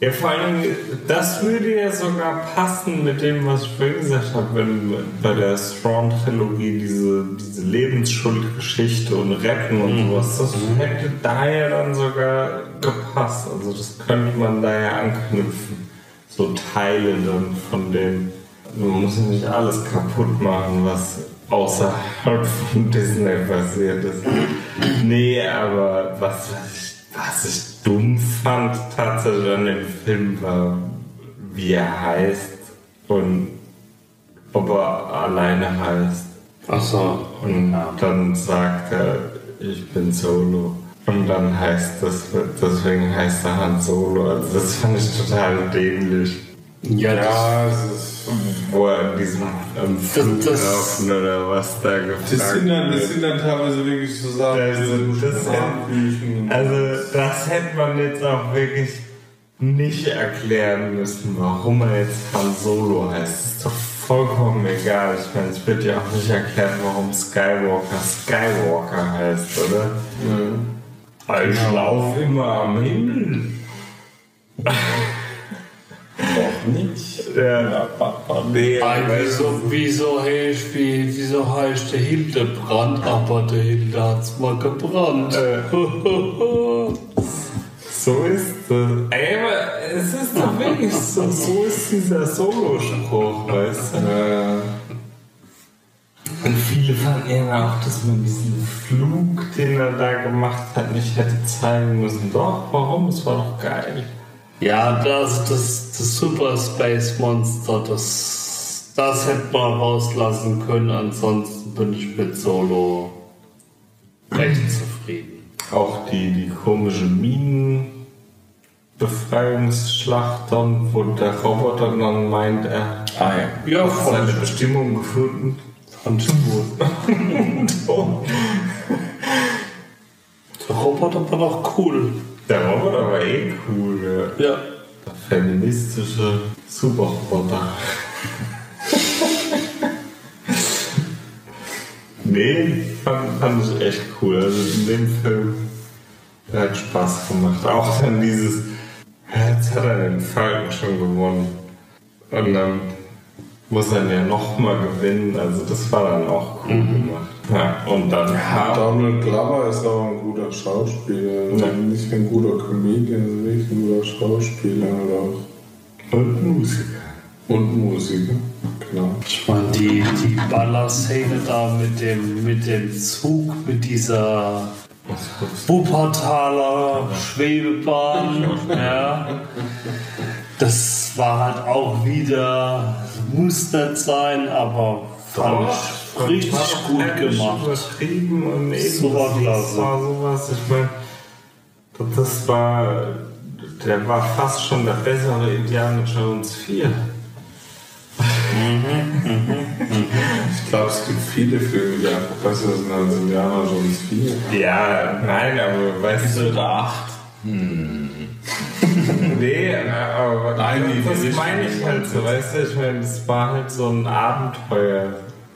Ja, vor allem, das würde ja sogar passen mit dem, was ich vorhin gesagt habe, wenn bei der Thrawn-Trilogie diese, diese Lebensschuldgeschichte und Retten und sowas, das hätte da ja dann sogar gepasst. Also das könnte man da ja anknüpfen. So Teile dann von dem. Man muss ja nicht alles kaputt machen, was außerhalb von Disney passiert ist. Nee, aber was, was, ich, was ich dumm fand tatsächlich an dem Film war, wie er heißt und ob er alleine heißt. Achso. Und dann sagt er, ich bin Solo. Und dann heißt das, deswegen heißt er Han Solo. Also das fand ich total dämlich. Ja, das, Ja, es ist. Wo er in diesem ähm, Das- Flughafen oder was da gefragt Das sind, dann, das sind dann teilweise wirklich so Sachen, Also, das Sprachbüchen. Also das hätte man jetzt auch wirklich nicht erklären müssen, warum er jetzt Han Solo heißt. Das ist doch vollkommen egal. Ich meine, es wird ja auch nicht erklärt, warum Skywalker Skywalker heißt, oder? Ich laufe immer am Himmel. [laughs] nicht. Ja. Nee, wieso, wieso heißt, wie, wieso heißt der Hildebrand, aber der Hilde hat's mal gebrannt. [laughs] So ist es. Ey, aber es ist doch [laughs] wirklich so. So ist dieser Solospruch, weißt du? Äh, Und viele fanden ja auch, dass man diesen Flug, den er da gemacht hat, nicht hätte zeigen müssen. Doch, warum? Es war doch geil. Ja, das, das, das Super Space Monster, das, das hätte man rauslassen können. Ansonsten bin ich mit Solo recht zufrieden. Auch die, die komische Minenbefreiungsschlacht dann, wo der Roboter dann meint, er Ah ja. Ja, hat seine Bestimmung gefunden. Und [laughs] der Roboter war doch cool. Der Roboter war eh cool, ja. Ja. Feministische Superroboter. [laughs] nee, fand, fand ich echt cool. Also in dem Film der hat Spaß gemacht. Auch dann dieses, jetzt hat er den Falken schon gewonnen. Und dann muss er ihn ja nochmal gewinnen. Also das war dann auch cool gemacht. Ja, und dann Donald Glover ist auch ein guter Schauspieler. Ja. Nicht ein guter Comedian, sondern wirklich ein guter Schauspieler auch. und Musiker. Und Musiker, klar. Ich meine, die, die Ballerszene da mit dem, mit dem Zug, mit dieser Wuppertaler Schwebebahn, ja. Das war halt auch wieder, muss nicht sein, aber fand ich richtig gut gemacht. Übertrieben und eben Super das klasse. war sowas. Ich meine, das war, der war fast schon der bessere Indiana Jones 4. Ich glaube, es gibt viele Filme, die einfach besser sind als Indiana Jones 4. Ja, nein, aber weißt du, acht. [laughs] nee, aber Nein, das meine ich halt so, weißt du, ich meine, es war halt so ein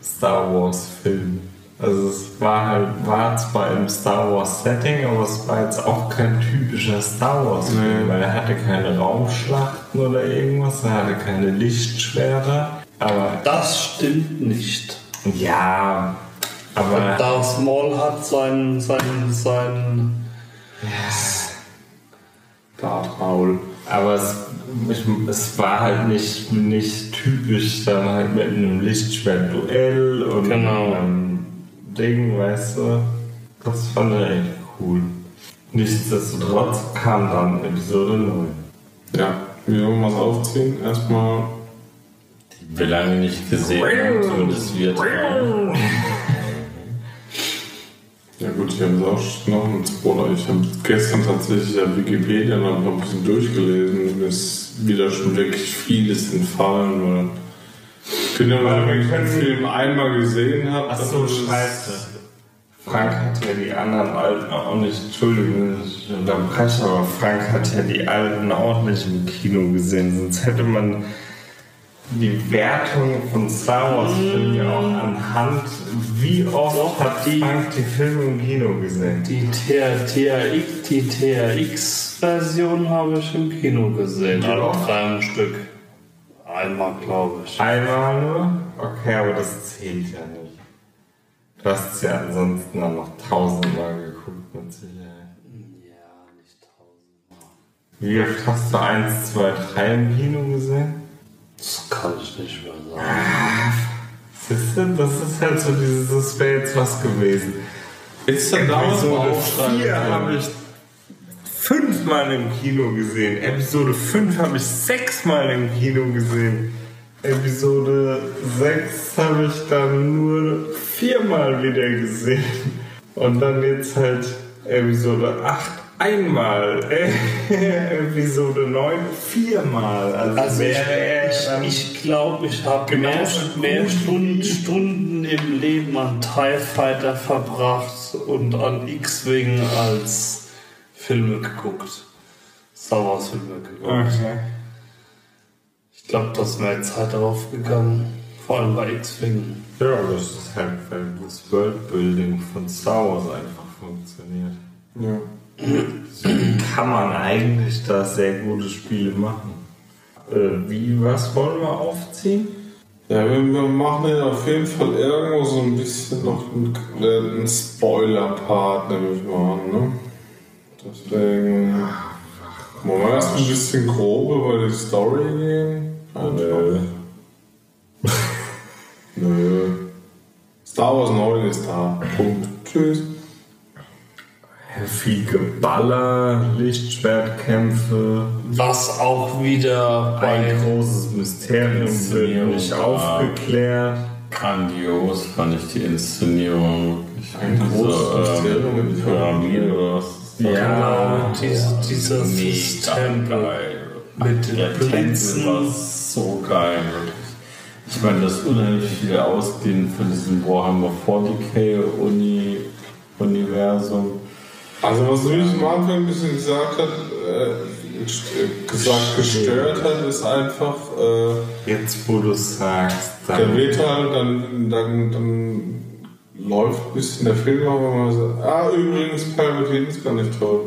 Abenteuer-Star Wars-Film. Also es war halt, war zwar im Star Wars Setting, aber es war jetzt auch kein typischer Star Wars Film, weil er hatte keine Raumschlachten oder irgendwas, er hatte keine Lichtschwerter. Aber Das stimmt nicht. ja, aber Darth Maul hat seinen, seinen, seinen Darth Maul. Aber es, ich, es war halt nicht, nicht typisch dann halt mit einem Lichtschwert-Duell und Genau. einem Ding, weißt du. Das fand ich echt cool. Nichtsdestotrotz kam dann Episode 9. Ja, wir wollen was aufziehen. Erstmal, Wir lange nicht gesehen haben und es wird. [laughs] ja gut, ich habe jetzt auch noch einen Spoiler. Ich habe gestern tatsächlich auf Wikipedia noch ein bisschen durchgelesen. Mir ist wieder schon wirklich vieles entfallen, weil ich bin ja mal, wenn ich den Film einmal gesehen habe. Ach so, es- scheiße. Frank hat ja die anderen alten auch nicht, Entschuldigung, ich unterbreche, aber Frank hat ja die alten auch nicht im Kino gesehen, sonst hätte man die Wertung von Star Wars Filmen ja auch anhand, wie oft hat Frank die Filme im Kino gesehen. Die die TRX-Version habe ich im Kino gesehen, Ja. alle drei Stück. Einmal, glaube ich. Einmal nur? Okay, aber das zählt ja nicht. Du hast es ja ansonsten dann noch tausendmal geguckt, mit Sicherheit. Ja, nicht tausendmal. Wie oft hast du 1, 2, 3 im Kino gesehen? Das kann ich nicht mehr sagen. Siehst du, das ist halt so dieses, das wäre jetzt was gewesen. Episode aufschreiben. 4 habe ich fünfmal im Kino gesehen. Episode 5 habe ich sechsmal im Kino gesehen. Episode 6 habe ich dann nur viermal wieder gesehen. Und dann jetzt halt Episode 8 einmal. [laughs] Episode 9 viermal. Also, Also ich, wäre dann- ich, ich glaube, ich habe mehr, Genauso mehr gut Stunden, Stunden im Leben an TIE Fighter verbracht und an X-Wing als Filme geguckt. Star Wars Filme geguckt. Okay. Ich glaube, da ist mehr Zeit drauf gegangen. Vor allem bei X-Wing. Ja, das ist halt, weil das Worldbuilding von Star Wars einfach funktioniert. Ja. Kann man eigentlich da sehr gute Spiele machen. äh, wie, was wollen wir aufziehen? Ja, wir, machen ja auf jeden Fall irgendwo so ein bisschen noch einen, äh, einen Spoiler-Part, nehme ich mal an, ne? Deswegen. Wollen wir erst ein bisschen grob über die Story gehen? Nö. [laughs] Nö. Star Wars 9 ist da. Punkt. Tschüss. Viel Geballer, Lichtschwertkämpfe, Was auch wieder ein großes Mysterium wird nicht aufgeklärt. Grandios fand ich die Inszenierung. wirklich. Ein großes Diese, Mysterium in ähm, die Pyramide oder was? Ja, diese, dieses Mega Tempel mit den Der Tempel war Blitzen. so geil. Ich meine, das unheimlich viel ausgehend von diesem Warhammer 40k Uni Universum. Also, was mich am Anfang ein bisschen gesagt hat, äh, st- gesagt gestört hat, ist einfach, äh, Jetzt, wo du sagst, der dann. wird halt, dann, dann, dann läuft ein bisschen der Film, aber man sagt, ah, übrigens, Palpatine ist gar nicht toll.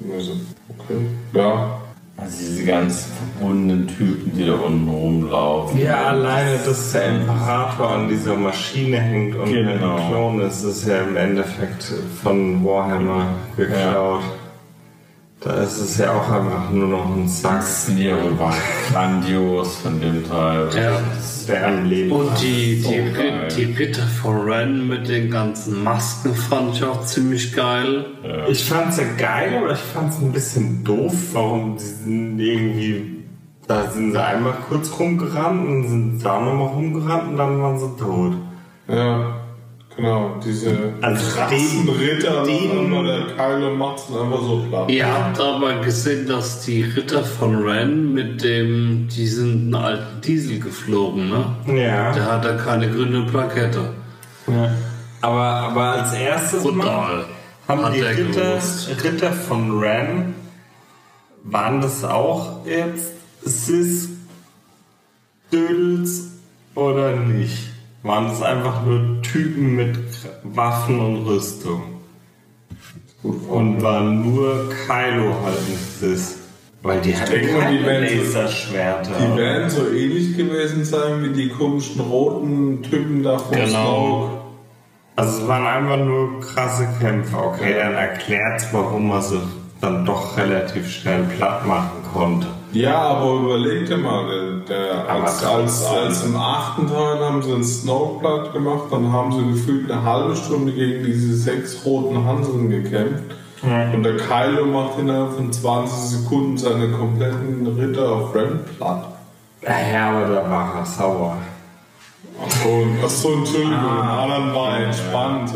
Und ich so, okay, ja. Also diese ganzen verbundenen Typen, die da unten rumlaufen. Ja, alleine, dass der Imperator an dieser Maschine hängt und Genau. ein Klon ist, ist ja im Endeffekt von Warhammer geklaut. Da ist es ja auch einfach nur noch ein Sack, Inszenierung war grandios von dem Teil. Ja. der Leben Und die, So die, geil. die Ritter von Ren mit den ganzen Masken fand ich auch ziemlich geil. Ich fand's ja geil, aber ich fand's ein bisschen doof, warum die sind irgendwie. Da sind sie einmal kurz rumgerannt und sind da nochmal rumgerannt und dann waren sie tot. Ja, genau, diese Also krassen den- Ritter, den- aber der Kylo macht's dann einfach so platt. Ihr habt aber gesehen, dass die Ritter von Ren mit dem, die sind einen alten Diesel geflogen, ne? Ja. Der hat da keine grüne Plakette. ja. Aber, aber als erstes mal Brutal. haben Hat die er Ritter. Ritter von Ren, waren das auch jetzt Sis-Dödels oder nicht? Waren das einfach nur Typen mit Waffen und Rüstung? Und war nur Kylo halt nicht Sis. Weil die hatten keine die werden so- Laserschwerter. Die werden so ähnlich gewesen sein wie die komischen roten Typen da vom Genau. Also es waren einfach nur krasse Kämpfe. Okay, dann erklärt's, warum man sie dann doch relativ schnell platt machen konnte. Ja, aber überleg dir mal, der, der, als, als, als im achten Teil haben sie einen Snowblood gemacht, dann haben sie gefühlt eine halbe Stunde gegen diese sechs roten Hanseln gekämpft. Und der Kylo macht innerhalb von 20 Sekunden seine kompletten Ritter auf Ren platt. Ja, aber da war er sauer. Achso, achso Entschuldigung, Alan war entspannt.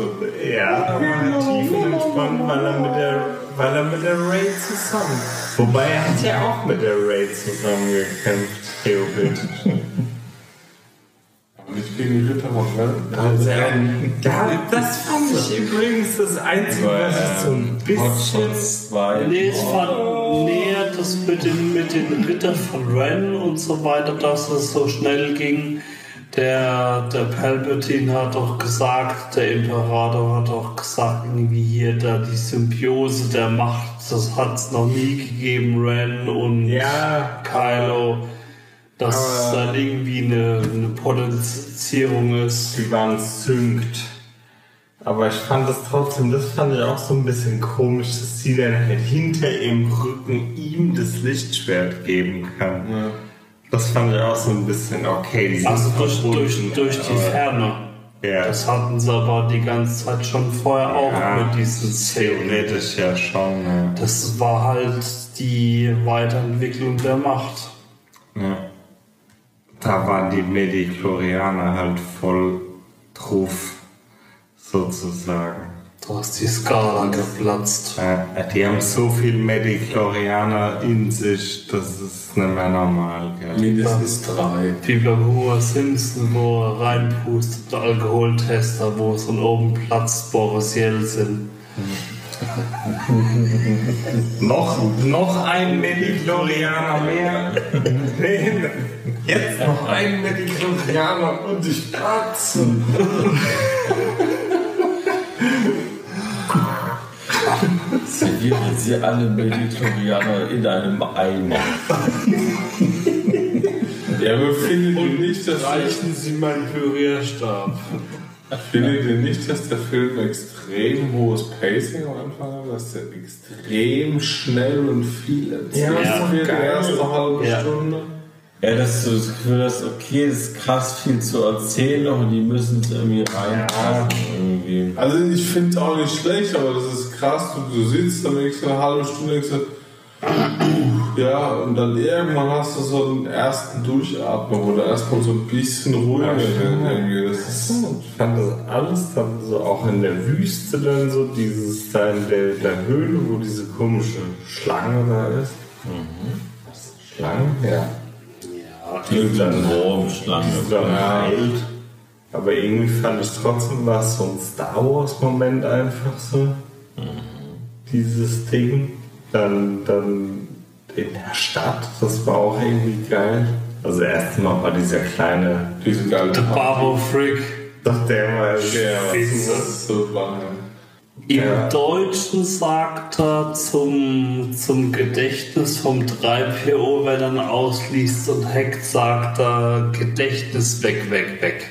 Ja, aber tiefenentspannt, weil er mit der, weil er mit der Ray zusammen. Wobei er hat ja auch mit der Ray zusammen gekämpft, theoretisch. Nicht gegen die Ritter von Ren. Also, ja, das fand ich übrigens das Einzige, was ich so ein bisschen. zwei. Nee, es war näher das mit den, mit den Rittern von Ren und so weiter, dass es so schnell ging. Der, der Palpatine hat doch gesagt, der Imperator hat doch gesagt, irgendwie hier da die Symbiose der Macht, das hat es noch nie gegeben, Ren und Ja. Kylo, dass Aber- da irgendwie eine, eine Potenzierung ist. Die waren synkt. Aber ich fand das trotzdem, das fand ich auch so ein bisschen komisch, dass sie dann halt hinter ihrem Rücken ihm das Lichtschwert geben kann. Das fand ich auch so ein bisschen okay. Die sind Also durch, durch, durch die aber- Ferne. Ja, Das hatten sie aber die ganze Zeit schon vorher auch Ja, mit diesen Szenen. theoretisch ja schon. Ja. Das war halt die Weiterentwicklung der Macht. Ja. Da waren die Mediklorianer halt voll drauf, sozusagen. Da ist die Skala geplatzt. Äh, die haben so viel Mediklorianer in sich, das ist nicht mehr normal. Gell? Mindestens drei. Wie beim Homer Simpson, wo er reinpustet, der Alkoholtester, wo es von oben platzt, Boris Jelzin. [laughs] Noch, noch ein Mediklorianer mehr. Nee, Jetzt noch ein Mediklorianer und ich platze. [laughs] Servieren Sie alle Mediklorianer in einem Eimer. Ja, aber findet ihr nicht, dass Reichen Sie meinen Pürierstab. Findet ihr nicht, dass der Film extrem hohes Pacing am Anfang hat? Dass der extrem schnell und viel erzählt Ja, wird, die geil. erste halbe Ja. Stunde? Ja, dass du das Gefühl hast, okay, es ist krass viel zu erzählen noch und die müssen es irgendwie reinpassen. Irgendwie. Also ich finde es auch nicht schlecht, aber das ist krass. Du, du sitzt dann wirklich eine halbe Stunde und denkst, ja, und dann irgendwann hast du so einen ersten Durchatmen, wo du erstmal so ein bisschen ruhiger Ja. Das ist Ich fand das alles dann so auch in der Wüste dann so, dieses da in der, der Höhle, wo diese komische Schlange da ist. Was ist das, Schlange? Ja. Dann Wurmschlange. heilt. Aber irgendwie fand ich trotzdem war es so ein Star Wars Moment einfach so. Dieses Ding. Dann, dann in der Stadt, das war auch irgendwie geil. Also erstmal war dieser kleine, diese geile Barbo Frick. doch der war Ja, der das ist so lange. Im Ja. Deutschen sagt er zum, zum Gedächtnis vom 3PO, wenn er dann ausliest und hackt, sagt er Gedächtnis weg, weg, weg.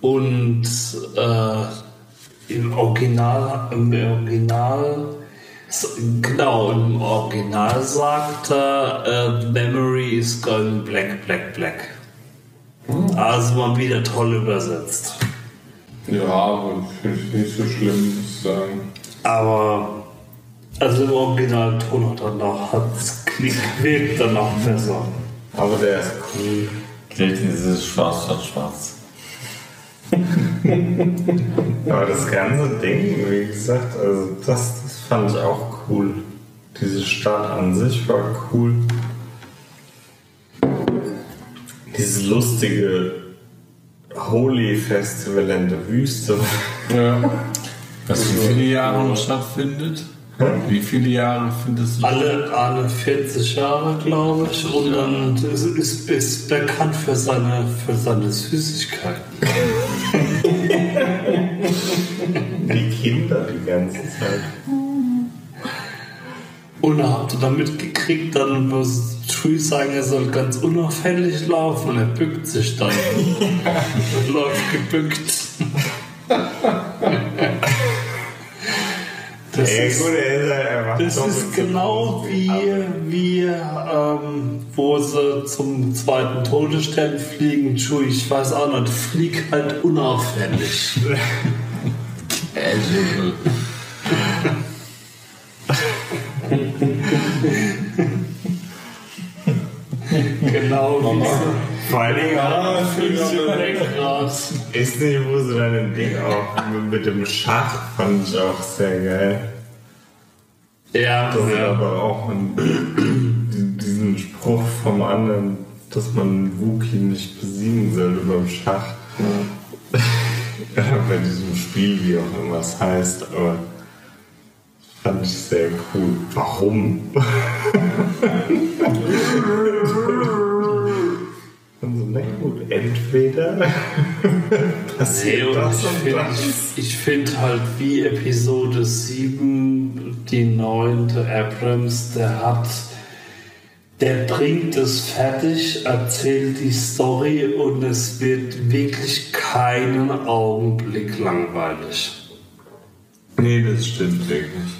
Und äh, im Original, im Original, genau, im Original sagt er, äh, Memory is going black, black, black. Also mal wieder toll übersetzt. Ja, aber finde ich nicht so schlimm, muss ich sagen. Aber also im Originalton hat er noch, hat's Klick wirkt dann noch besser. Aber der ist cool. Gedächtnis ist schwarz statt schwarz. [laughs] Aber das ganze Ding, wie gesagt, also das, das fand ich auch cool. Diese Stadt an sich war cool. Dieses lustige Holy Festival in der Wüste. Ja. Was wie viele Jahre noch stattfindet? Wie viele Jahre findest du? Alle, alle 40 Jahre, glaube ich. Und dann ist, ist, ist bekannt für seine, für seine Süßigkeiten. [laughs] Die Kinder die ganze Zeit. Und er habt ihr dann mitgekriegt, dann muss Tree sagen, er soll ganz unauffällig laufen und er bückt sich dann. und [laughs] läuft gebückt. Das Ja ist, gut, er ist halt das ist genau wie, wie ähm, wo sie zum zweiten Todesstern fliegen. Chewie, ich weiß auch nicht, flieg halt unauffällig. [laughs] [laughs] genau so. Vor allen Dingen auch, grad. ist nicht, wo sie dann im Ding auch mit dem Schach fand ich auch sehr geil. Ja, Das ist ja. aber auch ein, diesen Spruch vom anderen, dass man Wookie nicht besiegen soll beim Schach. [laughs] Ja, bei diesem Spiel, wie auch immer es heißt, aber fand ich sehr cool. Warum? [laughs] Na gut, entweder [laughs] Nee, passiert und das ich und finde das. ich, ich find halt wie Episode 7, die neunte Abrams, der hat, der bringt es fertig, erzählt die Story und es wird wirklich keinen Augenblick langweilig. Nee, das stimmt wirklich.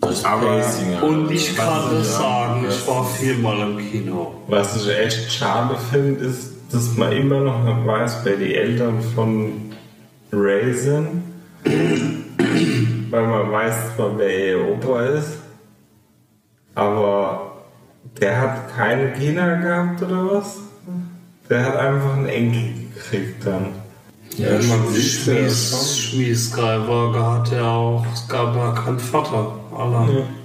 Das Aber-. Und ich kann ja- sagen, ich war viermal im Kino. Was ich echt schade finde, ist, dass man immer noch nicht weiß, wer die Eltern von Ray sind. Weil man weiß zwar, wer ihr Opa ist, aber der hat keine Kinder gehabt oder was? Der hat einfach einen Enkel gekriegt dann. Ja, man sieht ja Schmies, Schmies Skywalker hat ja auch, es gab ja keinen Vater. Allein.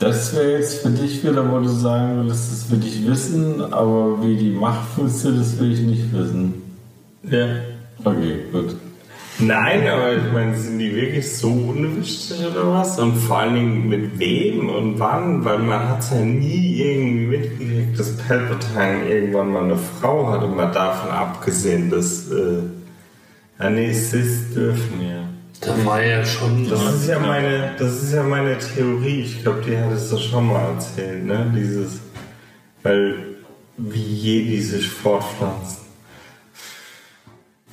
Das wäre jetzt für dich wieder, wo du sagen würdest, das will ich wissen, aber wie die Macht funktioniert, das will ich nicht wissen. Ja. Okay, gut. Nein, aber ich meine, sind die wirklich so unwichtig oder was? Und vor allen Dingen mit wem und wann? Weil man hat ja nie irgendwie mitgekriegt, dass Palpatine irgendwann mal eine Frau hatte, mal davon abgesehen, dass äh, Sis dürfen ja. Da war ja schon Das das. ist ja meine, das ist ja meine Theorie. Ich glaube, die hat es doch schon mal erzählt, ne? Dieses, weil wie Jedi sich fortpflanzen.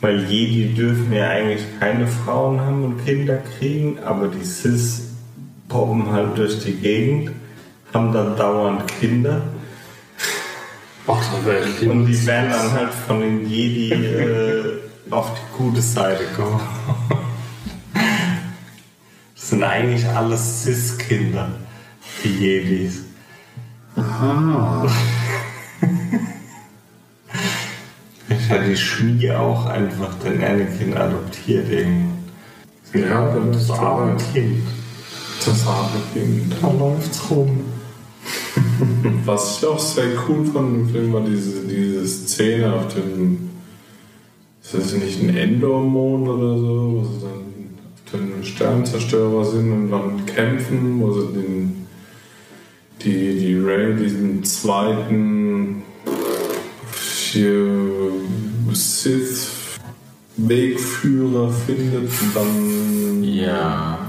Weil Jedi dürfen ja eigentlich keine Frauen haben und Kinder kriegen, aber die Cis poppen halt durch die Gegend, haben dann dauernd Kinder Ach, da und die werden dann halt von den Jedi äh, auf die gute Seite gekommen. Das sind eigentlich alles Cis-Kinder, die Jedis. Ich hatte die Schmiede auch einfach den Anakin adoptiert irgendwann. Ja, und das arme Kind. Das arme Kind. Da läuft's rum. Was ich auch sehr cool fand im Film war diese, diese Szene auf dem, ist das nicht ein Endor-Mond oder so, wo sie dann dem Sternzerstörer sind und dann kämpfen, wo sie den, die, die Ray, diesen zweiten hier Sith Wegführer findet und dann Ja.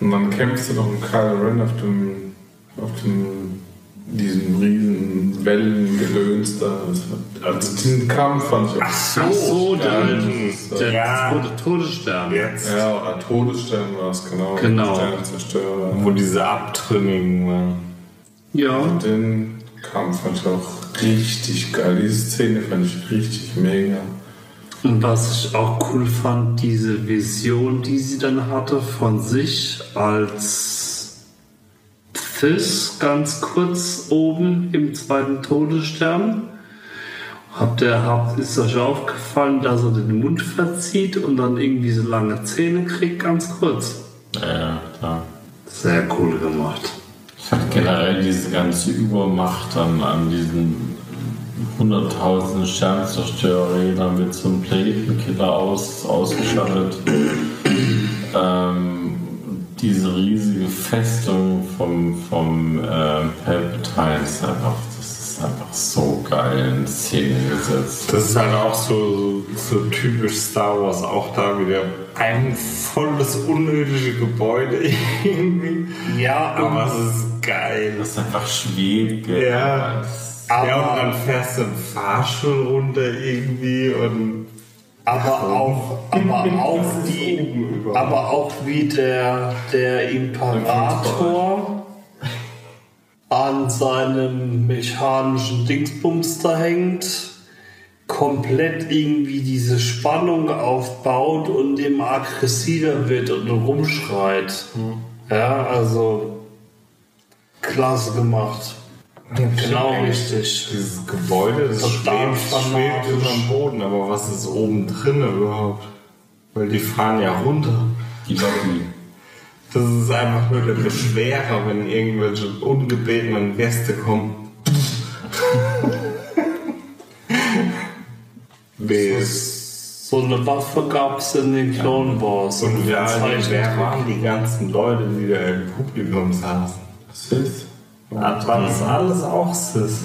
und dann kämpfst du doch mit Kylo Ren auf dem, auf dem, diesem riesen Wellengedöns da. Also diesen Kampf fand ich auch Ach so, der, der Ja. Tode- Todesstern. Jetzt, Ja, oder Todesstern war es, genau. Genau. Wo diese Abtrünnigen waren. Ja, Den Kampf fand ich auch richtig geil. Diese Szene fand ich richtig mega. und was ich auch cool fand, diese Vision, die sie dann hatte von sich als Fisch ganz kurz oben im zweiten Todesstern. Habt ihr, habt, ist euch aufgefallen, dass er den Mund verzieht und dann irgendwie so lange Zähne kriegt, ganz kurz? Ja, klar. Sehr cool gemacht. Ich fand generell diese ganze Übermacht an, an diesen hunderttausenden Sternzerstörerrädern mit so einem Planetenkiller aus, ausgestattet. [clears throat] ähm, diese riesige Festung vom, vom ähm, Palpatine ist einfach, das ist einfach so geil in Szene gesetzt. Das ist halt auch so, so typisch Star Wars, auch da wieder ein volles unnötige Gebäude [laughs] irgendwie. Ja, Aber es ist geil. Das ist einfach schwebt. Ja. Aber- ja, und dann fährst du im Fahrstuhl runter irgendwie und Aber auch, aber [laughs] auch wie, aber auch wie der, der Imperator an seinem mechanischen Dingsbums da hängt, komplett irgendwie diese Spannung aufbaut und immer aggressiver wird und rumschreit. Ja, also klasse gemacht. Genau richtig. dieses Gebäude, das Total schwebt, schwebt über dem Boden, aber was ist oben drin überhaupt? Weil die fahren ja runter. Die Lobby. Das ist einfach nur der Beschwerer, wenn irgendwelche ungebetenen Gäste kommen. Bis. So eine Waffe gab es in den Clone Wars. Und wer, wer waren die ganzen Leute, die da im Publikum saßen? Sith. Das war das alles auch Sis.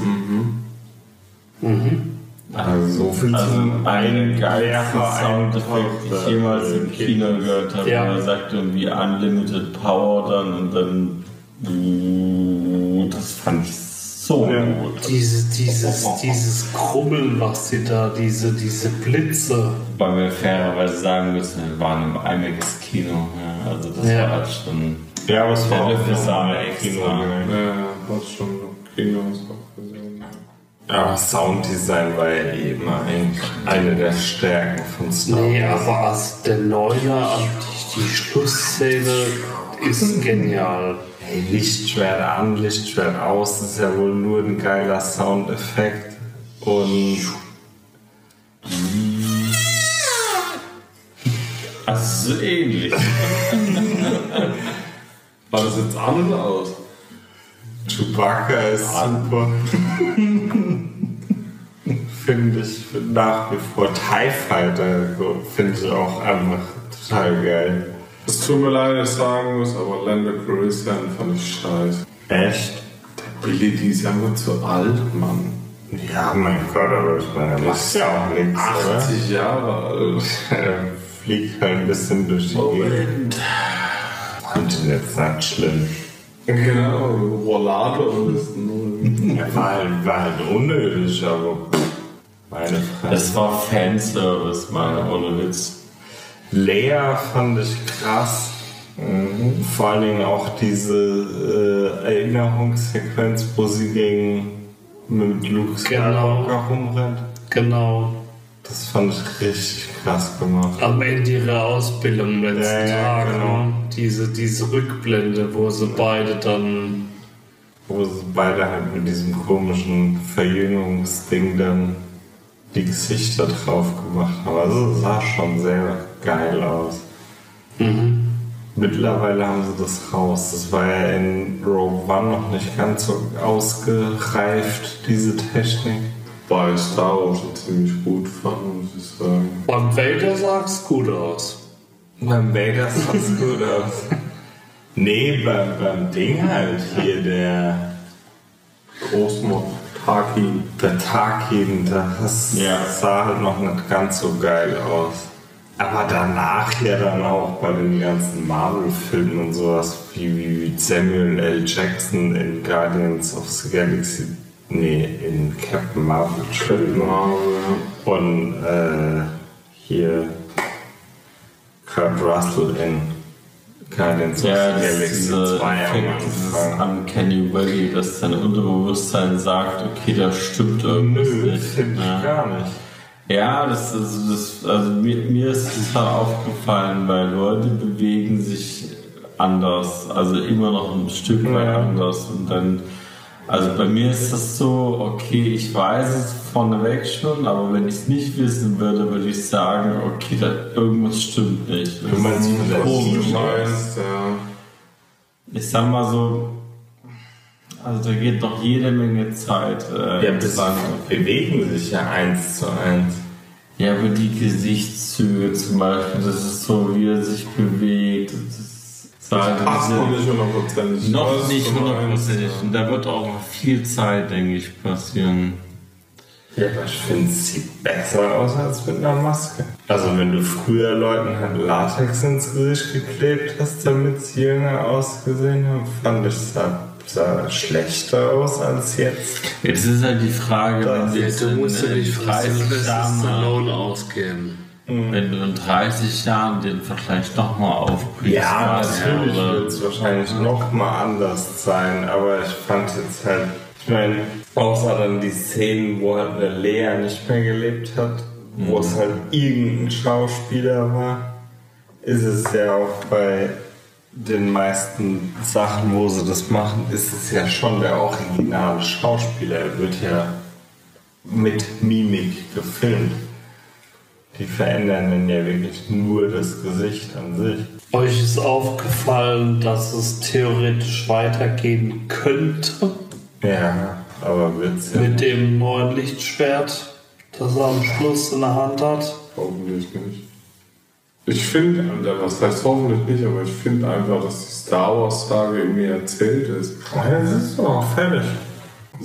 Also so viel Also zum ein ein Soundeffekt, den ich jemals im Kino gehört habe. Ja. Er sagt irgendwie Unlimited Power dann und dann. uh, Das fand ich so Ja. gut. Diese, dieses, dieses Krummeln, was sie da, diese, diese Blitze. Weil wir fairerweise sagen müssen, wir waren im IMAX-Kino. Ja, also das Ja. war halt schon. Ja, aber es war auch. Kino. Ja, hat schon auch gesehen. Aber Sounddesign war ja immer ein- eine der Stärken von Star Wars. Nee, aber als der Neuner, die, die Schlussszene ist [laughs] genial. Hey, Lichtschwert an, Lichtschwert aus, das ist ja wohl nur ein geiler Soundeffekt. Und Also so ähnlich. [laughs] War das jetzt an oder aus? Chewbacca ist super. finde ich nach wie vor. TIE Fighter finde ich auch einfach total geil. Es tut mir leid, dass ich sagen muss, aber Lando Calrissian fand ich scheiße. Echt? Billy, die ist ja nur zu alt, Mann. Ja, mein Gott, aber ich meine, der macht ja auch nichts, oder? 80 Jahre alt. [laughs] Er fliegt halt ein bisschen durch die Gegend. Fand ihn jetzt nicht schlimm. Genau, und das nur. War halt, war halt unnötig, aber meine Fresse. Das war Fanservice, Mann, ohne Witz. Leia fand ich krass. Mhm. Vor allen Dingen auch diese äh, Erinnerungssequenz, wo sie gegen mit Luke Skywalker rumrennt. Genau. Das fand ich richtig krass gemacht. Am Ende ihrer Ausbildung letzten Ja, ja, Tag. genau. ne? Diese, diese Rückblende, wo sie beide dann. Wo sie beide halt mit diesem komischen Verjüngungsding dann die Gesichter drauf gemacht haben. Also es sah schon sehr geil aus. Mittlerweile haben sie das raus. Das war ja in Rogue One noch nicht ganz so ausgereift, diese Technik. Bei Star Wars ziemlich gut fand, muss ich sagen. Beim Vader sah's gut aus. Beim Vader sah es gut aus. Nee, beim, beim Ding halt hier, der, Großmod Taki. der Tarkin, das Ja. sah halt noch nicht ganz so geil aus. Aber danach ja dann auch bei den ganzen Marvel-Filmen und sowas, wie, wie Samuel L. Jackson in Guardians of the Galaxy, nee, in Captain Marvel, Entschuldigung. Und äh, hier Kurt Russell in Guardians Ja, of the das Galaxy diese 2 am Effekt, dieses Anfang. Uncanny Valley, dass dein Unterbewusstsein sagt, okay, da stimmt irgendwas Nö, nicht. finde ich Ja. gar nicht. Ja, das ist, das, also mir, mir ist es halt aufgefallen, weil Leute bewegen sich anders, also immer noch ein Stück weit Ja. anders und dann, also bei mir ist das so, okay, ich weiß es vorneweg schon, aber wenn ich es nicht wissen würde, würde ich sagen, okay, da, irgendwas stimmt nicht. Du meinst mit der komisch. Meinst, ja. Ich sag mal so, also da geht noch jede Menge Zeit. Äh, Ja, das bewegen sich ja eins zu eins. Ja, aber die Gesichtszüge zum Beispiel, das ist so, wie er sich bewegt. Das halt Passt noch nicht hundertprozentig. noch nicht du hundertprozentig. ja. Und da wird auch noch viel Zeit, denke ich, passieren. Ja, aber ich finde, es sieht besser aus als mit einer Maske. Also wenn du früher Leuten halt Latex ins Gesicht geklebt hast, damit sie jünger ausgesehen haben, fand ich es sah, sah schlechter aus als jetzt. Jetzt ist halt die Frage, wenn Das du Ja, jetzt du musst nicht von 30 Sylvester Jahren, Stallone ausgehen. Wenn du in 30 Jahren den Vergleich nochmal aufbringst, Ja, natürlich wird es wahrscheinlich noch mal anders sein, aber ich fand jetzt halt, ich meine, außer dann die Szenen, wo halt eine Lea nicht mehr gelebt hat, wo es halt irgendein Schauspieler war, ist es ja auch bei den meisten Sachen, wo sie das machen, ist es ja schon der originale Schauspieler. Er wird ja mit Mimik gefilmt. Die verändern dann ja wirklich nur das Gesicht an sich. Euch ist aufgefallen, dass es theoretisch weitergehen könnte Ja, aber wird's ja. mit dem neuen Lichtschwert, das er am Schluss in der Hand hat. Hoffentlich nicht. Ich finde, was heißt hoffentlich nicht, aber ich finde einfach, dass die Star Wars Sage irgendwie erzählt ist. Das ist doch auch fertig.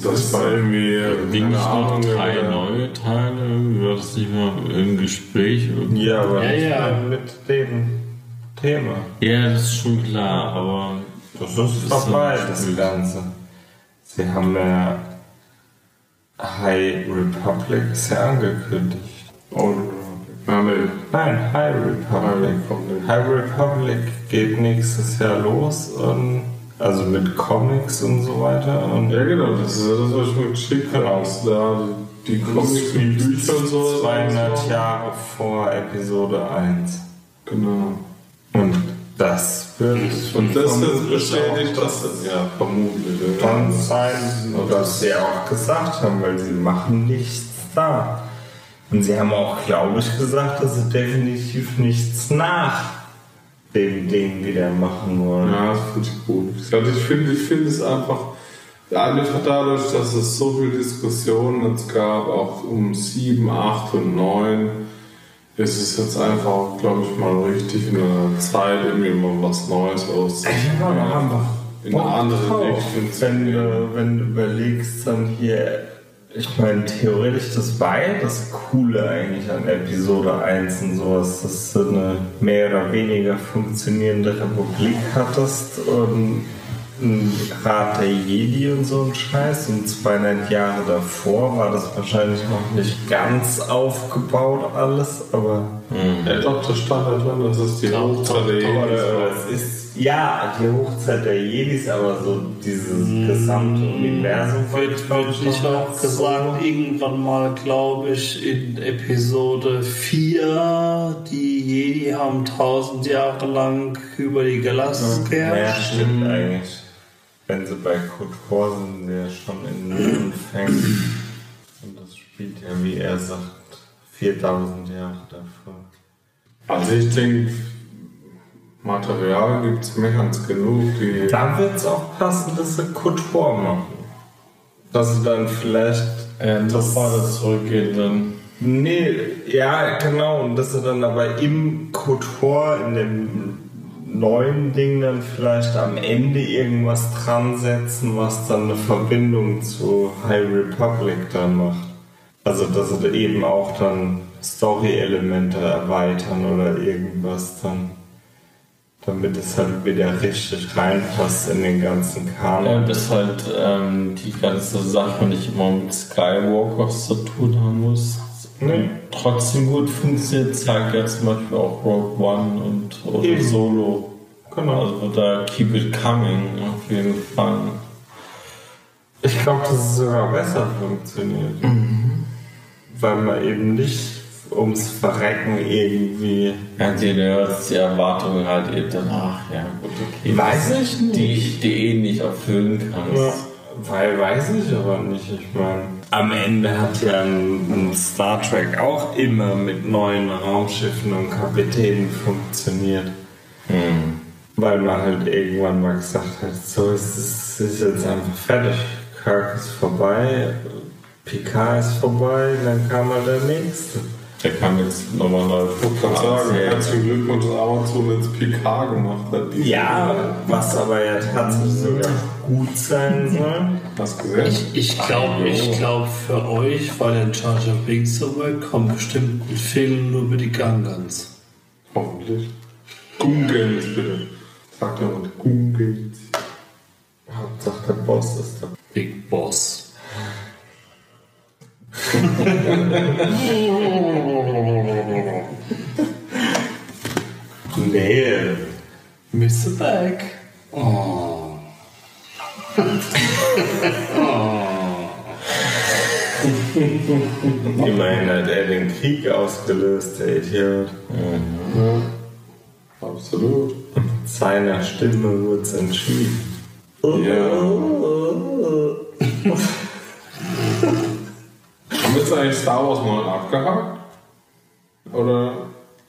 Das war irgendwie, nicht noch drei oder- neue Teile? War das nicht mal im Gespräch? irgendwie? Ja, aber Ja, ja. mit dem Thema. Ja, das ist schon klar, aber Das ist vorbei, das gespielt. Ganze. Sie haben ja High Republic ist ja angekündigt. Oh. Nein, High Republic. Republic. High Republic geht nächstes Jahr los und also mit Comics und so weiter. Und Ja, genau, das ist das, was ich mir geschickt habe. Genau. dass Da die, die Comics und Bücher und so. 200 Jahre vor Episode 1. Genau. Und das wird Und das ist vermutlich bestätigt, dass das, ja, vermutlich. kann sein, was sie auch gesagt haben, weil sie machen nichts da. Und sie haben auch, glaube ich, gesagt, dass sie definitiv nichts nach dem Ding wieder machen wollen. Ja, das finde ich gut. Also ich finde ich finde es einfach, einfach dadurch, dass es so viele Diskussionen jetzt gab, auch um 7, 8 und 9, ist es jetzt einfach, glaube ich, mal richtig in einer Zeit irgendwie mal was Neues auszuprobieren. Ja, wir haben in eine andere. Richtung Wenn du, wenn du überlegst, dann hier, ich meine, theoretisch, das war ja das Coole eigentlich an Episode 1 und sowas, dass du eine mehr oder weniger funktionierende Republik hattest und ein Rat der Jedi und so ein Scheiß. Und 200 Jahre davor war das wahrscheinlich noch nicht ganz aufgebaut alles, aber Ja, doch, das stand da drin, das ist die Hochzeit der Jedis. es ist ja die Hochzeit der Jedis, aber so dieses gesamte Universum Wird, wird nicht auch gesagt, irgendwann mal, glaube ich, in Episode 4, die Jedi haben tausend Jahre lang über die Galaxis Ja, geherrscht. stimmt eigentlich. Wenn sie bei Kotor sind, sind ja schon in den Anfängen. Und das spielt ja, wie er sagt, 4000 Jahre davor. Also ich denke, Material gibt es mehr als genug. Die Da wird es auch passen, dass sie Kotor machen. Dass sie dann vielleicht. Äh, das zurückgehen dann. Nee, ja, genau. Und dass sie dann aber im Kotor, in dem neuen Ding, dann vielleicht am Ende irgendwas dran setzen, was dann eine Verbindung zu High Republic dann macht. Also, dass sie eben auch dann Story-Elemente erweitern oder irgendwas dann. Damit es halt wieder richtig reinpasst in den ganzen Ja, Kanon. dass halt ähm, die ganze Sache nicht immer mit Skywalkers zu tun haben muss. Nee. Trotzdem gut funktioniert, zeigt ja zum Beispiel auch Rogue One und oder Eben. Solo. Genau. Also da keep it coming auf jeden Fall. Ich glaube, dass es sogar besser funktioniert. Weil man eben nicht ums Verrecken irgendwie. Ja, die die Erwartungen halt eben danach, ja gut, okay. Weiß ich nicht. Die, die eh nicht erfüllen kannst. Ja, weil weiß ich aber nicht. Ich meine, am Ende hat ja ein, ein Star Trek auch immer mit neuen Raumschiffen und Kapitänen funktioniert. Weil man halt irgendwann mal gesagt hat, so ist es ist jetzt einfach fertig. Kirk ist vorbei, Picard ist vorbei, dann kam halt der nächste. Der kann jetzt nochmal neu Ich kann sagen, herzlichen Glückwunsch, dass Amazon jetzt PK gemacht hat. Ja, was aber ja tatsächlich sogar gut sein soll. Hast du gesehen? Ich, ich glaube, ich glaub für euch, weil der Charge of Wings so weit kommt, bestimmt ein Film nur über die Gangans. Hoffentlich. Googles bitte. Sag doch mal, Googles. Hauptsache der Boss ist da. Big Boss. Nee. Mr. Back. Oh. Immerhin hat er den Krieg ausgelöst, der Idiot. Absolut. Seiner Stimme wurde es entschieden. Ja. [laughs] Haben wir jetzt eigentlich Star Wars mal abgehakt? Oder?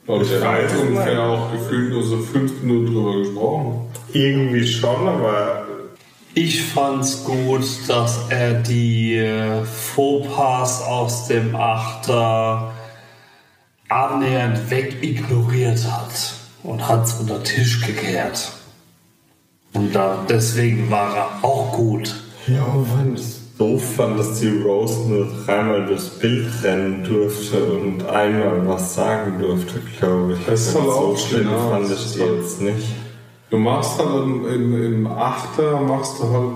Ich weiß ungefähr auch gefühlt nur so fünf Minuten drüber gesprochen. Irgendwie schon, aber Ich fand's gut, dass er die äh, Fauxpas aus dem Achter annähernd wegignoriert hat und hat's unter den Tisch gekehrt. Und da, deswegen war er auch gut. ja, wenn ich es doof fand, dass die Rose nur dreimal durchs Bild rennen durfte und einmal was sagen durfte, glaube ich. Das ist halt so auch schlimm ja. fand Das ich die halt- jetzt nicht. Du machst halt im, im, im Achter, machst du halt,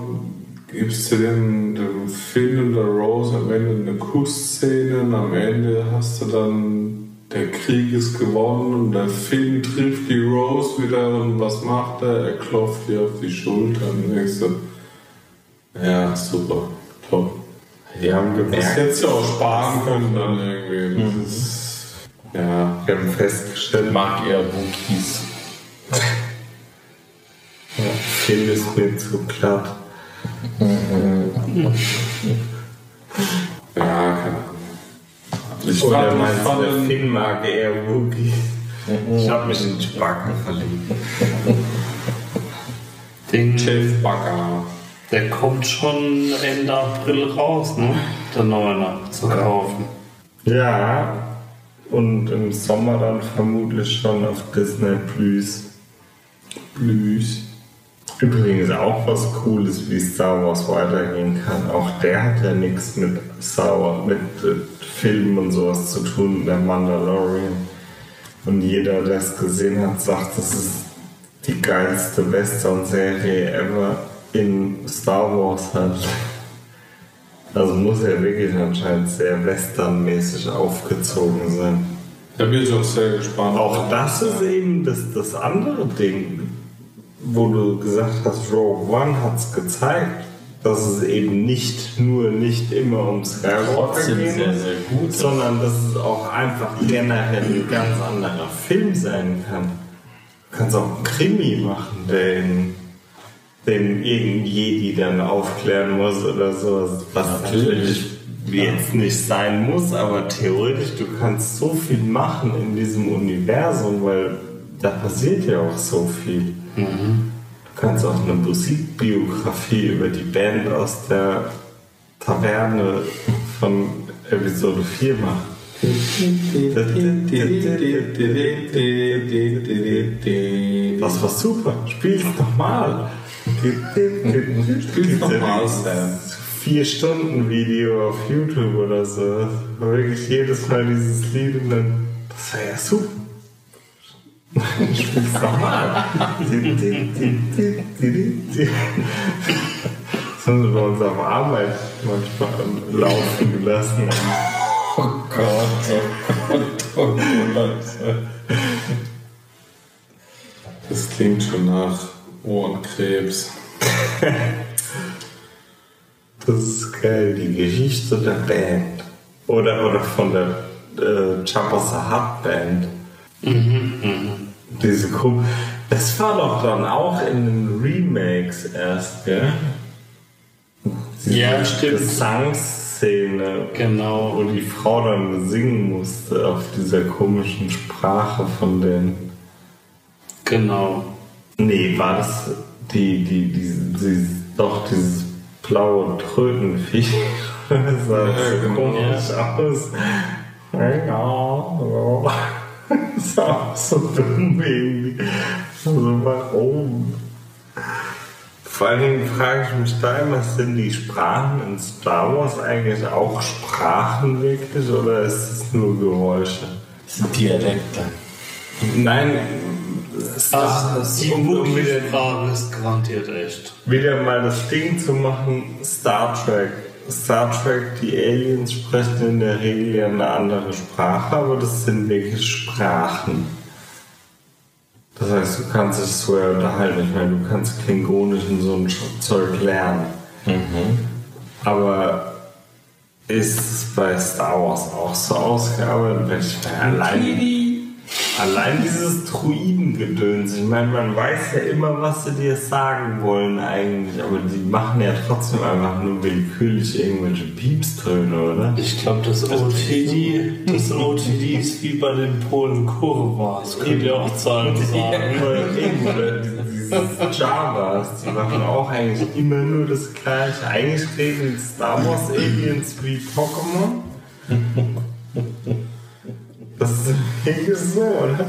gibst du dem, dem Finn und der Rose am Ende eine Kussszene und am Ende hast du dann, der Krieg ist gewonnen und der Finn trifft die Rose wieder und was macht er? Er klopft ihr auf die Schulter und denkst du, ja, super, toll. Die haben Das gemerkt, hättest du auch sparen können dann irgendwie. Das ist, ja, wir haben festgestellt, Mag er Wookies. [laughs] ja, Film ist mir zu glatt. [laughs] ja, keine Ahnung. Ich Oder fand- meinst du, der Finn mag eher Wookie? Ich hab mich in Spacken verliebt. [laughs] Den, Bagger. Der kommt schon Ende April raus, ne? Der Neuner zu kaufen. Ja, und im Sommer dann vermutlich schon auf Disney Plus. Plus. Übrigens auch was Cooles, wie Star Wars weitergehen kann. Auch der hat ja nichts mit Star Wars, mit äh, Filmen und sowas zu tun, der Mandalorian. Und jeder, der es gesehen hat, sagt, das ist die geilste Western-Serie ever. In Star Wars hat. Also muss er wirklich anscheinend sehr westernmäßig aufgezogen sein. Da bin ich auch sehr gespannt. Auch das ist eben das, das andere Ding, wo du gesagt hast, Rogue One hat es gezeigt, dass es eben nicht nur nicht immer um Skywalker geht, sehr, sehr gut. sondern dass es auch einfach generell ein ganz anderer Film sein kann. Du kannst auch einen Krimi machen, den, den irgendein Jedi dann aufklären muss oder sowas. Was natürlich jetzt nicht sein muss, aber theoretisch, du kannst so viel machen in diesem Universum, weil da passiert ja auch so viel. Du kannst auch eine Musikbiografie über die Band aus der Taverne von Episode 4 machen. Das war super. Spiel's doch Spiel's doch Sam. Vier Stunden Video auf YouTube oder so. Wirklich jedes Mal dieses Lied und dann. Das war ja super. Spiel's doch mal. Das haben sie bei uns auf Arbeit manchmal laufen gelassen. Oh Gott, oh Gott, oh Gott. Das klingt schon nach Ohrenkrebs. [laughs] Das ist geil, die Geschichte der Band. Oder, oder von der äh, the Hutt Band. Diese Gruppe. Das war doch dann auch in den Remakes erst, gell? Diese Ja, stimmt. Gesangsszene, Genau. wo die Frau dann singen musste auf dieser komischen Sprache von den. Genau. Nee, war das die, die, die, die doch dieses blaue Trötenviech? [laughs] Das sah Ja, so genau. komisch aus. Ja, so. [laughs] Das war auch so dumm irgendwie. Also warum? Vor allen Dingen frage ich mich da immer, sind die Sprachen in Star Wars eigentlich auch Sprachen wirklich oder ist es nur Geräusche? Das sind Dialekte. Nein, Also, die um, um wieder, Frage ist garantiert echt. wieder mal das Ding zu machen, Star Trek. Star Trek, die Aliens sprechen in der Regel ja eine andere Sprache, aber das sind wirklich Sprachen. Das heißt, du kannst dich so unterhalten. Ich meine, du kannst Klingonisch und so ein Zeug lernen. Aber ist es bei Star Wars auch so ausgearbeitet? Wenn ich mir allein, allein dieses Druidengedöns, ich meine, man weiß ja immer, was sie dir sagen wollen eigentlich, aber die machen ja trotzdem einfach nur willkürlich irgendwelche Piepstöne, oder? Ich glaube, das OTD, das OTD ist wie bei den Polen Kurva. Das könnt ihr auch Zahlen [laughs] sagen. Javas, die machen auch eigentlich immer nur das Gleiche. Eigentlich reden Star Wars Aliens wie Pokémon. Das ist wirklich so, oder?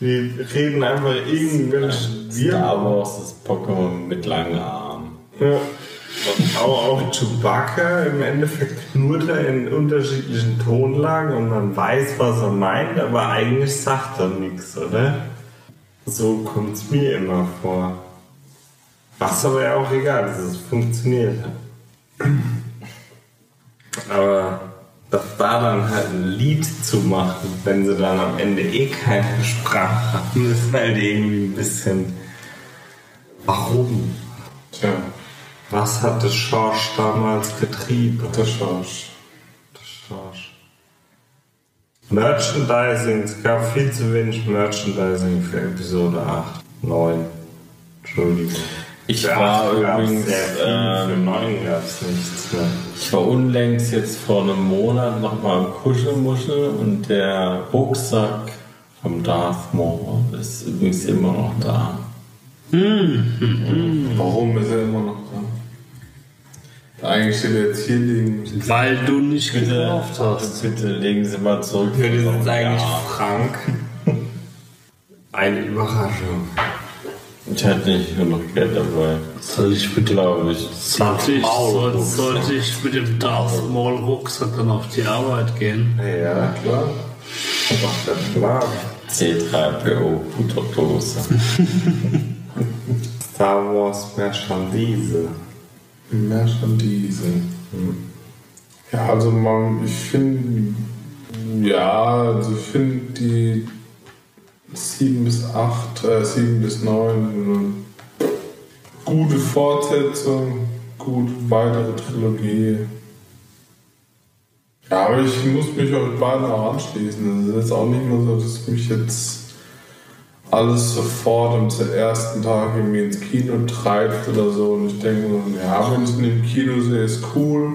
Die reden einfach irgendwelche Star Wars ist Pokémon mit langen Armen. Ja. Auch, auch Chewbacca im Endeffekt knurrt er in unterschiedlichen Tonlagen und man weiß, was er meint, aber eigentlich sagt er nichts, oder? So kommt es mir immer vor. Was aber ja auch egal ist, es funktioniert. Aber das war dann halt ein Lied zu machen, wenn sie dann am Ende eh keine Sprache haben, ist halt irgendwie ein bisschen. Warum? Tja, Was hatte Schorsch damals getrieben? der Schorsch. Schorsch. Merchandising, es gab viel zu wenig Merchandising für Episode 8, 9. Entschuldigung. Ich Für war 8 gab's übrigens, Sehr viel, für ähm, 9 gab es nichts mehr. Ich war unlängst jetzt vor einem Monat nochmal im Kuschelmuschel und der Rucksack vom Darth Maul ist übrigens immer noch da. Warum ist er immer noch da? Eigentlich steht er jetzt hier liegen. Weil du nicht Bitte, gekauft hast. bitte legen Sie mal zurück. Für das ist eigentlich Ja. Frank. [laughs] Eine Überraschung. Ich hatte nicht genug Geld dabei. Soll ich mit dem, Glaube ich. sollte ich, soll, sollte ich mit dem Darth Maul Rucksack dann auf die Arbeit gehen? Ja, klar. Macht der Plan. C3PO Putterdose. Star Wars Merchandise. Merchandise. Ja, also man, ich finde, ja, also ich finde die 7 bis 8, äh, 7 bis 9 gute Fortsetzung, gut weitere Trilogie. Ja, aber ich muss mich euch beiden auch anschließen. Das ist jetzt auch nicht mehr so, dass mich jetzt alles sofort am ersten Tag irgendwie ins Kino treibt oder so. Und ich denke so, ja, wenn ich es in dem Kino sehe, ist cool.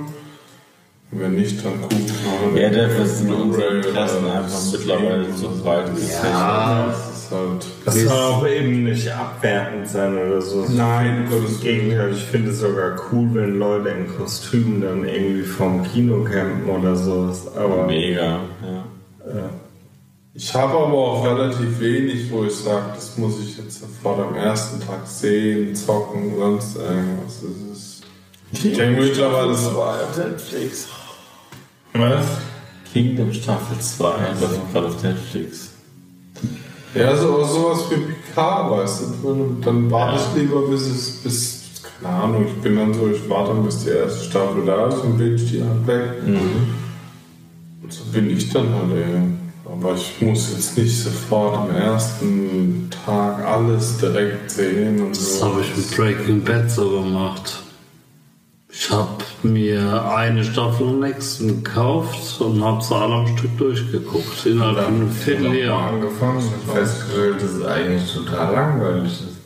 Wenn nicht, dann gucke ich mal. Ja, dafür sind unsere Interessen einfach mittlerweile so breit gefächert. Ja, das ist halt. Das soll auch eben nicht abwertend sein oder so. Nein, Im Gottes Gegenteil, ich finde es sogar cool, wenn Leute in Kostümen dann irgendwie vom Kino campen oder so. Aber Mega, ja. Ich habe aber auch relativ wenig, wo ich sage, das muss ich jetzt sofort am ersten Tag sehen, zocken, sonst irgendwas. Das ist, ich denke mittlerweile so. Netflix. was? Kingdom Staffel 2 läuft gerade auf Netflix. Ja, so, sowas wie Picard, weißt du. Dann warte ich lieber, bis es, bis, keine Ahnung, ich bin dann so, ich warte dann, bis die erste Staffel da ist und bin ich die halt weg. Und so bin ich dann halt, ey. Aber ich muss jetzt nicht sofort am ersten Tag alles direkt sehen und Das so. habe ich mit Breaking Bad so gemacht. Ich habe mir eine Staffel am nächsten gekauft und habe sie alle am Stück durchgeguckt. Innerhalb von einem Vierteljahr. angefangen und festgestellt, dass es eigentlich total langweilig ist.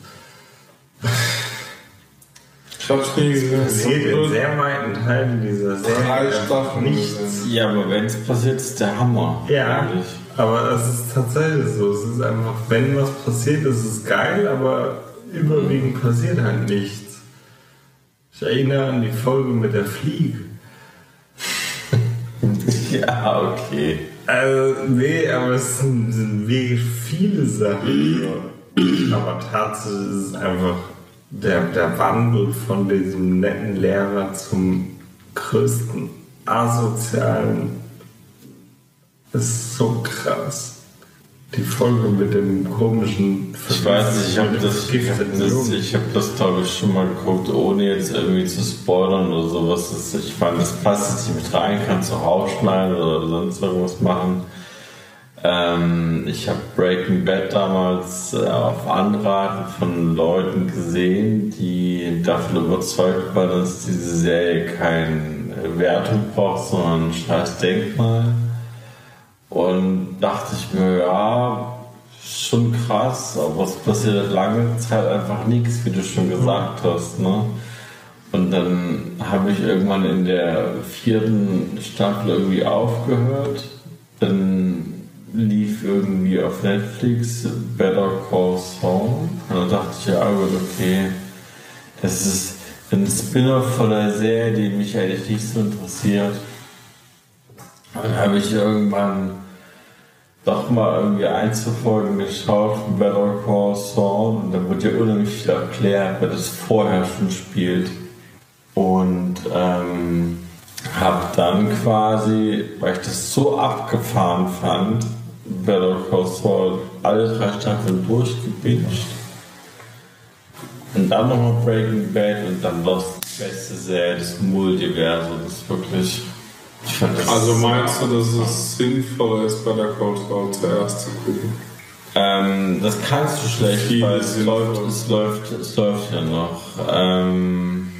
Ich hab's nie gesehen. passiert in Ich sehr weiten Teilen dieser Serie drei Staffeln nichts. Ja, aber wenn es passiert, ist der Hammer. Ja, Eigentlich. aber es ist tatsächlich so. Es ist einfach, wenn was passiert, ist es geil, aber überwiegend passiert halt nichts. Ich erinnere an die Folge mit der Fliege. [laughs] Ja, okay. Also, nee, aber es sind, sind wirklich viele Sachen. aber tatsächlich ist es einfach der, der Wandel von diesem netten Lehrer zum größten asozialen ist so krass. Die Folge mit dem komischen Ich weiß nicht, ich habe das, ich hab das glaube ich schon mal geguckt, ohne jetzt irgendwie zu spoilern oder sowas. Ich fand, das passt jetzt nicht mit rein, kannst du rausschneiden oder sonst irgendwas machen. Ähm, ich habe Breaking Bad damals äh, auf Anraten von Leuten gesehen, die davon überzeugt waren, dass diese Serie keine Wertung braucht, sondern ein scheiß Denkmal. Und dachte ich mir, ja, schon krass, aber es passiert lange Zeit einfach nichts, wie du schon gesagt hast. Ne? Und dann habe ich irgendwann in der vierten Staffel irgendwie aufgehört. Dann lief irgendwie auf Netflix Better Call Saul. Und dann dachte ich, ja gut, okay, das ist ein Spin-off von einer Serie, die mich eigentlich nicht so interessiert. Dann habe ich irgendwann doch mal irgendwie Einzelfolgen geschaut von Better Call Saul und da wird ja unheimlich viel erklärt, wer das vorher schon spielt. Und ähm, habe dann quasi, weil ich das so abgefahren fand, Better Call Saul alle drei Staffeln durchgebinged. Und dann nochmal Breaking Bad und dann Lost, beste Serie des Multiversums, wirklich. Also so meinst du, dass es sinnvoller ist, bei der Saul zuerst zu gucken? Ähm, das kannst du schlecht, Viele weil es läuft, es läuft, es läuft ja noch. Ähm,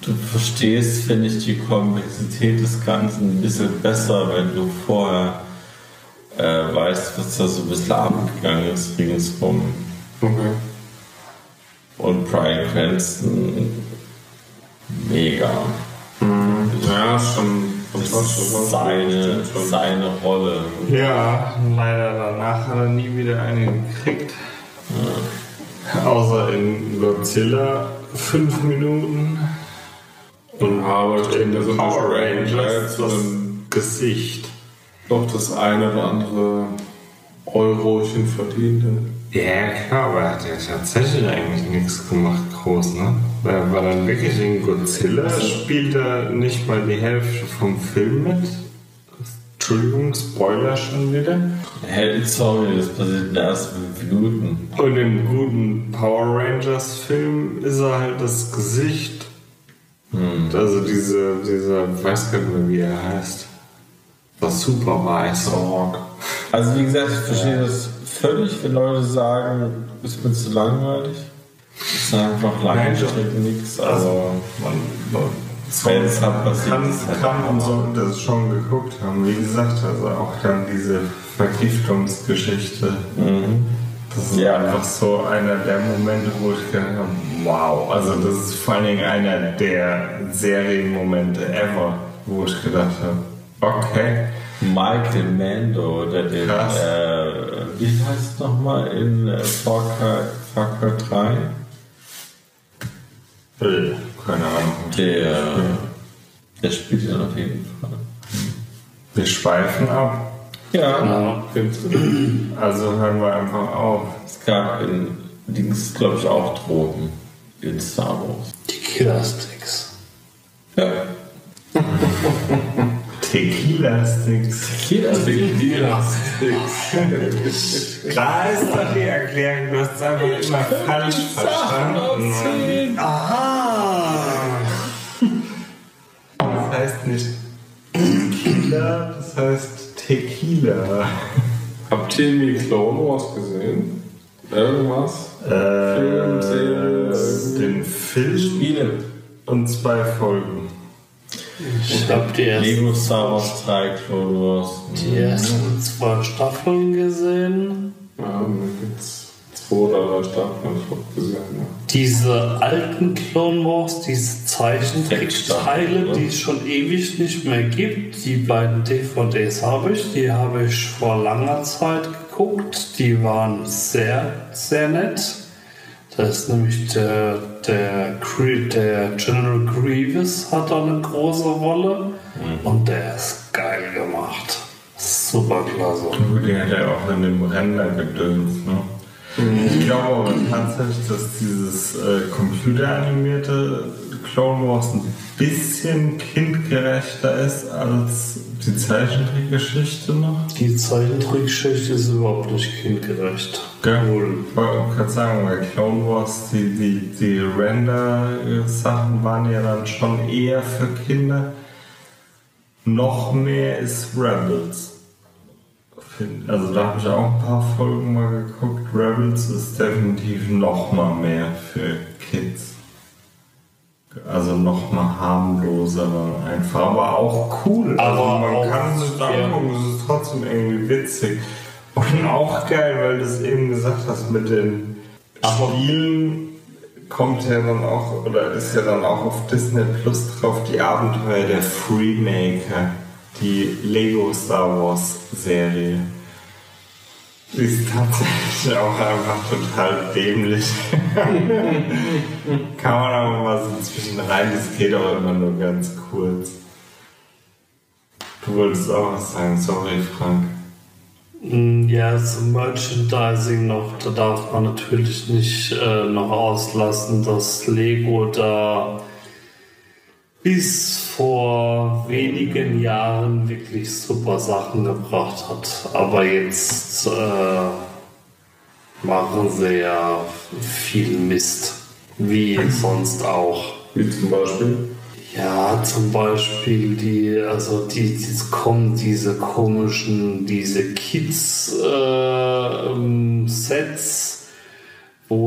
du verstehst, finde ich, die Komplexität des Ganzen ein bisschen besser, wenn du vorher äh, weißt, was da so ein bisschen abgegangen ist ringsrum. Okay. Und Brian Cranston, mega. Ja, schon. Seine, seine Rolle. Ja, leider danach hat er nie wieder eine gekriegt. Außer in Godzilla fünf Minuten. Und Aber ich denke, so eine Power Rangers, so das ein- Gesicht. doch das eine oder andere Eurochen verdient. Ja, klar, aber er hat ja tatsächlich eigentlich nichts gemacht, groß, ne? Er war dann wirklich in Godzilla, spielt er nicht mal die Hälfte vom Film mit. Entschuldigung, Spoiler schon wieder. Hey, sorry, das passiert in den ersten fünf Minuten. Und im guten Power Rangers Film ist er halt das Gesicht. Also diese, dieser, ich weiß gar nicht mehr, wie er heißt. Das super weiß. Also wie gesagt, ich verstehe das völlig, wenn Leute sagen, ist mir zu langweilig. Das ist einfach langweilig, nichts, aber Man, man wenn es halt passiert, kann, ist kann und sollte das schon geguckt haben. Wie gesagt, also auch dann diese Vergiftungsgeschichte. Das ist Ja. einfach so einer der Momente, wo ich gedacht habe, wow. Also das ist vor allen Dingen einer der Serienmomente ever, wo ich gedacht habe, okay. Michael Mando, der den, Krass. äh, wie heißt es nochmal in äh, Far Cry 3? Keine Ahnung. Der, der spielt ja auf jeden Fall. Wir schweifen ab. Ja. Also hören wir einfach auf. es gab in Dings, glaube ich, auch Drogen in Star Wars. Die Killer-Sticks. Ja. Tequila Sticks. Da ist doch die Erklärung, du hast es einfach immer falsch verstanden. Aha! Das heißt nicht Tequila, das heißt Tequila. Habt ihr irgendwie Clone Wars gesehen? Irgendwas? Film, Serie, Äh, den Film Spiele. und zwei Folgen. Ich hab die ersten, Lego Star Wars 3, Clone Wars. die ersten zwei Staffeln gesehen. Ja, da gibt's zwei oder drei Staffeln, hab ich auch gesehen. Ja. Diese alten Clone Wars, diese Zeichentrickteile, oder? die es schon ewig nicht mehr gibt, die beiden DVDs habe ich, die habe ich vor langer Zeit geguckt. Die waren sehr, sehr nett. Da ist nämlich der, der, der General Grievous hat da eine große Rolle und der ist geil gemacht. Super klasse. Gut, die hat ja auch in dem Render gedöns, ne? Ich glaube aber tatsächlich, dass dieses äh, computeranimierte Clone Wars ein bisschen kindgerechter ist als die Zeichentrickgeschichte noch. Die Zeichentrickgeschichte ist überhaupt nicht kindgerecht. Gell? Ich wollte gerade sagen, weil Clone Wars, die, die, die Render-Sachen waren ja dann schon eher für Kinder. Noch mehr ist Rebels. Also da habe ich auch ein paar Folgen mal geguckt. Rebels ist definitiv noch mal mehr für Kids. Also noch mal harmloser einfach, aber auch cool. Also Aber man auch- kann es ja. angucken, es ist trotzdem irgendwie witzig. Und auch geil, weil du es eben gesagt hast mit den Spielen kommt ja dann auch, oder ist ja dann auch auf Disney Plus drauf, die Abenteuer der Freemaker, die Lego Star Wars Serie. Die ist tatsächlich auch einfach total dämlich. [laughs] Kann man aber mal so zwischen rein, das geht auch immer nur ganz kurz. Du wolltest auch was sagen, sorry Frank. Mm, Ja, zum Merchandising noch, da darf man natürlich nicht äh, noch auslassen, dass Lego da bis vor wenigen Jahren wirklich super Sachen gebracht hat. Aber jetzt äh, machen sie ja viel Mist, wie sonst auch. Wie zum Beispiel? Ja, zum Beispiel die, also die, die kommen diese komischen, diese Kids-Sets, wo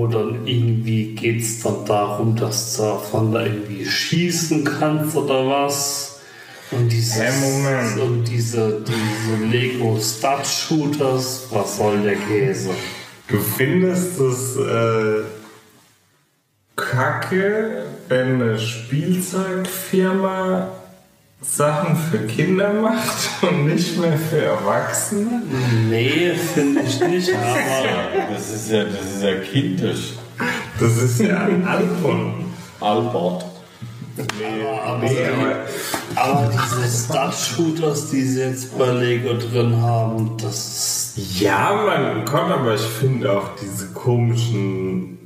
dann irgendwie geht's dann darum, dass du davon da irgendwie schießen kannst oder was. Und dieses, Moment. und diese, diese Lego Stud Shooters, was soll der Käse? Du findest es äh, kacke, wenn eine Spielzeugfirma Sachen für Kinder macht und nicht mehr für Erwachsene? Nee, finde ich nicht, aber Das ist ja, das ist ja kindisch. Das ist ja ein Album. Albert. aber, Nee, aber aber diese Stud-Shooters, die sie jetzt bei Lego drin haben, das ist ja, mein Gott, aber ich finde auch diese komischen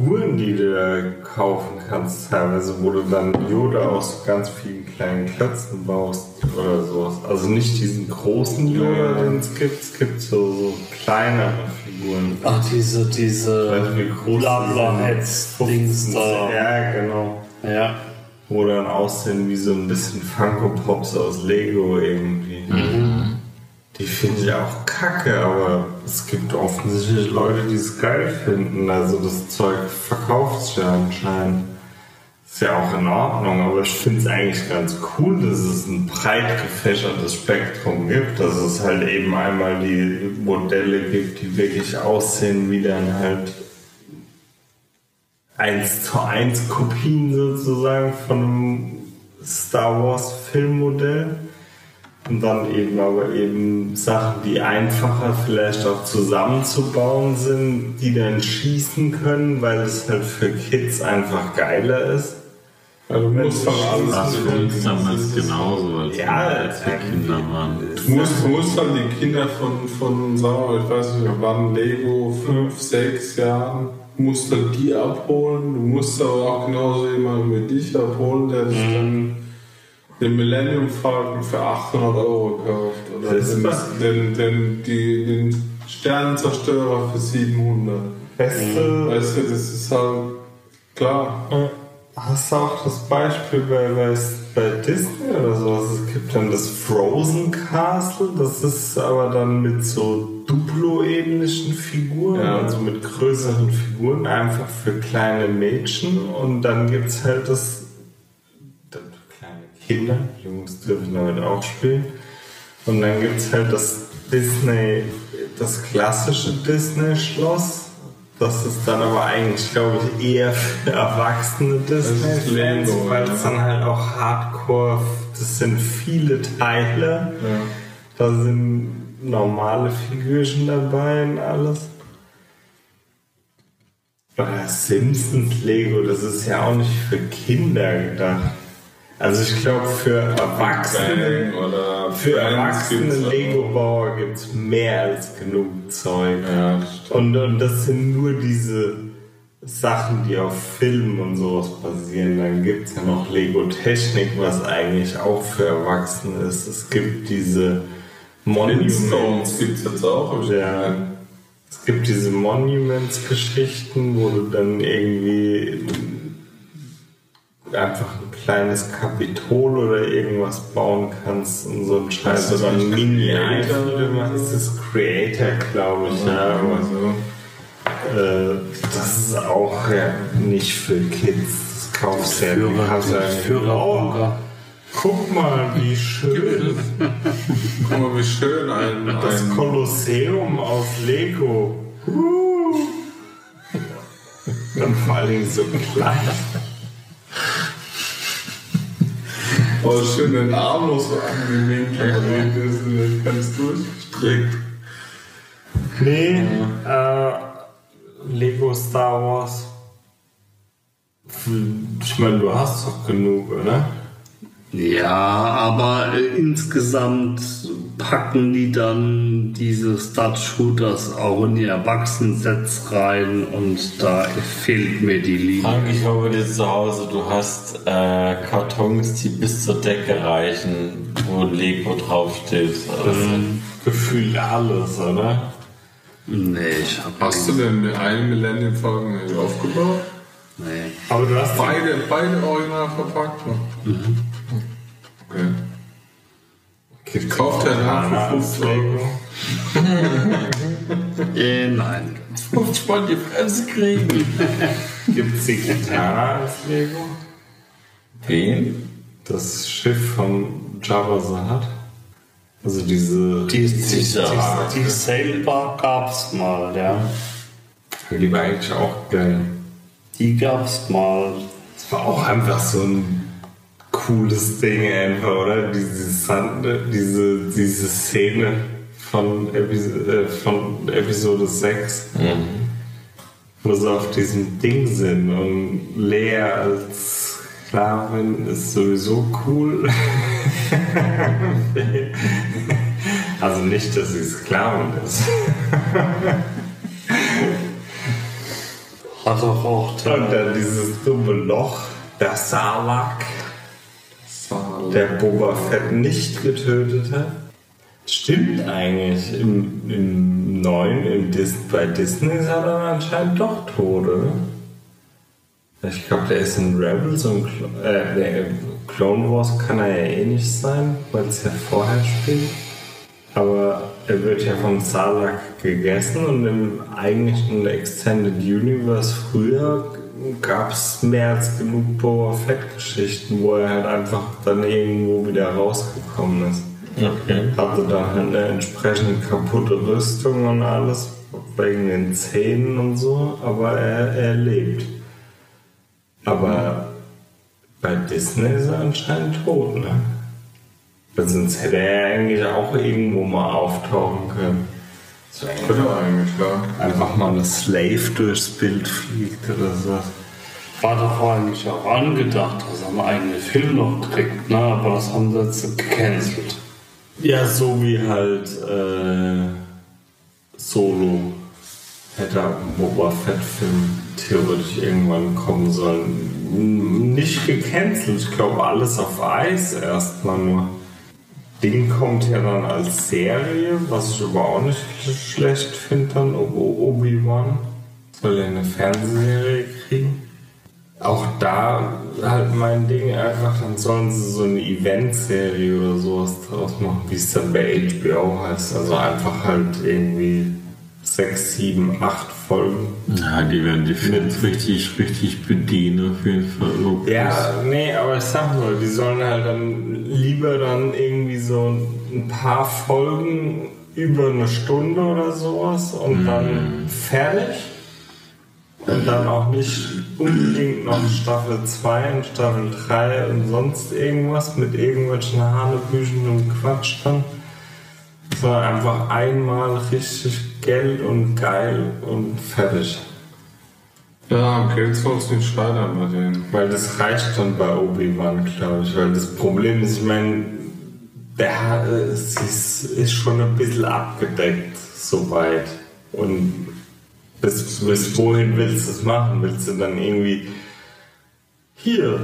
Figuren, die du da kaufen kannst, teilweise, wo du dann Yoda aus ganz vielen kleinen Klötzen baust oder sowas. Also nicht diesen großen Yoda, den es gibt, es gibt so, so kleinere Figuren. Ach, diese, diese Blabla-Heads-Dings da. Ja, genau. Ja. Wo dann aussehen wie so ein bisschen Funko Pops aus Lego irgendwie. Die finde ich auch kacke, aber es gibt offensichtlich Leute, die es geil finden. Also das Zeug verkauft sich ja anscheinend. Ist ja auch in Ordnung, aber ich finde es eigentlich ganz cool, dass es ein breit gefächertes Spektrum gibt. Dass es halt eben einmal die Modelle gibt, die wirklich aussehen wie dann halt 1 zu 1 Kopien sozusagen von einem Star Wars Filmmodell. Und dann eben aber eben Sachen, die einfacher vielleicht auch zusammenzubauen sind, die dann schießen können, weil es halt für Kids einfach geiler ist. Also du musst halt alles Das für uns damals genauso, als Ja, wir als wir Kinder waren. Du musst, du musst dann die Kinder von, von, sagen wir mal, ich weiß nicht, wann Lego, 5, 6 Jahren, musst du die abholen. Du musst aber auch genauso jemanden wie dich abholen, der sich dann den Millennium Falcon für 800 Euro kauft. Oder den, den, den, die, den Sternenzerstörer für 700. Beste, Weißt du, das ist halt klar. Hast du auch das Beispiel bei, bei, bei Disney oder sowas? Es gibt dann das Frozen Castle, das ist aber dann mit so Duplo-ähnlichen Figuren, Ja. also mit größeren Figuren, einfach für kleine Mädchen. Und dann gibt es halt das, Kinder, Jungs dürfen damit auch spielen. Und dann gibt es halt das Disney, das klassische Disney-Schloss. Das ist dann aber eigentlich, glaube ich, eher für erwachsene Disney-Fans, weil ja. es dann halt auch Hardcore, das sind viele Teile. Da sind normale Figürchen dabei und alles. Oder Simpsons Lego, das ist ja auch nicht für Kinder gedacht. Also ich glaube für Erwachsene, oder für erwachsene. Lego-Bauer gibt es mehr als genug Zeug. Ja. Und, und das sind nur diese Sachen, die auf Filmen und sowas basieren. Dann gibt es ja noch Lego-Technik, was eigentlich auch für Erwachsene ist. Es gibt diese Monuments. Gibt es jetzt auch. Ja. Es gibt diese Monuments-Geschichten, wo du dann irgendwie einfach ein kleines Kapitol oder irgendwas bauen kannst und so ein Scheiß. Ist das Oder ein mini machst. Das ist Creator, glaube ich. Ja, aber Also, äh, das ist auch ja, nicht für Kids. Das kaufst du ja ja- Führerbunker. Guck mal, wie schön. guck mal, wie schön ein, Das ein Kolosseum aus Lego. Uh. Und vor allen Dingen so klein. Oh, schön den Arm noch so angewinkelt hinten ist nicht ganz durchgestreckt. Nee, äh, Lego Star Wars. Ich meine, du hast doch genug, oder? Ja, aber äh, insgesamt packen die dann diese Stud-Shooters auch in die Erwachsenen-Sets rein und da fehlt mir die Liebe. Frank, ich bei dir zu Hause, du hast äh, Kartons, die bis zur Decke reichen, wo Lego draufsteht. Also, Gefühlt alles, oder? Nee, ich hab Hast du denn mit einem Millennium Falcon aufgebaut? Nee. Aber du hast Beide, beide original verpackt noch. Okay. Okay, Kauft der nach Banane für als 5 Euro? [laughs] Äh, nein. muss man die Fresse kriegen. Gibt es die Gitarre als Lego? Wen? Das Schiff von the Hutt? Also diese... Die, die, Sicher. die, die Sailbar gab's mal, ja. Die war eigentlich auch geil. Die gab's mal. Das war auch einfach so ein cooles Ding einfach, oder? Diese, Sand- diese, diese Szene von, Epi- äh, von Episode 6, wo sie auf diesem Ding sind und Lea als Sklavin ist sowieso cool. [laughs] also nicht, dass sie Sklavin ist. Hat doch auch Und dann dieses dumme Loch, der Sarlacc, der Boba Fett nicht getötet hat. Stimmt eigentlich. Im, im neuen, im Dis bei Disney ist er dann anscheinend doch tot, oder? Ich glaube, der ist in Rebels und Clo äh, Clone Wars kann er ja eh nicht sein, weil es ja vorher spielt. Aber er wird ja vom Sarlacc gegessen und im eigentlichen Extended Universe früher gab es mehr als genug Boba Fett-Geschichten, wo er halt einfach dann irgendwo wieder rausgekommen ist. Okay. Hatte da halt eine entsprechend kaputte Rüstung und alles, wegen den Zähnen und so, aber er, er lebt. Aber bei Disney ist er anscheinend tot, ne? Weil sonst hätte er eigentlich auch irgendwo mal auftauchen können. So Könnte eigentlich, ja. einfach mal eine Slave durchs Bild fliegt oder so. War doch eigentlich auch angedacht, dass er einen eigenen Film noch kriegt, ne? aber das haben sie jetzt gecancelt. Ja, so wie halt äh, Solo hätte ein Boba Fett-Film theoretisch irgendwann kommen sollen. Nicht gecancelt, ich glaube alles auf Eis erstmal nur. Ding kommt ja dann als Serie, was ich aber auch nicht schlecht finde, dann Ob- Obi-Wan. Soll er eine Fernsehserie kriegen? Auch da halt mein Ding einfach, dann sollen sie so eine Eventserie oder sowas draus machen, wie es dann bei HBO heißt. Also einfach halt irgendwie sechs, sieben, acht Folgen. Ja, die werden die Fans richtig, richtig bedienen auf jeden Fall. Oh, Ja, nee, aber ich sag nur, die sollen halt dann lieber dann irgendwie so ein paar Folgen über eine Stunde oder sowas und dann fertig. Und dann auch nicht unbedingt noch Staffel 2 und Staffel 3 und sonst irgendwas mit irgendwelchen Hanebüchen und Quatsch dann. Sondern einfach einmal richtig Geld und geil und fertig. Ja, am Geld soll es nicht scheitern bei denen. Weil das reicht dann bei Obi-Wan, glaube ich. Weil das Problem ist, ich meine, der es ist, ist schon ein bisschen abgedeckt, soweit. Und bis, bis wohin willst du es machen? Willst du dann irgendwie hier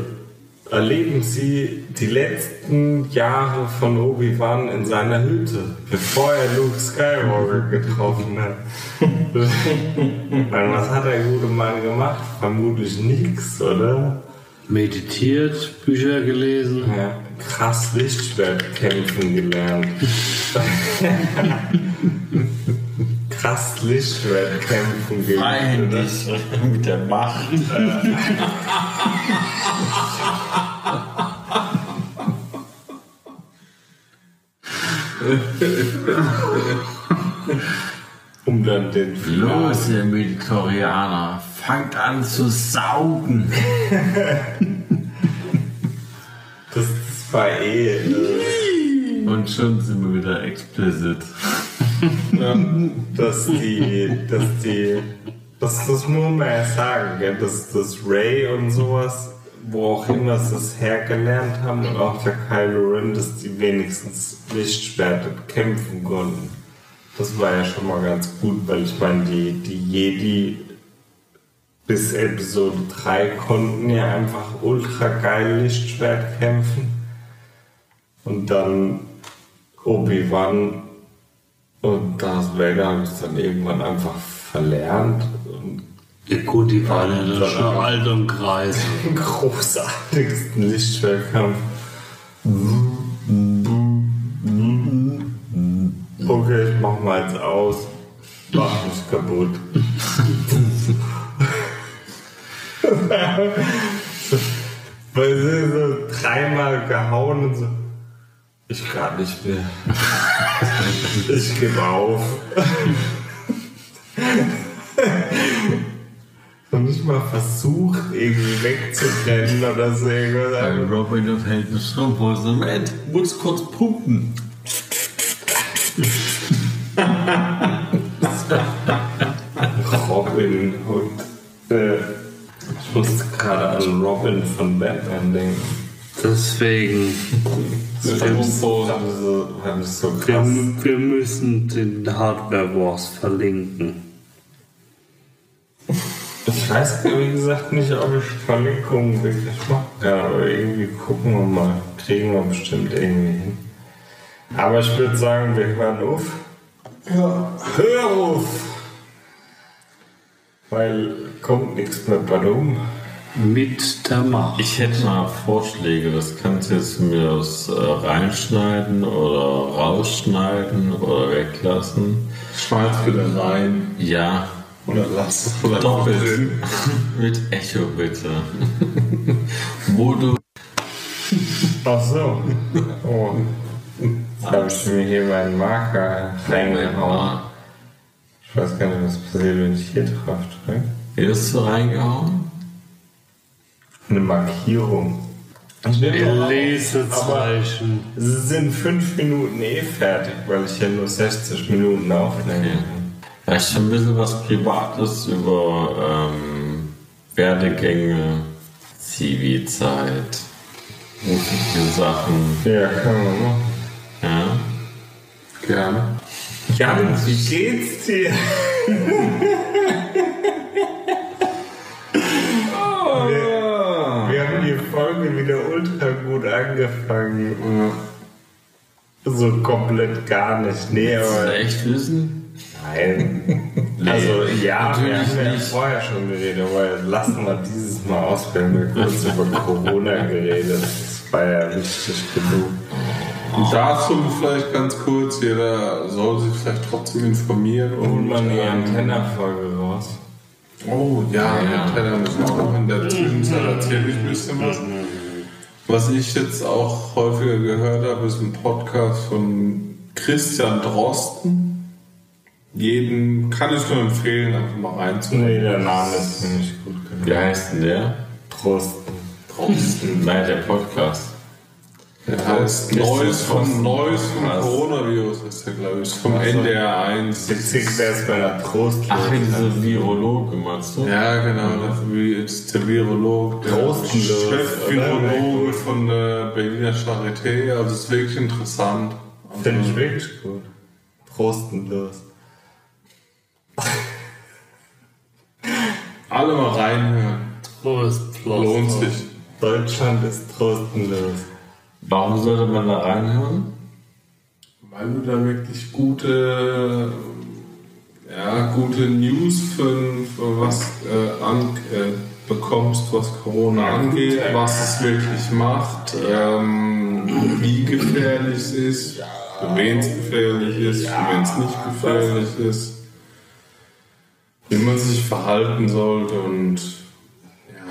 erleben Sie die letzten Jahre von Obi-Wan in seiner Hütte, bevor er Luke Skywalker getroffen hat. Weil was hat der gute Mann gemacht? Vermutlich nichts, oder? Meditiert, Bücher gelesen. Ja, krass Lichtschwertkämpfen gelernt. [laughs] krass Lichtschwertkämpfen gelernt. oder? Freihändig mit der Macht. Um dann den Los, ihr Meditorianer, fangt an zu saugen. Das, das war eh. Und schon sind wir wieder explicit. [laughs] dass die, dass die, das, das muss man ja sagen, gell, dass das Ray und sowas, wo auch immer sie das hergelernt haben und auch der Kylo Ren, dass die wenigstens Lichtschwerter kämpfen konnten. Das war ja schon mal ganz gut, weil ich meine, die, die Jedi bis Episode 3 konnten ja einfach ultra geil Lichtschwert kämpfen. Und dann Obi-Wan und Darth Vader habe ich dann irgendwann einfach verlernt. Und Ja, gut, die waren ja dann schon alt und den [laughs] großartigsten Lichtschwertkampf. Okay, ich mach mal jetzt aus. Mach mich kaputt. [laughs] Weil sie so dreimal gehauen und so. Ich kann nicht mehr. Ich gebe auf. Und nicht mal versucht, irgendwie wegzurennen oder so. Bei Robin of Helden Strumpf Moment, muss kurz pumpen. Robin und äh, ich musste gerade an Robin von Batman denken. Deswegen, so, so, wir, krass. wir müssen den Hardware Wars verlinken. Ich weiß, wie gesagt, nicht, ob ich Verlinkungen wirklich mache. Ja, aber irgendwie gucken wir mal. Kriegen wir bestimmt irgendwie hin. Aber ich würde sagen, wir hören auf. Ja. Hör auf! Weil kommt nichts mehr bei rum. Mit der Macht. Ich hätte mal Vorschläge, das kannst du jetzt mir aus äh, reinschneiden oder rausschneiden oder weglassen. Schneid's wieder rein Ja, oder lass oder doppelt. drin. [laughs] Mit Echo bitte. Wo du. Ach so. Oh. Jetzt habe ich mir hier meinen Marker reingehauen. Ich weiß gar nicht, was passiert, wenn ich hier drauf drücke. Hier ist du reingehauen? Eine Markierung. Ich nehme Lesezeichen. Es sind fünf Minuten eh fertig, weil ich ja nur 60 Minuten aufnehme. Vielleicht schon ein bisschen was Privates über ähm, Werdegänge, Zivi-Zeit, berufliche Sachen. Ja, können wir machen. Ja. Gerne. Jan, wie geht's dir? [laughs] Folge wieder ultra gut angefangen. So komplett gar nicht. Nee, Willst du aber echt wissen? nein. [laughs] Also ja, wir haben ja vorher schon geredet, aber lassen wir dieses Mal aus, wir haben ja kurz über Corona geredet. Das war ja wichtig genug. Und dazu vielleicht ganz kurz, jeder soll sich vielleicht trotzdem informieren Holt und man die ähm, Antenna-Folge raus. Oh ja, ja. Antenna müssen wir auch in der Zwischenzeit erzähle ich ein bisschen was. Was ich jetzt auch häufiger gehört habe, ist ein Podcast von Christian Drosten. Jeden kann ich nur empfehlen, einfach mal reinzuhören. Nee, der Name ist mir nicht gut genug. Wie heißt denn der? Trosten. Drosten. Nein, der Podcast. Der heißt Neues vom Drosten. Neues vom? Coronavirus der, glaube ich, vom NDR 1. Witzig wäre es bei einer Trost. Ach, diese Virologe meinst du? Ja, genau, das ist der Virolog, der Chef-Virologe von der Berliner Charité. Also es ist wirklich interessant. Finde ich wirklich gut. Trostenlos. [laughs] Alle mal reinhören. Prost, Prost. Lohnt sich. Deutschland ist trostenlos. Warum sollte man da reinhören? Weil du da wirklich gute, ja, gute News für, für was äh, an, äh, bekommst, was Corona angeht, was es wirklich macht, ähm, wie gefährlich es ist, für wen es gefährlich ist, für wen es nicht gefährlich ist, wie man sich verhalten sollte und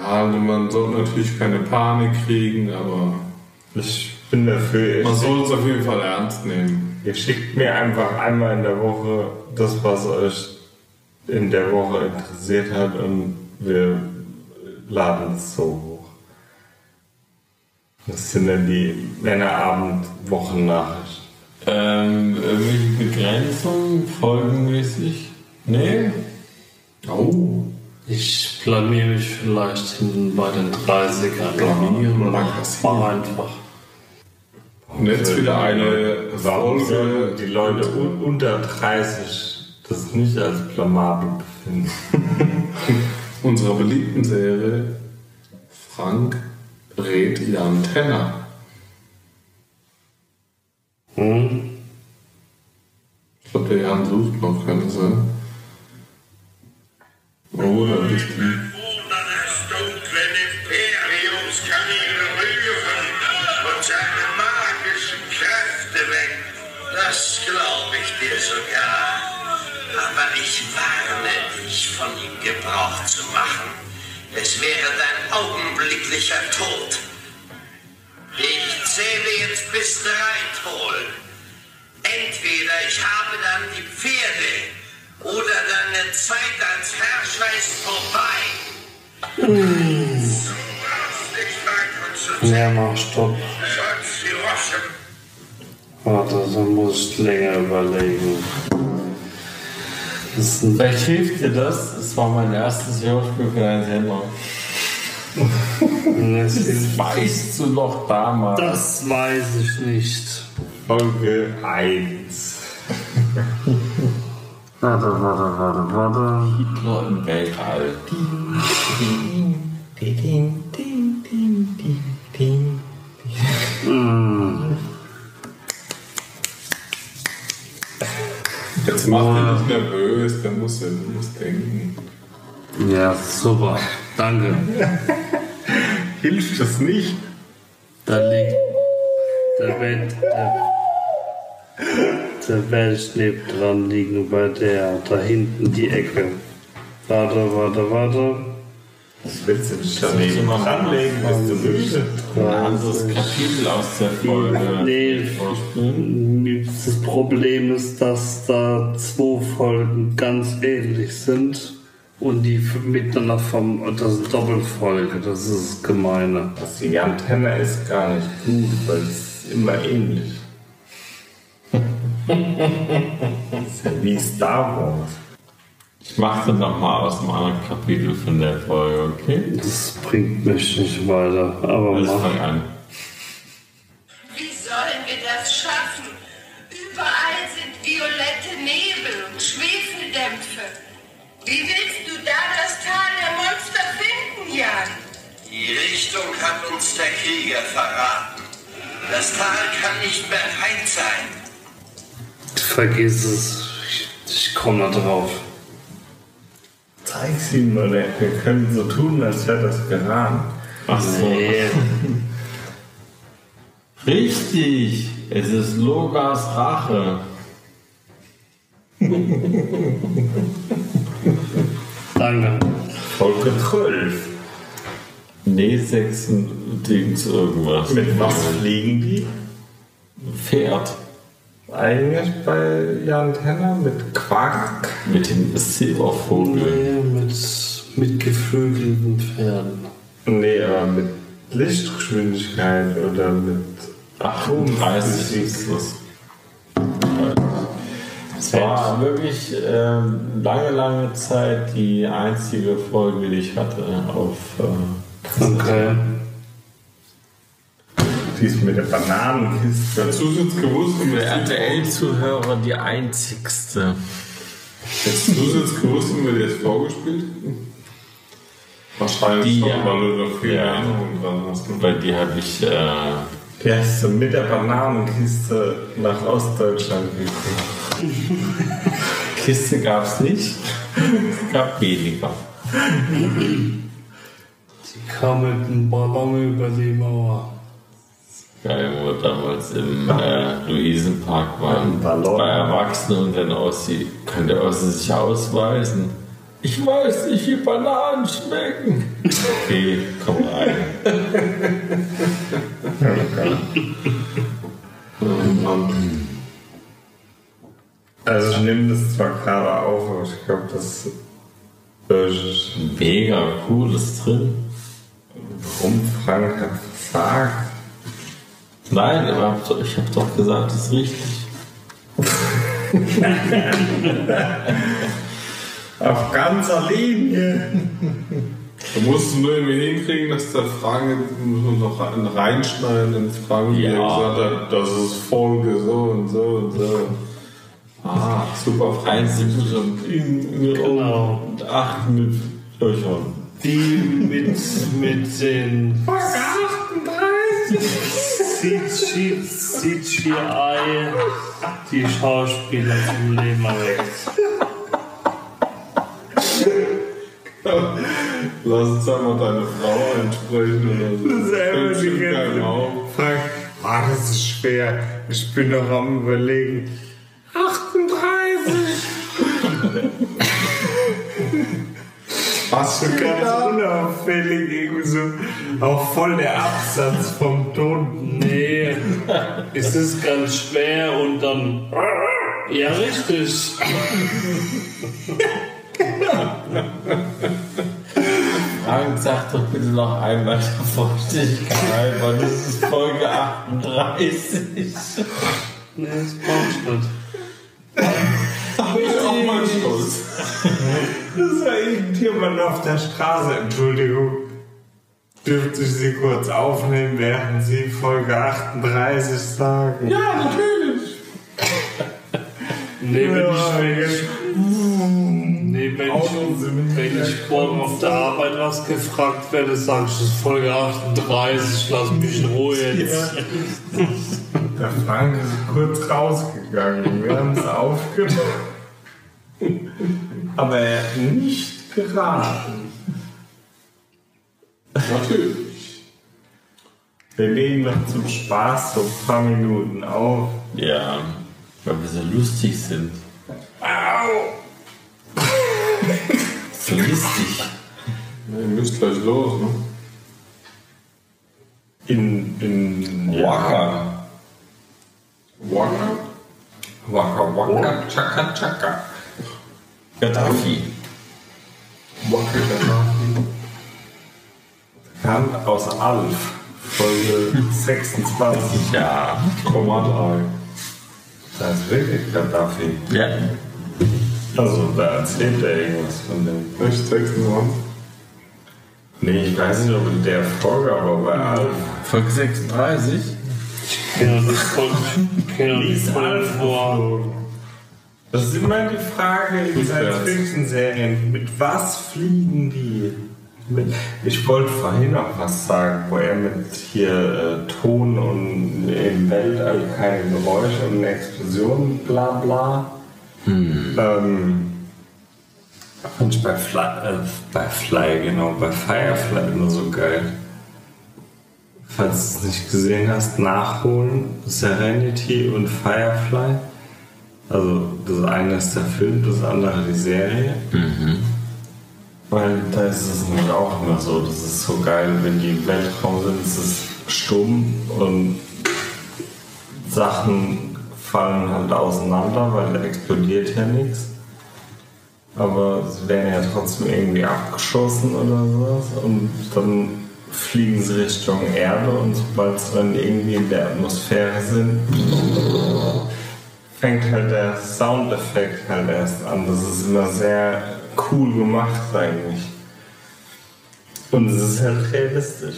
ja, man sollte natürlich keine Panik kriegen, aber Ich bin dafür, man soll es auf jeden Fall ernst nehmen. Ihr schickt mir einfach einmal in der Woche das, was euch in der Woche interessiert hat und wir laden es so hoch. Das sind dann die Männerabend-Wochennachrichten. Ähm, irgendwelche Begrenzungen folgenmäßig? Nee? Oh. Ich blamier mich vielleicht hinten bei den 30ern. Blamieren, Mach Magazin. einfach. Und jetzt wieder eine Folge. die Leute un unter 30 das nicht als blamabel befinden? [laughs] unserer beliebten Serie Frank rät die Antenne. Hm? Ich glaube, der Jan sucht noch, könnte sein. Oh, da ist die. Das glaube ich dir sogar. Aber ich warne dich, von ihm Gebrauch zu machen. Es wäre dein augenblicklicher Tod. Ich zähle jetzt bis drei, Troll. Entweder ich habe dann die Pferde oder deine Zeit als Herrscher ist vorbei. Zu Ja, mach Stopp. Sonst die Rosse. Warte, dann muss ich länger überlegen. Das Vielleicht hilft dir das. Es war mein erstes Hörspiel für deinen Sender. [laughs] das, Weißt du noch damals? das weiß ich nicht. Folge 1. [laughs] Warte, warte, warte, warte. Hitler im Weltall. Jetzt mach dich nicht nervös, der muss, der muss denken. Ja, super. Danke. Hilft das nicht? Da liegt der Welt, der, der Weltschnee dran liegen bei der, da hinten die Ecke. Warte, warte, warte. Was willst du dich daneben dranlegen? Bist du müde? Ein anderes Kapitel aus der Folge. Nee, das Problem ist, dass da zwei Folgen ganz ähnlich sind und die miteinander vom, das ist Doppelfolge, das ist das gemeine. Das die Antenne ist gar nicht gut, weil es ist immer ähnlich. [laughs] das ist ja wie Star Wars. Ich mache das nochmal aus dem anderen Kapitel von der Folge, okay? Das bringt mich nicht weiter, aber Alles mach. fang an. Wie sollen wir das schaffen? Überall sind violette Nebel und Schwefeldämpfe. Wie willst du da das Tal der Monster finden, Jan? Die Richtung hat uns der Krieger verraten. Das Tal kann nicht mehr weit sein. Vergiss es. Ich, ich komme da drauf. Zeig's ihm, oder wir können so tun, als wäre das gerahmt. Ach so. Nee. [laughs] Richtig! Es ist Logas Rache. [laughs] Danke. Folge 12. Nee, 6 Dings irgendwas. Mit was fliegen die? Pferd. Eigentlich bei Jan Tenner mit Quark. Mit dem Silbervogel. Nee, mit, mit geflügelten Pferden. Nee, aber mit Lichtgeschwindigkeit oder mit 38 ist das. Es war wirklich ähm, lange, lange Zeit die einzige Folge, die ich hatte auf. Äh, Okay. Die ist mit der Bananenkiste. Dazu jetzt gewusst, wenn wir RTL-Zuhörer die einzigste. Hättest du jetzt gewusst, wir dir das vorgespielt? Wahrscheinlich Die, schon, ja. weil du noch viel Ja. Erinnerungen dran hast. Weil die habe ich. Äh, Die hast du mit der Bananenkiste nach Ostdeutschland gekriegt. [laughs] Kiste gab es nicht. Es gab weniger. Die kam mit einem Ballon über die Mauer. Geil, wo wir damals im äh, Luisenpark waren. Ballon. Bei Erwachsenen und dann Ossi. Kann der Ossi sich ausweisen? Ich weiß nicht, wie Bananen schmecken. Okay, komm rein. Also ich nehme das zwar gerade auf, aber ich glaube, das ist Mega cool ist drin. warum Frank hat versagt. Nein, aber ich habe doch gesagt, das ist richtig. [laughs] Auf ganzer Linie. Du musst nur irgendwie hinkriegen, dass der Frage muss man noch rein- reinschneiden ins Fragen, Ja. gesagt hat, das ist Folge so und so und so. Ah, super Frage. Eins schon Genau. und acht mit Löchern. Die mit, mit den CG, CGI die Schauspieler zum Leben erweckt. Lass uns einmal deine Frau einsprechen oder so. Selber Fällt die schon keinem ganze. Frank, ah, das ist schwer. Ich bin noch am überlegen. 38. Was für Ganz unauffällig irgendwie so. Auch voll der Absatz vom Ton. Nee, es ist ganz schwer und dann. Ja, richtig. Frank, sag doch bitte noch einmal der Vollständigkeit, weil das ist Folge 38. Nee, das brauch ich nicht. Ich bin auch mal stolz. Das war irgendjemand auf der Straße. Entschuldigung. Dürfte ich Sie kurz aufnehmen, während Sie Folge 38 sagen? Ja, natürlich. Nee, bin ich nicht. Wenn, wenn, ich, wenn ich morgen auf der Arbeit was gefragt werde, sage ich, das ist Folge 38, lass mich in Ruhe jetzt. [laughs] Der Frank ist kurz rausgegangen. Wir haben es aufgenommen. Aber er hat nicht geraten. Natürlich. Wir legen noch zum Spaß so ein paar Minuten auf. Ja, weil wir so lustig sind. So lustig. Ihr müsst gleich los, ne? In, in Waka. Waka? Waka Waka Chaka Chaka. Gaddafi. Waka Gaddafi. Kam aus Alf, Folge 26. Ja. Komma Das ist wirklich Gaddafi. Ja. Also, da erzählt er irgendwas von dem. 3. Echt 26? Nee, ich weiß nicht, ob in der Folge, aber bei Alf. Folge 36. Ich kenne das voll, ich kenne das voll vor. Das ist immer die Frage in Science-Fiction-Serien. Mit was fliegen die? Ich wollte vorhin noch was sagen, wo er mit hier äh, Ton und im Weltall keine Geräusche und eine Explosion, bla bla. Ähm, fand ich bei Fly, äh, bei Fly, genau, bei Firefly immer so geil. Falls du es nicht gesehen hast, nachholen. Serenity und Firefly. Also das eine ist der Film, das andere die Serie. Weil da ist es nämlich auch immer so, das ist so geil, wenn die im Weltraum sind, es ist stumm und Sachen fallen halt auseinander, weil da explodiert ja nichts. Aber sie werden ja trotzdem irgendwie abgeschossen oder sowas und dann fliegen sie Richtung Erde und sobald sie dann irgendwie in der Atmosphäre sind, fängt halt der Soundeffekt halt erst an. Das ist immer sehr cool gemacht eigentlich. Und es ist halt realistisch.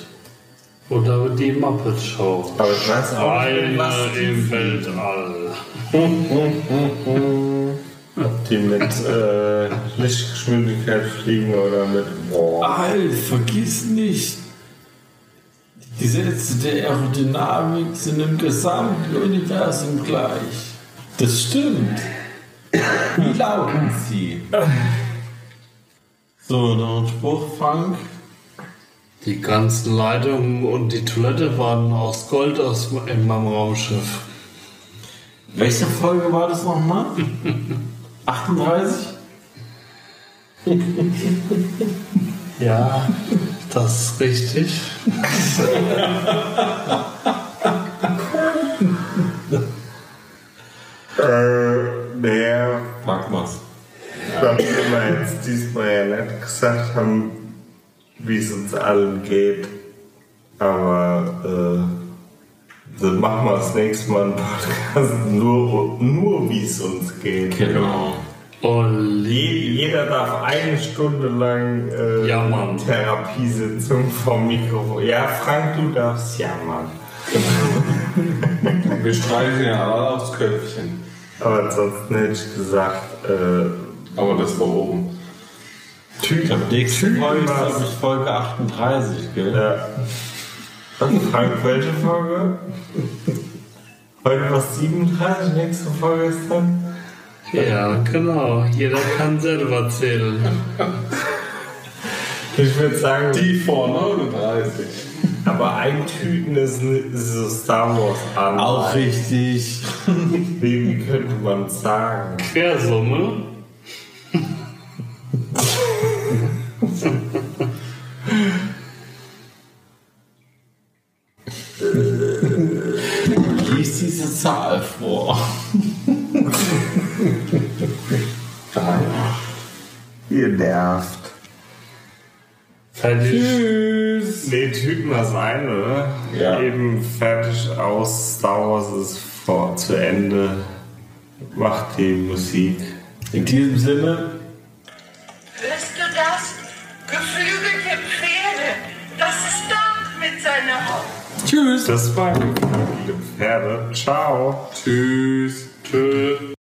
Oder die Muppet Show. Aber ich weiß auch nicht, was Einer im Weltall. ob die mit äh, Lichtgeschwindigkeit fliegen oder mit. Boah. Alf, vergiss nicht. Die Gesetze der Aerodynamik sind im gesamten Universum gleich. Das stimmt. Wie lauten sie? So, noch ein Spruch, Frank. Die ganzen Leitungen und die Toilette waren aus Gold aus in meinem Raumschiff. Welche Folge war das nochmal? [laughs] 38? [laughs] Ja, das ist richtig. [laughs] Äh, der Mag mal's. Dann wir jetzt diesmal ja nicht gesagt haben, wie es uns allen geht. Aber äh, dann machen wir das nächste Mal einen Podcast [laughs] nur, nur wie es uns geht. Genau. Je- Jeder darf eine Stunde lang äh, Ja, Mann. Therapiesitzung vom Mikrofon. Ja, Frank, du darfst jammern. Wir streichen ja alle aufs Köpfchen. Aber ansonsten hätte ich gesagt, äh, Aber das war oben. Typ, Nächste Typ Folge ist, was- glaube ich, Folge 38, gell? Ja. Was, Frank, welche Folge? Heute war es 37, nächste Folge ist dann. Ja, genau. Jeder kann selber zählen. Ich würde sagen, Die vor 39. aber ein Tüten ist, ist so Star Wars an. Auch richtig. Wie, wie könnte man sagen? Quersumme. Lies diese Zahl vor. Ihr nervt. Fertig. Tschüss. Nee, Tüten war ein, oder? Ja. Eben fertig aus. Star Wars ist vor, zu Ende. Macht die Musik. In diesem Sinne, Haut. Das waren die Pferde. Ciao. Tschüss. Tschüss.